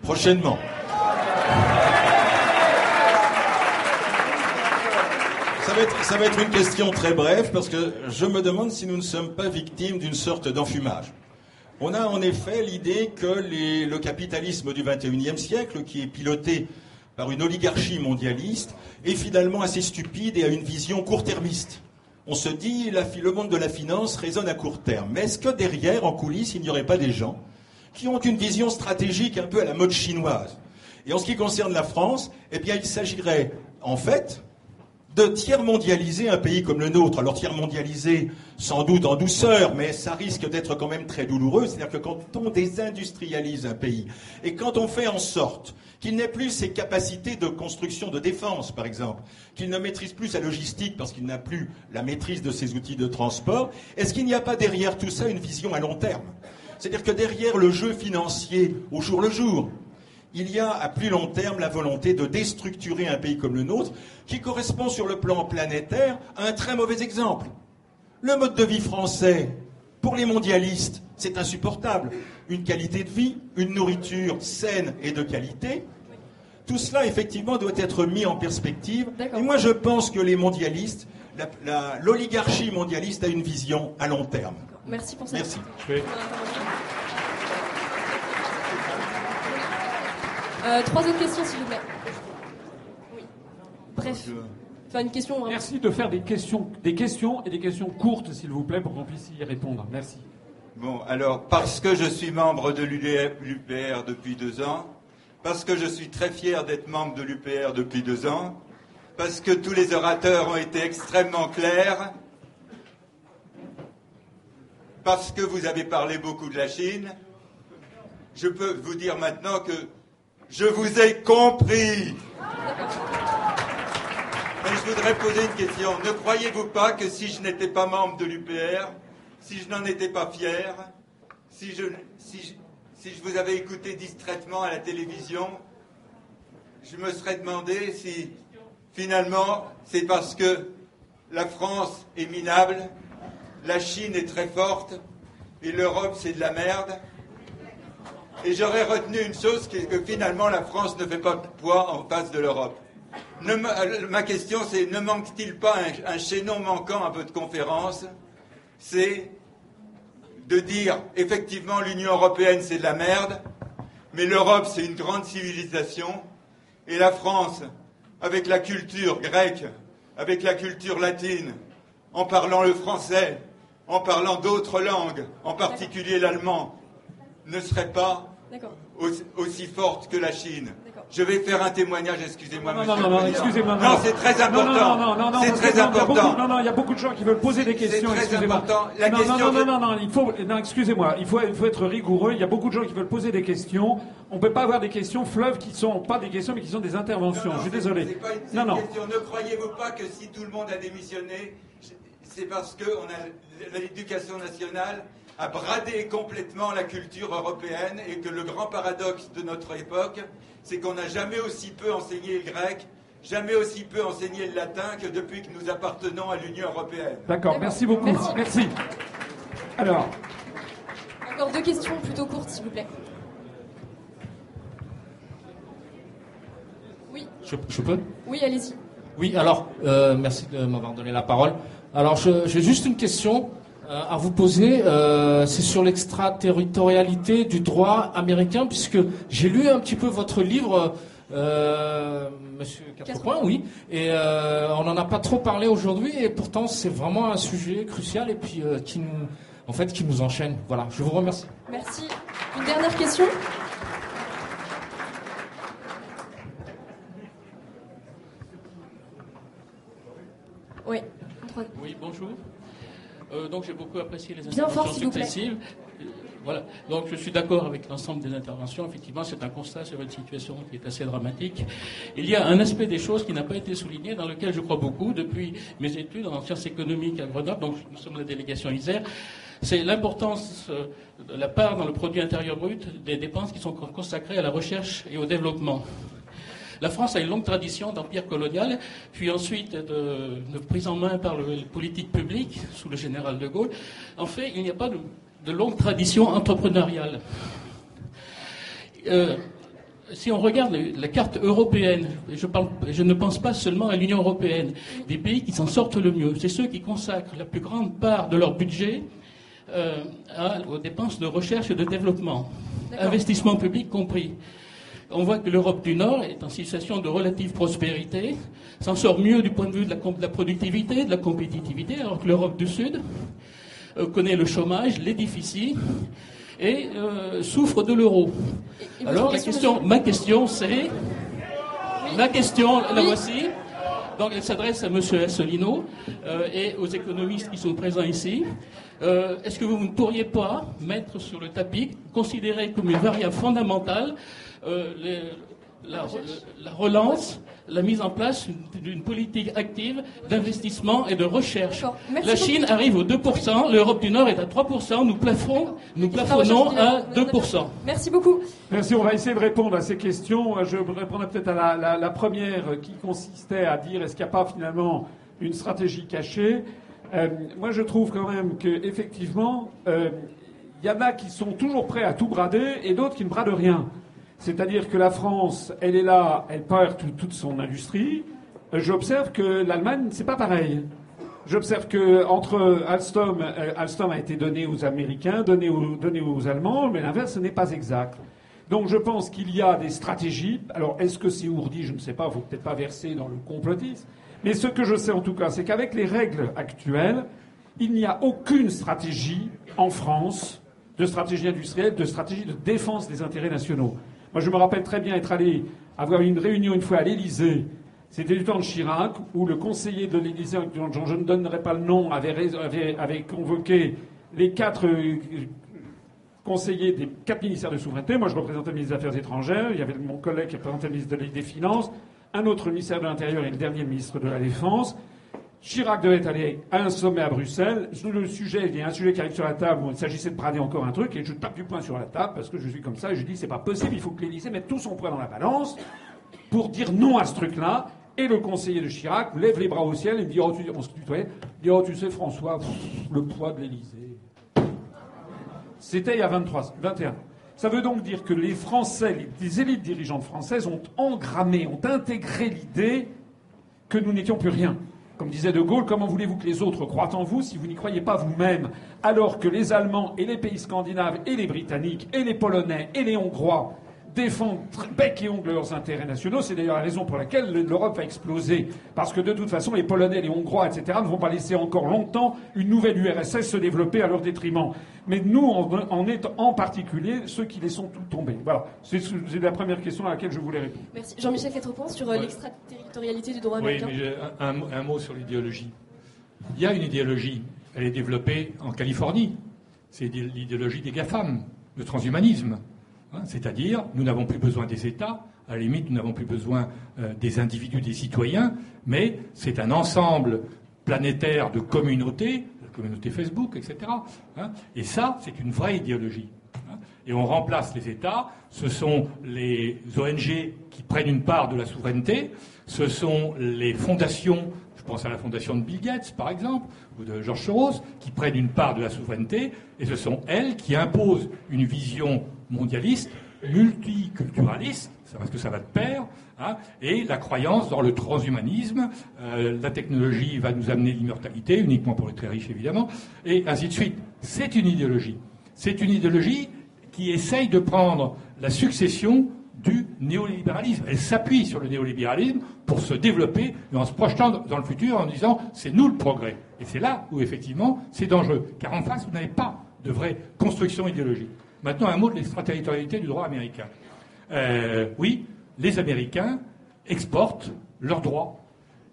prochainement. Ça va être une question très brève parce que je me demande si nous ne sommes pas victimes d'une sorte d'enfumage. On a en effet l'idée que le capitalisme du XXIe siècle, qui est piloté par une oligarchie mondialiste, est finalement assez stupide et a une vision court-termiste. On se dit, la, le monde de la finance résonne à court terme. Mais est-ce que derrière, en coulisses, il n'y aurait pas des gens qui ont une vision stratégique un peu à la mode chinoise? Et en ce qui concerne la France, eh bien, il s'agirait, en fait, de tiers mondialiser un pays comme le nôtre. Alors tiers mondialisé, sans doute en douceur, mais ça risque d'être quand même très douloureux. C'est-à-dire que quand on désindustrialise un pays et quand on fait en sorte qu'il n'ait plus ses capacités de construction de défense, par exemple, qu'il ne maîtrise plus sa logistique parce qu'il n'a plus la maîtrise de ses outils de transport, est-ce qu'il n'y a pas derrière tout ça une vision à long terme? C'est-à-dire que derrière le jeu financier au jour le jour, il y a à plus long terme la volonté de déstructurer un pays comme le nôtre, qui correspond sur le plan planétaire à un très mauvais exemple. Le mode de vie français, pour les mondialistes, c'est insupportable. Une qualité de vie, une nourriture saine et de qualité, tout cela, effectivement, doit être mis en perspective. Et moi, je pense que les mondialistes, l'oligarchie mondialiste a une vision à long terme. Merci pour cette Merci. Je vais- Euh, trois autres questions, s'il vous plaît. Oui. Bref. Enfin, une question. vraiment. Merci de faire des questions, des questions et des questions courtes, s'il vous plaît, pour qu'on puisse y répondre. Merci. Bon, alors, parce que je suis membre de l'UPR depuis deux ans, parce que je suis très fier d'être membre de l'UPR depuis deux ans, parce que tous les orateurs ont été extrêmement clairs, parce que vous avez parlé beaucoup de la Chine, je peux vous dire maintenant que je vous ai compris. Mais je voudrais poser une question. Ne croyez-vous pas que si je n'étais pas membre de l'UPR, si je n'en étais pas fier, si je, si, je, si je vous avais écouté distraitement à la télévision, je me serais demandé si finalement c'est parce que la France est minable, la Chine est très forte et l'Europe c'est de la merde. Et j'aurais retenu une chose, qui est que finalement la France ne fait pas de poids en face de l'Europe. Euh, ma question c'est, ne manque-t-il pas un, un chaînon manquant à votre conférence? C'est de dire, effectivement, l'Union européenne c'est de la merde, mais l'Europe c'est une grande civilisation, et la France, avec la culture grecque, avec la culture latine, en parlant le français, en parlant d'autres langues, en particulier l'allemand, ne serait pas. Aussi, aussi forte que la Chine. Je vais faire un témoignage, excusez-moi. Non, monsieur non, non, non, excusez-moi. Non, c'est très important. Non, non, non, non, non, c'est très non, il y a beaucoup- important. non, non, il y a beaucoup de gens qui veulent poser des questions. très excusez-moi. important. La non, question non, non, de- non, non, non, il faut, non, excusez-moi, il faut, il faut être rigoureux. Il y a beaucoup de gens qui veulent poser des questions. On peut pas avoir des questions fleuves qui sont pas des questions, mais qui sont des interventions. Non, non, Je suis c'est- désolé. c'est pas une- c'est Non, non. question. Ne croyez-vous pas que si tout le monde a démissionné, c'est parce que on a- l'éducation nationale a bradé complètement la culture européenne et que le grand paradoxe de notre époque, c'est qu'on n'a jamais aussi peu enseigné le grec, jamais aussi peu enseigné le latin que depuis que nous appartenons à l'Union européenne. D'accord, merci beaucoup. Merci. Merci. Alors, Encore deux questions plutôt courtes, s'il vous plaît. Oui, Je, je peux? Oui, allez-y. Oui, alors, euh, merci de m'avoir donné la parole. Alors, j'ai juste une question euh, à vous poser. Euh, c'est sur l'extraterritorialité du droit américain, puisque j'ai lu un petit peu votre livre, euh, Monsieur Quatre Quatre-Points, oui, et euh, on n'en a pas trop parlé aujourd'hui, et pourtant c'est vraiment un sujet crucial et puis euh, qui nous, en fait, qui nous enchaîne. Voilà, je vous remercie. Merci. Une dernière question? Oui. Oui, bonjour. Euh, donc j'ai beaucoup apprécié les fort, interventions plaît. successives. Euh, Voilà. Donc je suis d'accord avec l'ensemble des interventions. Effectivement, c'est un constat sur une situation qui est assez dramatique. Il y a un aspect des choses qui n'a pas été souligné, dans lequel je crois beaucoup depuis mes études en sciences économiques à Grenoble. Donc nous sommes la délégation Isère. C'est l'importance euh, de la part dans le produit intérieur brut des dépenses qui sont consacrées à la recherche et au développement. La France a une longue tradition d'empire colonial, puis ensuite de, de prise en main par le, les politiques publiques sous le général de Gaulle. En fait, il n'y a pas de, de longue tradition entrepreneuriale. Euh, si on regarde la carte européenne, je, parle- je ne pense pas seulement à l'Union européenne, des pays qui s'en sortent le mieux, c'est ceux qui consacrent la plus grande part de leur budget euh, à- aux dépenses de recherche et de développement, investissement public compris. On voit que l'Europe du Nord est en situation de relative prospérité, s'en sort mieux du point de vue de la, com- de la productivité, de la compétitivité, alors que l'Europe du Sud euh, connaît le chômage, les déficits et euh, souffre de l'euro. Alors la question, ma question c'est, la question, la voici. Donc elle s'adresse à Monsieur Asselineau euh, et aux économistes qui sont présents ici. Euh, Est-ce que vous ne pourriez pas mettre sur le tapis, considérer comme une variable fondamentale les- la, re- la relance, la mise en place d'une politique active d'investissement et de recherche La beaucoup. Chine arrive aux 2%, l'Europe du Nord est à 3%, nous, plafons, nous plafonnons à 2%. Merci beaucoup. Merci, on va essayer de répondre à ces questions. Euh, Je répondrai peut-être à la, la- la première euh, qui consistait à dire est-ce qu'il n'y a pas finalement une stratégie cachée? Euh, Moi, je trouve quand même qu'effectivement, il y en a qui sont toujours prêts à tout brader et d'autres qui ne bradent rien. C'est-à-dire que la France, elle est là, elle perd tout- toute son industrie. Euh, J'observe que l'Allemagne, c'est pas pareil. J'observe que entre Alstom, euh, Alstom a été donné aux Américains, donné aux, Allemands, mais l'inverse n'est pas exact. Donc je pense qu'il y a des stratégies. Alors est-ce que c'est ourdi? Je ne sais pas. Il faut peut-être pas verser dans le complotisme. Mais ce que je sais en tout cas, c'est qu'avec les règles actuelles, il n'y a aucune stratégie en France de stratégie industrielle, de stratégie de défense des intérêts nationaux. Moi, je me rappelle très bien être allé avoir une réunion une fois à l'Élysée. C'était du temps de Chirac, où le conseiller de l'Élysée, dont je ne donnerai pas le nom, avait, convoqué les quatre euh, conseillers des quatre ministères de souveraineté. Moi, je représentais le ministre des Affaires étrangères. Il y avait mon collègue qui représentait le ministre de- des Finances, un autre ministère de l'Intérieur et le dernier ministre de la Défense. Chirac devait aller à un sommet à Bruxelles. Le sujet, il y a un sujet qui arrive sur la table où il s'agissait de brader encore un truc, et je tape du poing sur la table parce que je suis comme ça, et je dis c'est pas possible, il faut que l'Élysée mette tout son poids dans la balance pour dire non à ce truc-là. Et le conseiller de Chirac lève les bras au ciel et me dit oh, tu, oh, tu sais François, le poids de l'Élysée. C'était il y a 23, 21. Ça veut donc dire que les Français, les élites dirigeantes françaises ont engrammé, ont intégré l'idée que nous n'étions plus rien. Comme disait De Gaulle, comment voulez-vous que les autres croient en vous si vous n'y croyez pas vous-même Alors que les Allemands et les pays scandinaves et les Britanniques et les Polonais et les Hongrois défendent bec et ongle leurs intérêts nationaux, c'est d'ailleurs la raison pour laquelle le- l'Europe va exploser. Parce que de toute façon, les Polonais, les Hongrois, etc., ne vont pas laisser encore longtemps une nouvelle URSS se développer à leur détriment. Mais nous, on, est en particulier ceux qui laissons tout tomber. Voilà. C'est la première question à laquelle je voulais répondre. Merci. Jean-Michel Quatrepoint sur euh, Ouais. l'extraterritorialité du droit Oui, américain. mais j'ai un, un mot- un mot sur l'idéologie. Il y a une idéologie, elle est développée en Californie. C'est idé- l'idéologie des GAFAM, le transhumanisme. Hein, C'est-à-dire, nous n'avons plus besoin des États, à la limite, nous n'avons plus besoin euh, des individus, des citoyens, mais c'est un ensemble planétaire de communautés, la communauté Facebook, etc. hein. et ça, c'est une vraie idéologie. hein. Et on remplace les États, ce sont les ONG qui prennent une part de la souveraineté, ce sont les fondations, je pense à la fondation de Bill Gates par exemple, ou de George Soros, qui prennent une part de la souveraineté, et ce sont elles qui imposent une vision mondialiste, multiculturaliste, parce que ça va de pair, hein, et la croyance dans le transhumanisme, euh, la technologie va nous amener l'immortalité, uniquement pour les très riches évidemment, et ainsi de suite. C'est une idéologie. C'est une idéologie qui essaye de prendre la succession du néolibéralisme. Elle s'appuie sur le néolibéralisme pour se développer et en se projetant dans le futur en disant c'est nous le progrès. Et c'est là où effectivement c'est dangereux. Car en face, vous n'avez pas de vraie construction idéologique. Maintenant, un mot de l'extraterritorialité du droit américain. Euh, oui, les Américains exportent leurs droits.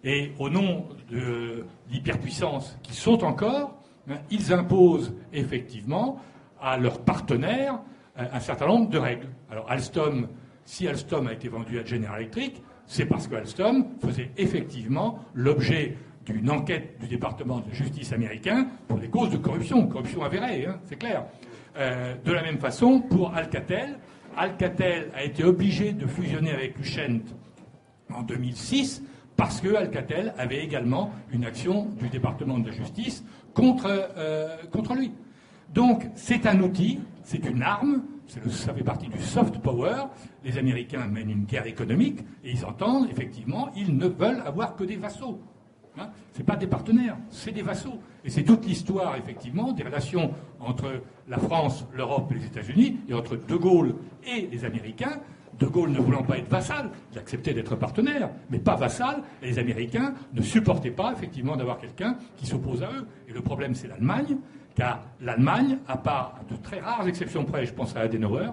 Et au nom de l'hyperpuissance qui sont encore, hein, ils imposent effectivement à leurs partenaires euh, un certain nombre de règles. Alors Alstom, si Alstom a été vendu à General Electric, c'est parce que Alstom faisait effectivement l'objet d'une enquête du département de justice américain pour des causes de corruption, corruption avérée, hein, c'est clair. Euh, de la même façon, pour Alcatel, Alcatel a été obligé de fusionner avec Lucent en 2006 parce que Alcatel avait également une action du département de justice contre, euh, lui. Donc c'est un outil, c'est une arme, ça fait partie du soft power. Les Américains mènent une guerre économique et ils entendent effectivement, ils ne veulent avoir que des vassaux. Hein c'est pas des partenaires, c'est des vassaux. Et c'est toute l'histoire, effectivement, des relations entre la France, l'Europe et les États-Unis, et entre De Gaulle et les Américains. De Gaulle ne voulant pas être vassal, il acceptait d'être partenaire, mais pas vassal, et les Américains ne supportaient pas, effectivement, d'avoir quelqu'un qui s'oppose à eux. Et le problème, c'est l'Allemagne, car l'Allemagne, à part de très rares exceptions près, je pense à Adenauer,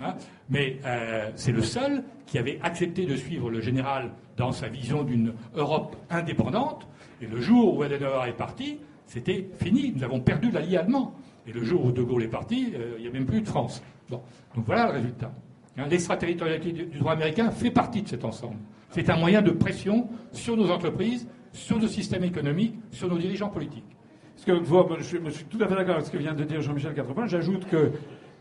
Hein, mais euh, c'est le seul qui avait accepté de suivre le général dans sa vision d'une Europe indépendante. Et le jour où Adenauer est parti, c'était fini. Nous avons perdu l'allié allemand. Et le jour où De Gaulle est parti, euh, il n'y a même plus de France. Bon. Donc voilà le résultat. Hein, L'extraterritorialité du, du droit américain fait partie de cet ensemble. C'est un moyen de pression sur nos entreprises, sur nos systèmes économiques, sur nos dirigeants politiques. Parce que je, suis- je suis tout à fait d'accord avec ce que vient de dire Jean-Michel Quatrepoint. J'ajoute que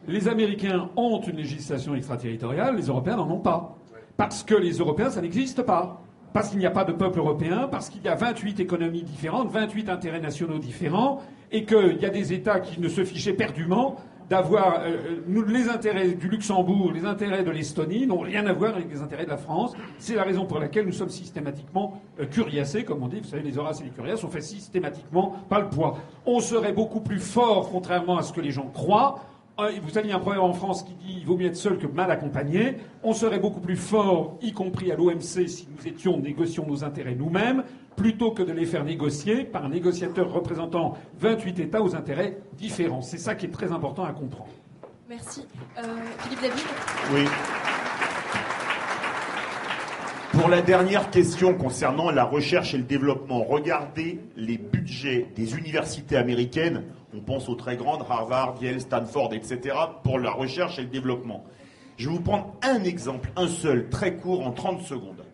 les Américains ont une législation extraterritoriale, les Européens n'en ont pas. Parce que les Européens, ça n'existe pas. Parce qu'il n'y a pas de peuple européen, parce qu'il y a 28 économies différentes, 28 intérêts nationaux différents, et qu'il y a des États qui ne se fichaient perdument d'avoir euh, nous, les intérêts du Luxembourg, les intérêts de l'Estonie n'ont rien à voir avec les intérêts de la France. C'est la raison pour laquelle nous sommes systématiquement euh, curiassés, comme on dit. Vous savez, les Horaces et les Curiaces sont faits systématiquement par le poids. On serait beaucoup plus fort, contrairement à ce que les gens croient. Euh, Vous savez, il y a un proverbe en France qui dit il vaut mieux être seul que mal accompagné. On serait beaucoup plus fort, y compris à l'OMC, si nous étions négocions nos intérêts nous-mêmes, plutôt que de les faire négocier par un négociateur représentant 28 États aux intérêts différents. C'est ça qui est très important à comprendre. Merci. Euh, Philippe David? Oui. Pour la dernière question concernant la recherche et le développement, regardez les budgets des universités américaines. On pense aux très grandes, Harvard, Yale, Stanford, etc., pour la recherche et le développement. Je vais vous prendre un exemple, un seul, très court, en 30 secondes.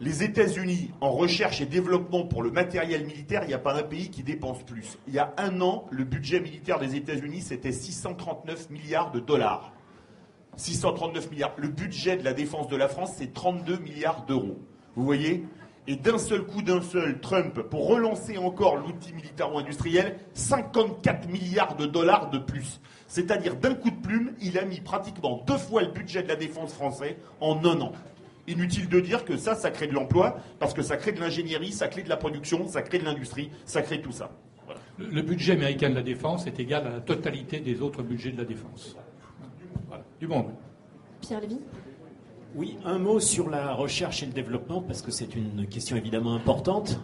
Les États-Unis, en recherche et développement pour le matériel militaire, il n'y a pas un pays qui dépense plus. Il y a un an, le budget militaire des États-Unis, c'était 639 milliards de dollars. 639 milliards. Le budget de la défense de la France, c'est 32 milliards d'euros. Vous voyez Et d'un seul coup, d'un seul, Trump, pour relancer encore l'outil militaro-industriel, 54 milliards de dollars de plus. C'est-à-dire, d'un coup de plume, il a mis pratiquement deux fois le budget de la défense français en un an. Inutile de dire que ça, ça crée de l'emploi, parce que ça crée de l'ingénierie, ça crée de la production, ça crée de l'industrie, ça crée tout ça. Voilà. Le, le budget américain de la défense est égal à la totalité des autres budgets de la défense. Voilà, du monde. Pierre Lévy Oui, un mot sur la recherche et le développement, parce que c'est une question évidemment importante.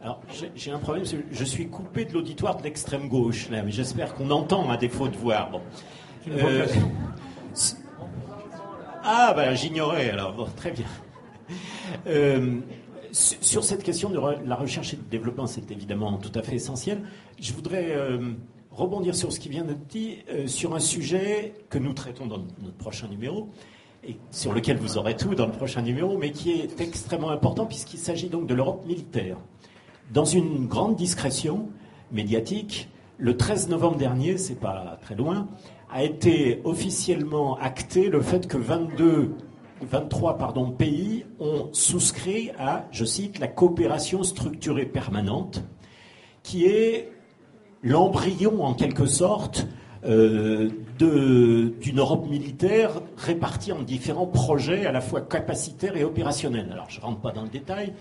Alors, j'ai- un problème, je suis coupé de l'auditoire de l'extrême gauche, là, mais j'espère qu'on entend à défaut de voir. Bon. c- ah, ben j'ignorais, alors, bon, très bien. Euh, su- sur cette question de la recherche et du développement, c'est évidemment tout à fait essentiel. Je voudrais euh, rebondir sur ce qui vient d'être dit, euh, sur un sujet que nous traitons dans notre prochain numéro, sur lequel vous aurez tout dans le prochain numéro, mais qui est extrêmement important puisqu'il s'agit donc de l'Europe militaire. Dans une grande discrétion médiatique, le 13 novembre dernier, c'est pas très loin, a été officiellement acté le fait que 22, 23 pardon, pays ont souscrit à, je cite, la coopération structurée permanente, qui est l'embryon en quelque sorte euh, d'une Europe militaire répartie en différents projets à la fois capacitaires et opérationnels. Alors je ne rentre pas dans le détail,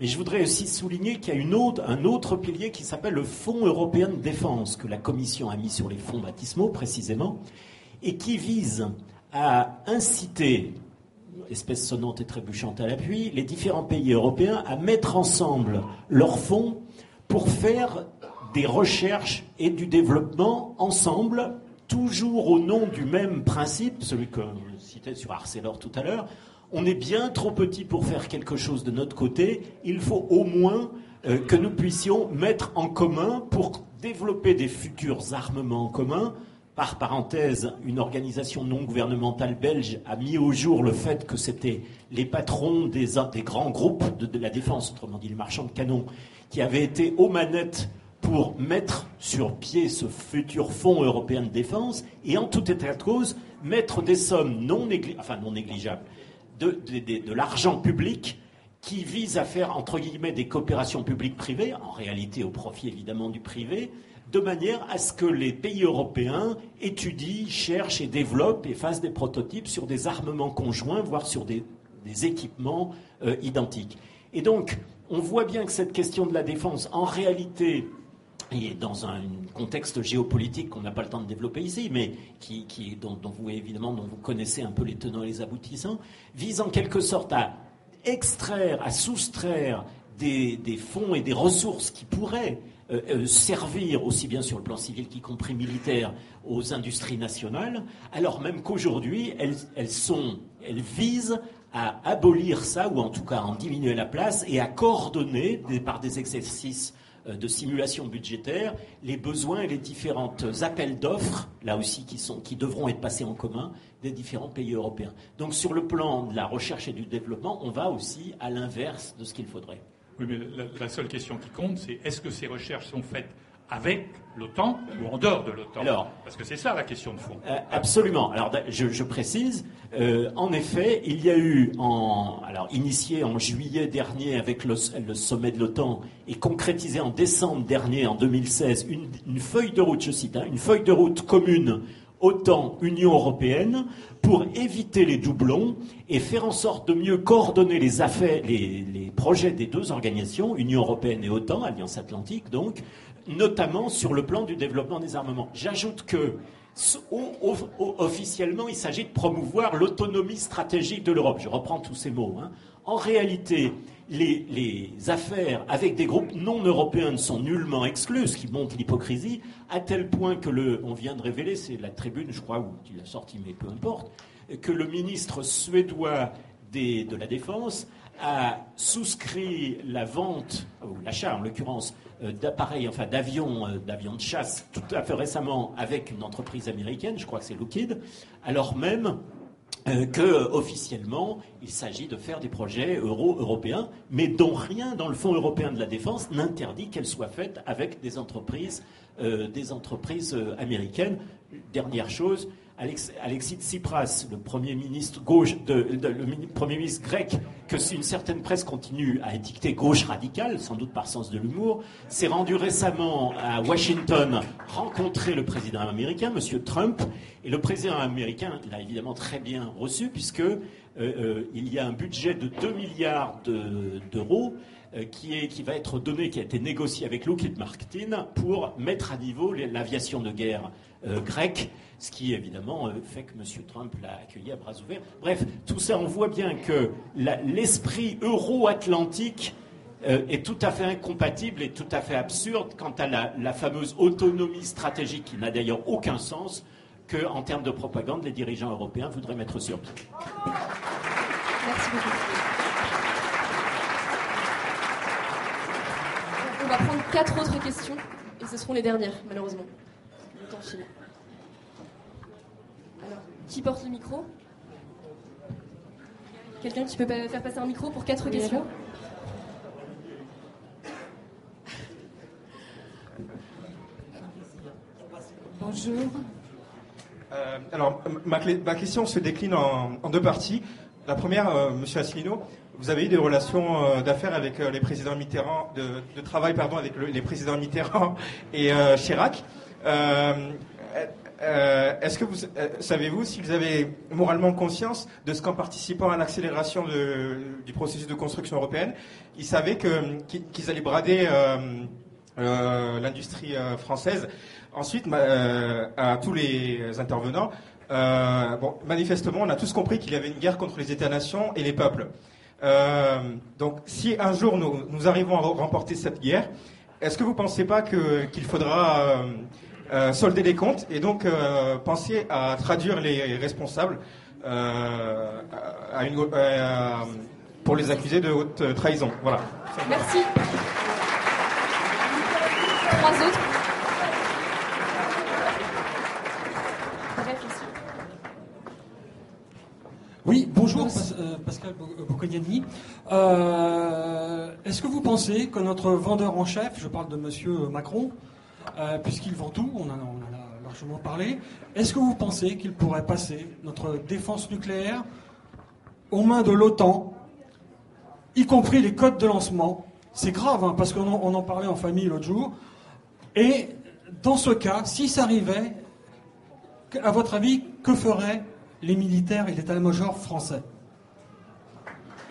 mais je voudrais aussi souligner qu'il y a un autre pilier qui s'appelle le Fonds européen de défense, que la Commission a mis sur les fonds baptismaux précisément, et qui vise à inciter, espèce sonnante et trébuchante à l'appui, les différents pays européens à mettre ensemble leurs fonds pour faire des recherches et du développement ensemble, toujours au nom du même principe, celui que je citais sur Arcelor tout à l'heure. On est bien trop petit pour faire quelque chose de notre côté. Il faut au moins euh, que nous puissions mettre en commun pour développer des futurs armements en commun. Par parenthèse, une organisation non gouvernementale belge a mis au jour le fait que c'était les patrons des, des grands groupes de, de la défense, autrement dit les marchands de canons, qui avaient été aux manettes pour mettre sur pied ce futur fonds européen de défense et en tout état de cause mettre des sommes non, négligeables, de, l'argent public qui vise à faire, entre guillemets, des coopérations publiques-privées, en réalité au profit évidemment du privé, de manière à ce que les pays européens étudient, cherchent et développent et fassent des prototypes sur des armements conjoints, voire sur des, des équipements euh, identiques. Et donc, on voit bien que cette question de la défense, en réalité, et dans un contexte géopolitique qu'on n'a pas le temps de développer ici, mais qui, dont, vous connaissez un peu les tenants et les aboutissants, vise en quelque sorte à extraire, à soustraire des, fonds et des ressources qui pourraient euh, euh, servir aussi bien sur le plan civil qu'y compris militaire aux industries nationales, alors même qu'aujourd'hui elles, visent à abolir ça ou en tout cas à en diminuer la place et à coordonner par des exercices de simulation budgétaire les besoins et les différents appels d'offres, là aussi qui, sont, qui devront être passés en commun des différents pays européens. Donc sur le plan de la recherche et du développement, on va aussi à l'inverse de ce qu'il faudrait. Oui, mais la, la seule question qui compte, c'est est-ce que ces recherches sont faites avec l'OTAN ou en dehors de l'OTAN Alors- Parce que c'est ça la question de fond. Euh, absolument. Alors, je, je précise, euh, en effet, il y a eu, en, alors initié en juillet dernier avec le, le sommet de l'OTAN et concrétisé en décembre dernier, en 2016, une, une feuille de route, je cite, hein, une feuille de route commune OTAN-Union européenne pour éviter les doublons et faire en sorte de mieux coordonner les affaires, les, les projets des deux organisations, Union européenne et OTAN, Alliance Atlantique donc, notamment sur le plan du développement des armements. J'ajoute que officiellement, il s'agit de promouvoir l'autonomie stratégique de l'Europe. Je reprends tous ces mots. hein. En réalité, les, affaires avec des groupes non européens ne sont nullement exclues, ce qui montre l'hypocrisie, à tel point que le, on vient de révéler, c'est la tribune, je crois, où il a sorti, mais peu importe, que le ministre suédois de la Défense a souscrit la vente, ou l'achat en l'occurrence, euh, d'appareils, enfin d'avions, euh, d'avions de chasse tout à fait récemment avec une entreprise américaine, je crois que c'est Lockheed, alors même euh, que officiellement il s'agit de faire des projets euro-européens, mais dont rien dans le Fonds européen de la défense n'interdit qu'elles soient faites avec des entreprises, des entreprises américaines. Dernière chose, Alexis Tsipras, le premier ministre grec, que si une certaine presse continue à étiqueter gauche radicale, sans doute par sens de l'humour, s'est rendu récemment à Washington rencontrer le président américain, M. Trump, et le président américain l'a évidemment très bien reçu puisque euh, euh, il y a un budget de 2 milliards de- d'euros euh, qui, va être donné, qui a été négocié avec Lockheed Martin pour mettre à niveau l'aviation de guerre grecque, ce qui évidemment fait que M. Trump l'a accueilli à bras ouverts. Bref, tout ça, on voit bien que l'esprit euro-atlantique est tout à fait incompatible et tout à fait absurde quant à la fameuse autonomie stratégique qui n'a d'ailleurs aucun sens que, en termes de propagande, les dirigeants européens voudraient mettre sur pied. Merci beaucoup. On va prendre quatre autres questions et ce seront les dernières, malheureusement. Le temps file. Alors, qui porte le micro? Quelqu'un qui peut faire passer un micro pour quatre Oui, questions? Bonjour. Euh, alors, ma, question se décline en, deux parties. La première, euh, Monsieur Asselineau, vous avez eu des relations euh, d'affaires avec euh, les présidents Mitterrand, de, travail pardon, avec le- les présidents Mitterrand et Chirac. Est-ce que vous savez-vous s'ils avaient moralement conscience de ce qu'en participant à l'accélération du processus de construction européenne, ils savaient qu'ils allaient brader l'industrie euh, française Ensuite, euh, à tous les intervenants, euh, bon, manifestement, on a tous compris qu'il y avait une guerre contre les États-nations et les peuples. Euh, donc, si un jour nous, arrivons à remporter cette guerre, est-ce que vous ne pensez pas qu'il faudra euh, euh, solder les comptes et donc euh, penser à traduire les responsables euh, euh, pour les accuser de haute trahison? Voilà. Merci. Oui, bonjour euh, Pascal Bo- Bocconiani. Euh, Est-ce que vous pensez que notre vendeur en chef, je parle de Monsieur Macron, euh, puisqu'il vend tout, on en, a, largement parlé, est-ce que vous pensez qu'il pourrait passer notre défense nucléaire aux mains de l'OTAN y compris les codes de lancement? C'est grave, hein, parce qu'on en, on en parlait en famille l'autre jour. Et dans ce cas, si ça arrivait, à votre avis, que feraient les militaires et l'état-major français?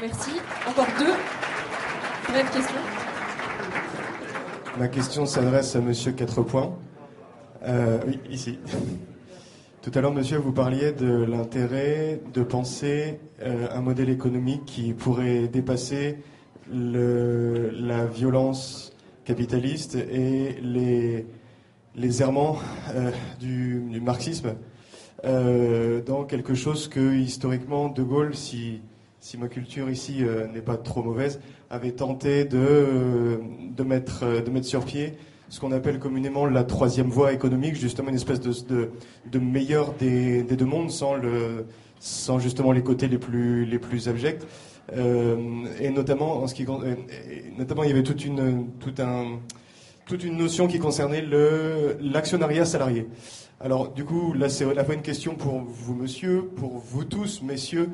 Merci. Encore deux brèves questions. Ma question s'adresse à Monsieur Quatre Points. Euh, oui, ici. Tout à l'heure, Monsieur, vous parliez de l'intérêt de penser euh, un modèle économique qui pourrait dépasser le- la violence capitaliste et les, les errements euh, du, marxisme euh, dans quelque chose que historiquement De Gaulle, si, ma culture ici euh, n'est pas trop mauvaise, avait tenté de, mettre, sur pied ce qu'on appelle communément la troisième voie économique, justement une espèce de, de, de meilleur des, des deux mondes sans, le, sans justement les côtés les plus, les plus abjects. Euh, et notamment, notamment, il y avait toute une, tout un, toute une notion qui concernait l'actionnariat salarié. Alors, du coup, là, c'est la fois une question pour vous, monsieur, pour vous tous, messieurs,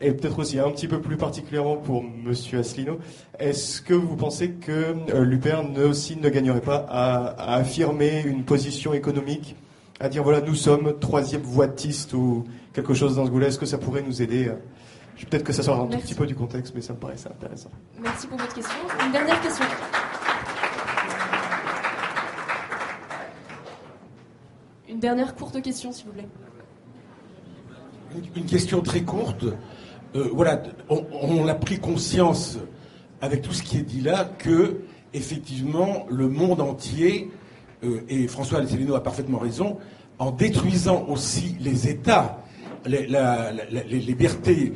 et peut-être aussi un petit peu plus particulièrement pour monsieur Asselineau. Est-ce que vous pensez que euh, l'UPR ne, aussi ne gagnerait pas à, à affirmer une position économique, à dire voilà, nous sommes troisième voitiste ou quelque chose dans ce goût-là Est-ce que ça pourrait nous aider euh, Peut-être que ça sort un tout petit peu du contexte, mais ça me paraissait intéressant. Merci pour votre question. Une dernière question. Une dernière courte question, s'il vous plaît. Une question très courte. Euh, voilà, on, on a pris conscience avec tout ce qui est dit là que effectivement le monde entier euh, et François Alcellino a parfaitement raison en détruisant aussi les États. Les, libertés,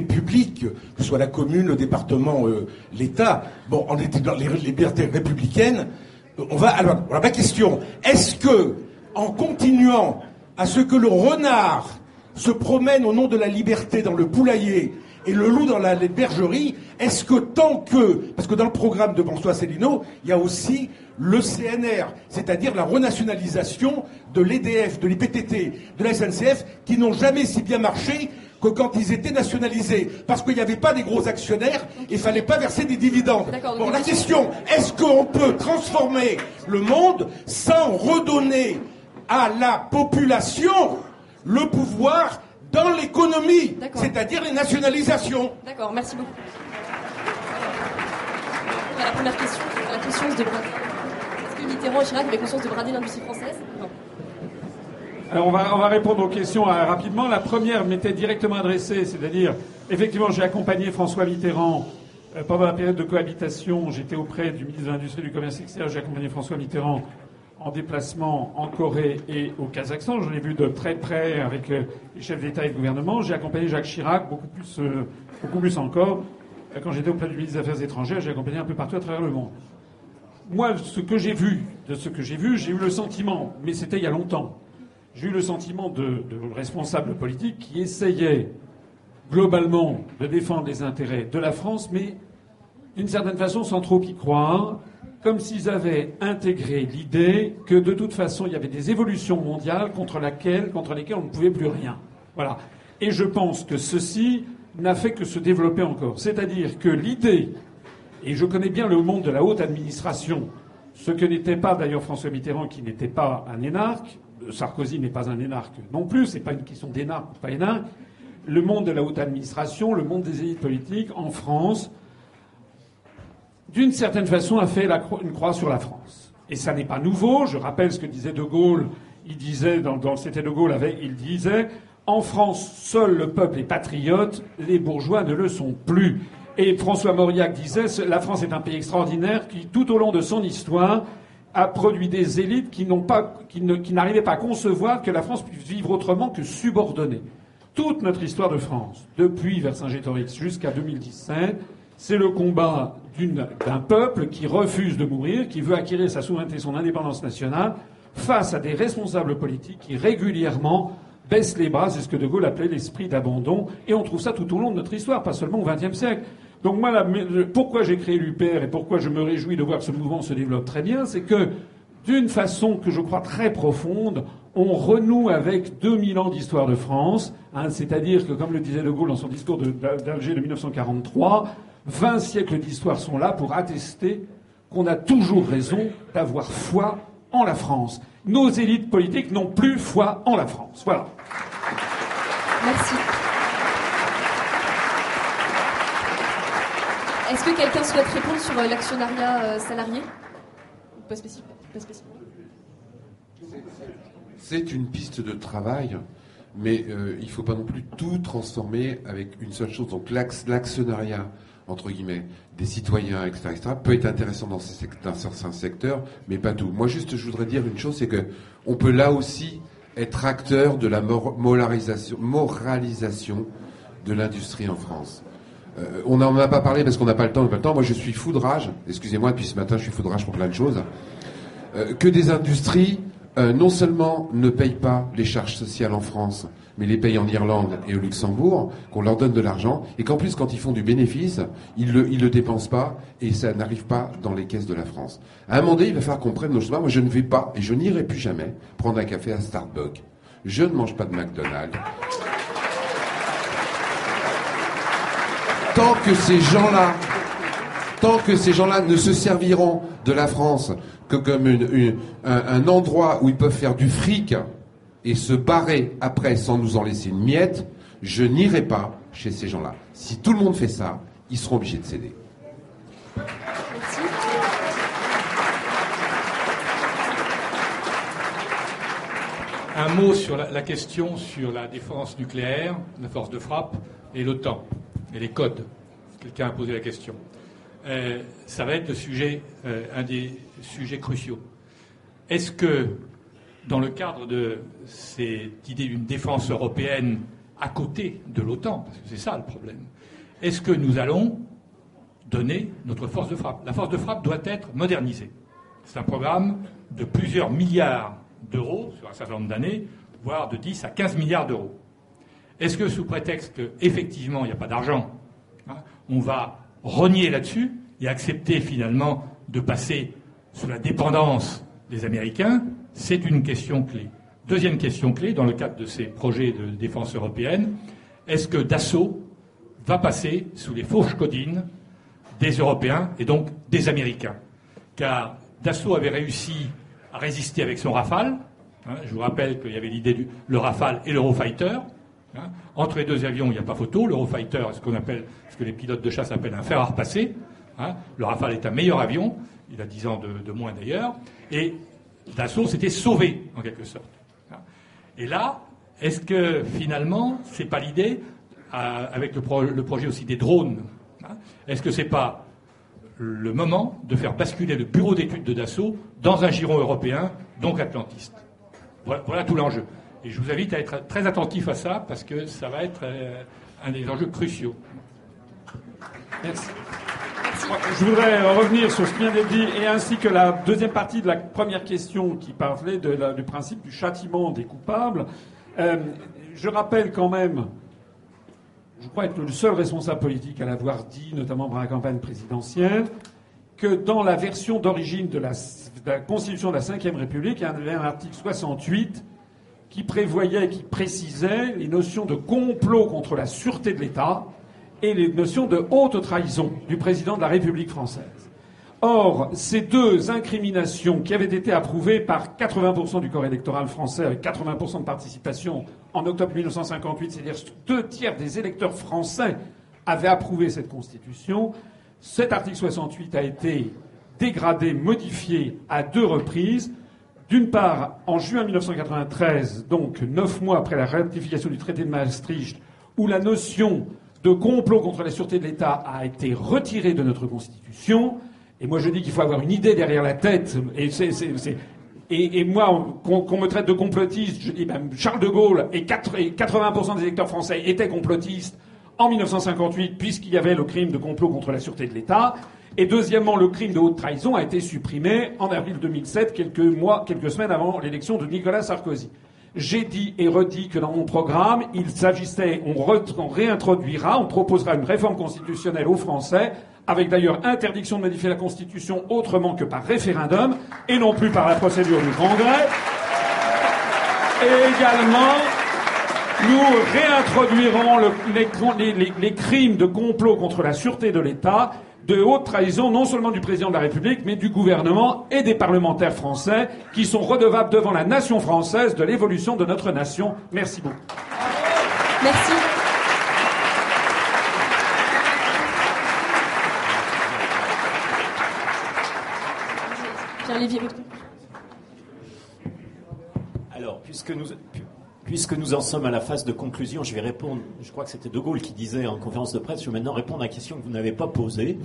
publiques, que ce soit la commune, le département, euh, l'État, bon, en détruisant les libertés républicaines, euh, on va. Alors, ma question. Est-ce que, en continuant à ce que le renard se promène au nom de la liberté dans le poulailler et le loup dans la bergerie, est-ce que tant que, parce que dans le programme de François Asselineau, il y a aussi le CNR, c'est-à-dire la renationalisation de l'EDF, de l'IPTT, de la SNCF, qui n'ont jamais si bien marché que quand ils étaient nationalisés, parce qu'il n'y avait pas des gros actionnaires et il fallait pas verser des dividendes. Bon, la question, est-ce qu'on peut transformer le monde sans redonner à la population le pouvoir dans l'économie, c'est-à-dire les nationalisations? D'accord, merci beaucoup. À la première question, à la conscience de Alors on va, on va répondre aux questions euh, rapidement. La première m'était directement adressée, c'est-à-dire, effectivement, j'ai accompagné François Mitterrand euh, pendant la période de cohabitation. J'étais auprès du ministre de l'Industrie et du Commerce extérieur. J'ai accompagné François Mitterrand en déplacement en Corée et au Kazakhstan. Je l'ai vu de très près avec euh, les chefs d'État et de gouvernement. J'ai accompagné Jacques Chirac, beaucoup plus, beaucoup plus encore. Quand j'étais auprès du ministre des Affaires étrangères, j'ai accompagné un peu partout à travers le monde. Moi, ce que j'ai vu, de ce que j'ai vu, j'ai eu le sentiment, mais c'était il y a longtemps, j'ai eu le sentiment de, responsables politiques qui essayaient globalement de défendre les intérêts de la France, mais d'une certaine façon sans trop y croire, comme s'ils avaient intégré l'idée que de toute façon il y avait des évolutions mondiales contre, contre lesquelles on ne pouvait plus rien. Voilà. Et je pense que ceci n'a fait que se développer encore. C'est-à-dire que l'idée, et je connais bien le monde de la haute administration, ce que n'était pas d'ailleurs François Mitterrand, qui n'était pas un énarque, Sarkozy n'est pas un énarque non plus, c'est pas une question d'énarque ou pas énarque. Le monde de la haute administration, le monde des élites politiques en France, d'une certaine façon, a fait une croix sur la France. Et ça n'est pas nouveau. Je rappelle ce que disait De Gaulle. Il disait, dans, c'était De Gaulle il disait, en France, seul le peuple est patriote, les bourgeois ne le sont plus. Et François Mauriac disait, la France est un pays extraordinaire qui, tout au long de son histoire, a produit des élites qui n'arrivaient pas à concevoir que la France puisse vivre autrement que subordonnée. Toute notre histoire de France, depuis Vercingétorix jusqu'à 2017, c'est le combat d'un peuple qui refuse de mourir, qui veut acquérir sa souveraineté, son indépendance nationale, face à des responsables politiques qui régulièrement baissent les bras. C'est ce que De Gaulle appelait l'esprit d'abandon. Et on trouve ça tout au long de notre histoire, pas seulement au XXe siècle. Donc moi, la- pourquoi j'ai créé l'UPR et pourquoi je me réjouis de voir que ce mouvement se développe très bien, c'est que d'une façon que je crois très profonde, on renoue avec 2000 ans d'histoire de France, hein, c'est-à-dire que, comme le disait De Gaulle dans son discours d'Alger de 1943, 20 siècles d'histoire sont là pour attester qu'on a toujours raison d'avoir foi en la France. Nos élites politiques n'ont plus foi en la France. Voilà. Merci. Est-ce que quelqu'un souhaite répondre sur euh, l'actionnariat euh, salarié Pas spécifique. Pas spécifique. C'est une piste de travail, mais euh, il ne faut pas non plus tout transformer avec une seule chose. Donc l'actionnariat, entre guillemets, des citoyens, etc., peut être intéressant dans, certains secteurs, mais pas tout. Moi, juste, je voudrais dire une chose, c'est que on peut là aussi être acteur de la moralisation de l'industrie en France. Euh, on n'en a pas parlé parce qu'on n'a pas le temps, pas le temps. Moi, je suis foudrage. Excusez-moi, depuis ce matin, je suis foudrage pour plein de choses. Euh, que des industries euh, non seulement ne payent pas les charges sociales en France, mais les payent en Irlande et au Luxembourg, qu'on leur donne de l'argent, et qu'en plus, quand ils font du bénéfice, ils le, le dépensent pas, et ça n'arrive pas dans les caisses de la France. À un moment donné, il va falloir qu'on prenne nos chemins. Moi, je ne vais pas, et je n'irai plus jamais, prendre un café à Starbucks. Je ne mange pas de McDonald's. Tant que ces gens-là, tant que ces gens-là ne se serviront de la France que comme un, endroit où ils peuvent faire du fric et se barrer après sans nous en laisser une miette, je n'irai pas chez ces gens-là. Si tout le monde fait ça, ils seront obligés de céder. Un mot sur la, question sur la défense nucléaire, la force de frappe et l'OTAN et les codes. Quelqu'un a posé la question. Euh, ça va être le sujet, euh, un des sujets cruciaux. Est-ce que, dans le cadre de cette idée d'une défense européenne à côté de l'OTAN, parce que c'est ça le problème, est-ce que nous allons donner notre force de frappe? La force de frappe doit être modernisée. C'est un programme de plusieurs milliards d'euros sur un certain nombre d'années, voire de 10 à 15 milliards d'euros. Est-ce que sous prétexte qu'effectivement il n'y a pas d'argent, hein, on va renier là-dessus et accepter finalement de passer sous la dépendance des Américains, c'est une question clé. Deuxième question clé, dans le cadre de ces projets de défense européenne, est-ce que Dassault va passer sous les fourches codines des Européens et donc des Américains? Car Dassault avait réussi à résister avec son Rafale. Hein, je vous rappelle qu'il y avait l'idée du le Rafale et l'Eurofighter. Hein. Entre les deux avions, il n'y a pas photo. L'Eurofighter ce qu'on appelle, ce que les pilotes de chasse appellent un fer à repasser. Hein. Le Rafale est un meilleur avion. Il a 10 ans de, moins d'ailleurs. Et Dassault s'était sauvé, en quelque sorte. Hein. Et là, est-ce que finalement, c'est pas l'idée, euh, avec le, le, projet aussi des drones, est-ce que c'est pas le moment de faire basculer le bureau d'études de Dassault dans un giron européen, donc atlantiste? Voilà tout l'enjeu. Et je vous invite à être très attentif à ça parce que ça va être euh, un des enjeux cruciaux. Merci. Je voudrais revenir sur ce qui vient d'être dit et ainsi que la deuxième partie de la première question qui parlait du principe du châtiment des coupables. Euh, je rappelle quand même, je crois être le seul responsable politique à l'avoir dit, notamment dans la campagne présidentielle, que dans la version d'origine de, la, Constitution de la Ve République, il y avait un article 68 qui prévoyait, qui précisait les notions de complot contre la sûreté de l'État et les notions de haute trahison du président de la République française. Or, ces deux incriminations qui avaient été approuvées par 80% du corps électoral français avec 80% de participation en octobre 1958, c'est-à-dire deux tiers des électeurs français avaient approuvé cette constitution, cet article 68 a été dégradé, modifié à deux reprises d'une part, en juin 1993, donc neuf mois après la ratification du traité de Maastricht, où la notion de complot contre la sûreté de l'État a été retirée de notre Constitution, et moi je dis qu'il faut avoir une idée derrière la tête, et, et, moi, qu'on me traite de complotiste, je dis même Charles de Gaulle et, 80% des électeurs français étaient complotistes en 1958, puisqu'il y avait le crime de complot contre la sûreté de l'État. Et deuxièmement, le crime de haute trahison a été supprimé en avril 2007, quelques mois, quelques semaines avant l'élection de Nicolas Sarkozy. J'ai dit et redit que dans mon programme, il s'agissait, on, réintroduira, on proposera une réforme constitutionnelle aux Français avec d'ailleurs interdiction de modifier la Constitution autrement que par référendum, et non plus par la procédure du Congrès. Et également, nous réintroduirons le- les, les- les crimes de complot contre la sûreté de l'État, de haute trahison non seulement du président de la République, mais du gouvernement et des parlementaires français, qui sont redevables devant la nation française de l'évolution de notre nation. Merci beaucoup. Merci. Alors, puisque nous, puisque nous en sommes à la phase de conclusion, je vais répondre. Je crois que c'était De Gaulle qui disait en conférence de presse je vais maintenant répondre à la question que vous n'avez pas posée.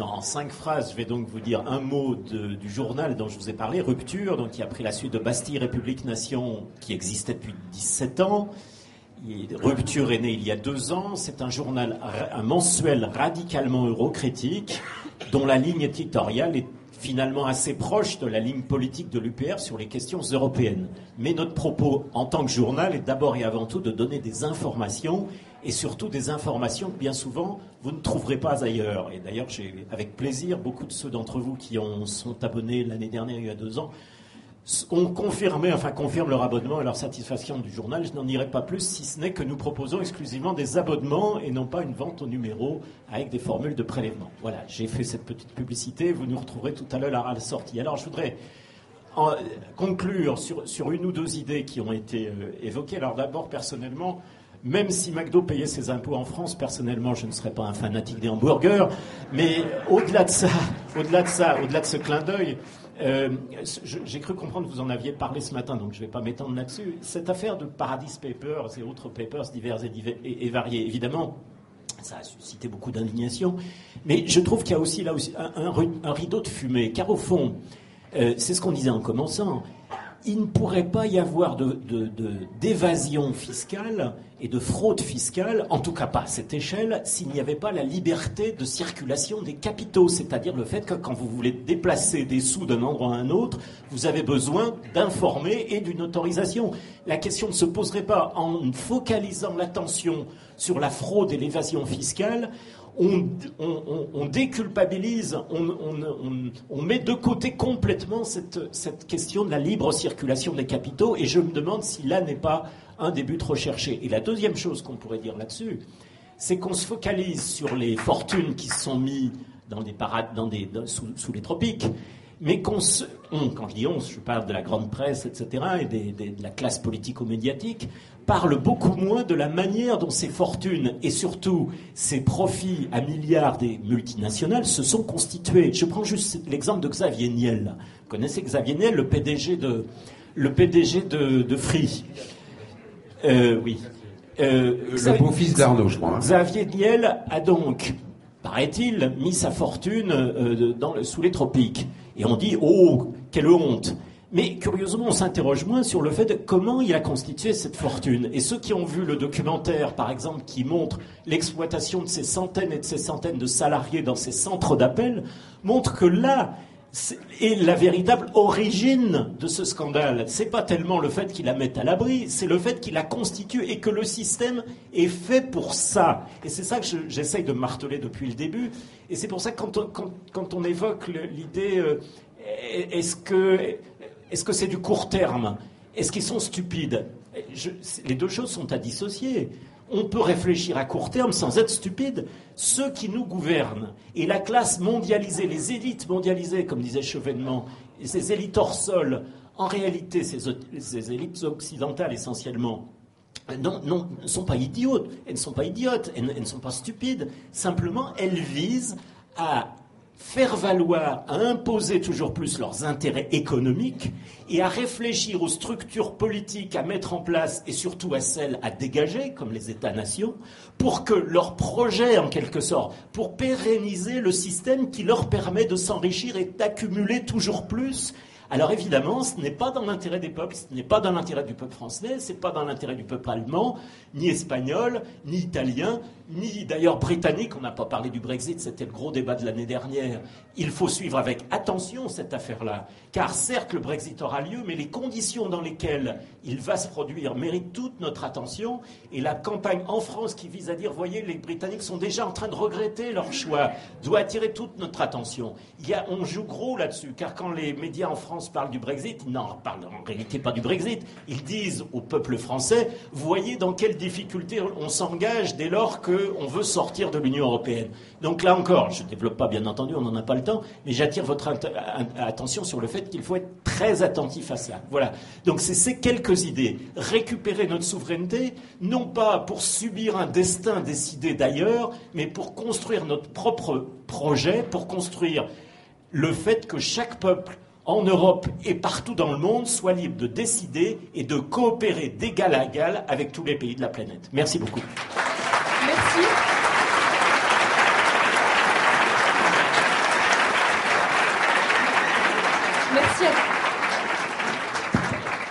En cinq phrases, je vais donc vous dire un mot du journal dont je vous ai parlé, Rupture, donc qui a pris la suite de Bastille, République, Nation, qui existait depuis 17 ans. Rupture est né il y a deux ans. C'est un journal, un mensuel radicalement eurocritique, dont la ligne éditoriale est finalement assez proche de la ligne politique de l'UPR sur les questions européennes. Mais notre propos en tant que journal est d'abord et avant tout de donner des informations et surtout des informations que bien souvent vous ne trouverez pas ailleurs. Et d'ailleurs, j'ai avec plaisir beaucoup de ceux d'entre vous qui ont, sont abonnés l'année dernière, il y a deux ans, ont confirmé, enfin confirment leur abonnement et leur satisfaction du journal. Je n'en dirai pas plus, si ce n'est que nous proposons exclusivement des abonnements et non pas une vente au numéro avec des formules de prélèvement. Voilà, j'ai fait cette petite publicité. Vous nous retrouverez tout à l'heure à la sortie. Alors, je voudrais conclure sur, sur une ou deux idées qui ont été euh, évoquées. Alors, d'abord, personnellement, même si McDo payait ses impôts en France, personnellement, je ne serais pas un fanatique des hamburgers. Mais au-delà de ça, au-delà de ça, au-delà de ce clin d'œil, euh, j'ai cru comprendre que vous en aviez parlé ce matin, donc je ne vais pas m'étendre là-dessus. Cette affaire de Paradise Papers et autres papers divers et, variés, évidemment, ça a suscité beaucoup d'indignation. Mais je trouve qu'il y a aussi là aussi un, rideau de fumée, car au fond, euh, c'est ce qu'on disait en commençant. Il ne pourrait pas y avoir d'évasion fiscale et de fraude fiscale, en tout cas pas à cette échelle, s'il n'y avait pas la liberté de circulation des capitaux, c'est-à-dire le fait que quand vous voulez déplacer des sous d'un endroit à un autre, vous avez besoin d'informer et d'une autorisation. La question ne se poserait pas en focalisant l'attention sur la fraude et l'évasion fiscale. On, déculpabilise, on, met de côté complètement cette question de la libre circulation des capitaux, et je me demande si là n'est pas un des buts recherchés. Et la deuxième chose qu'on pourrait dire là-dessus, c'est qu'on se focalise sur les fortunes qui se sont mises dans des dans des, sous, les tropiques, mais qu'on se, quand je dis on, je parle de la grande presse, etc., et des- de la classe politico-médiatique, parle beaucoup moins de la manière dont ces fortunes et surtout ces profits à milliards des multinationales se sont constitués. Je prends juste l'exemple de Xavier Niel. Vous connaissez Xavier Niel, le PDG de, le PDG de Free. Euh, oui. Euh, Le beau-fils d'Arnaud, je crois. hein. Xavier Niel a donc, paraît-il, mis sa fortune euh, dans le- sous les tropiques. Et on dit, oh, quelle honte. Mais curieusement, on s'interroge moins sur le fait de comment il a constitué cette fortune. Et ceux qui ont vu le documentaire, par exemple, qui montre l'exploitation de ces centaines et de ces centaines de salariés dans ces centres d'appel, montrent que là est la véritable origine de ce scandale. C'est pas tellement le fait qu'il la mette à l'abri, c'est le fait qu'il la constitue et que le système est fait pour ça. Et c'est ça que je- j'essaye de marteler depuis le début. Et c'est pour ça que quand on, évoque l'idée, euh, est-ce que c'est du court terme? Est-ce qu'ils sont stupides? Les deux choses sont à dissocier. On peut réfléchir à court terme sans être stupide. Ceux qui nous gouvernent et la classe mondialisée, les élites mondialisées, comme disait Chevènement, et ces élites hors sol, en réalité, ces, élites occidentales essentiellement, ne sont pas idiotes. Elles ne sont pas idiotes, elles ne sont pas stupides. Simplement, elles visent à faire valoir, à imposer toujours plus leurs intérêts économiques et à réfléchir aux structures politiques à mettre en place et surtout à celles à dégager, comme les États-nations, pour que leur projet, en quelque sorte, pour pérenniser le système qui leur permet de s'enrichir et d'accumuler toujours plus. Alors évidemment, ce n'est pas dans l'intérêt des peuples, ce n'est pas dans l'intérêt du peuple français, ce n'est pas dans l'intérêt du peuple allemand, ni espagnol, ni italien, ni d'ailleurs britannique. On n'a pas parlé du Brexit, c'était le gros débat de l'année dernière. Il faut suivre avec attention cette affaire-là, car certes le Brexit aura lieu, mais les conditions dans lesquelles il va se produire méritent toute notre attention. Et la campagne en France qui vise à dire, voyez, les Britanniques sont déjà en train de regretter leur choix, doit attirer toute notre attention. Il y a, on joue gros là-dessus, car quand les médias en France parlent du Brexit, non, parlent en réalité pas du Brexit. Ils disent au peuple français, voyez dans quelles difficultés on s'engage dès lors qu'on veut sortir de l'Union européenne. Donc là encore, je ne développe pas bien entendu, on n'en a pas le temps, mais j'attire votre attention sur le fait qu'il faut être très attentif à ça. Voilà. Donc c'est ces quelques idées. Récupérer notre souveraineté, non pas pour subir un destin décidé d'ailleurs, mais pour construire notre propre projet, pour construire le fait que chaque peuple en Europe et partout dans le monde soit libre de décider et de coopérer d'égal à égal avec tous les pays de la planète. Merci beaucoup. Merci. Merci à,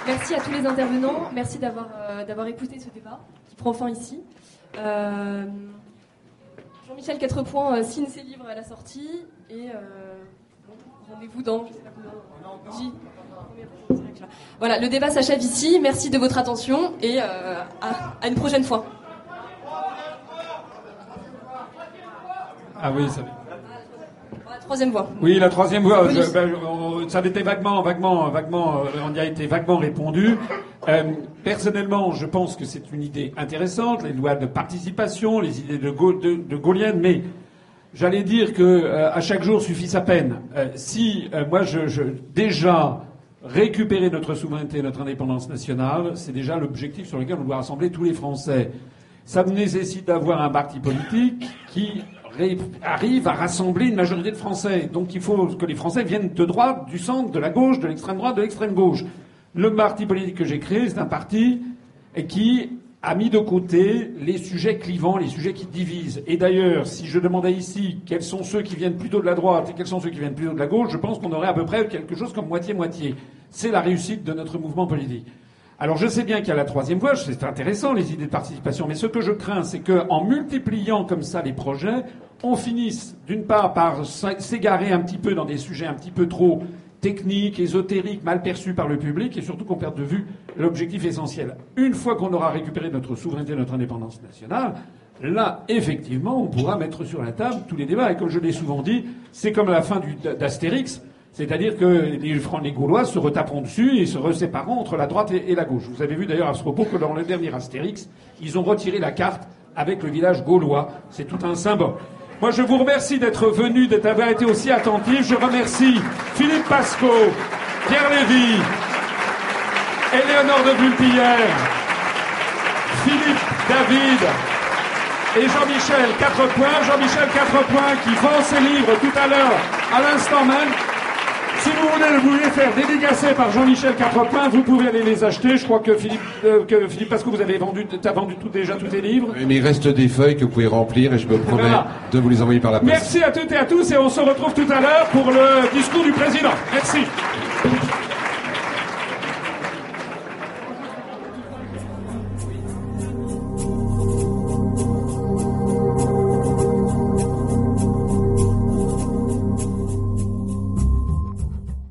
Merci à tous les intervenants. Merci d'avoir euh, écouté ce débat qui prend fin ici. Euh, Jean-Michel Quatrepoint euh, signe ses livres à la sortie et rendez-vous dans Voilà, le débat s'achève ici. Merci de votre attention et à une prochaine fois. Ah oui, ça. La troisième voie. Oui, la troisième voie. je- ben, on- ça avait été vaguement, vaguement, vaguement, euh, on y a été vaguement répondu. Euh, personnellement, je pense que c'est une idée intéressante, les lois de participation, les idées de, Gau- de, de Gaulienne, mais j'allais dire que euh, à chaque jour suffit sa peine. Euh, si euh, moi, je, je déjà récupérer notre souveraineté, notre indépendance nationale, c'est déjà l'objectif sur lequel on doit rassembler tous les Français. Ça nécessite d'avoir un parti politique qui arrive à rassembler une majorité de Français. Donc il faut que les Français viennent de droite, du centre, de la gauche, de l'extrême droite, de l'extrême gauche. Le parti politique que j'ai créé, c'est un parti qui a mis de côté les sujets clivants, les sujets qui divisent. Et d'ailleurs, si je demandais ici quels sont ceux qui viennent plutôt de la droite et quels sont ceux qui viennent plutôt de la gauche, je pense qu'on aurait à peu près quelque chose comme moitié-moitié. C'est la réussite de notre mouvement politique. Alors je sais bien qu'il y a la troisième voie, c'est intéressant les idées de participation, mais ce que je crains, c'est qu'en multipliant comme ça les projets, on finisse d'une part par s'égarer un petit peu dans des sujets un petit peu trop techniques, ésotériques, mal perçus par le public, et surtout qu'on perde de vue l'objectif essentiel. Une fois qu'on aura récupéré notre souveraineté, notre indépendance nationale, là, effectivement, on pourra mettre sur la table tous les débats. Et comme je l'ai souvent dit, c'est comme la fin d'Astérix, c'est-à-dire que les les Gaulois se retaperont dessus et se resépareront entre la droite et, la gauche. Vous avez vu d'ailleurs à ce propos que dans le dernier Astérix, ils ont retiré la carte avec le village gaulois. C'est tout un symbole. Moi, je vous remercie d'être venu, d'avoir été aussi attentif. Je remercie Philippe Pasco, Pierre Lévy, Éléonore de Vulpillère, Philippe David et Jean-Michel Quatrepoint. Jean-Michel Quatrepoint qui vend ses livres tout à l'heure, à l'instant même. Si vous voulez, vous voulez faire dédicacer par Jean-Michel Quatrepoint, vous pouvez aller les acheter. Je crois que Philippe, euh, que Philippe Pasco, vous avez vendu, t'as vendu tout, déjà tous tes livres. Mais il reste des feuilles que vous pouvez remplir et je me promets Voilà. de vous les envoyer par la poste. Merci à toutes et à tous et on se retrouve tout à l'heure pour le discours du président. Merci.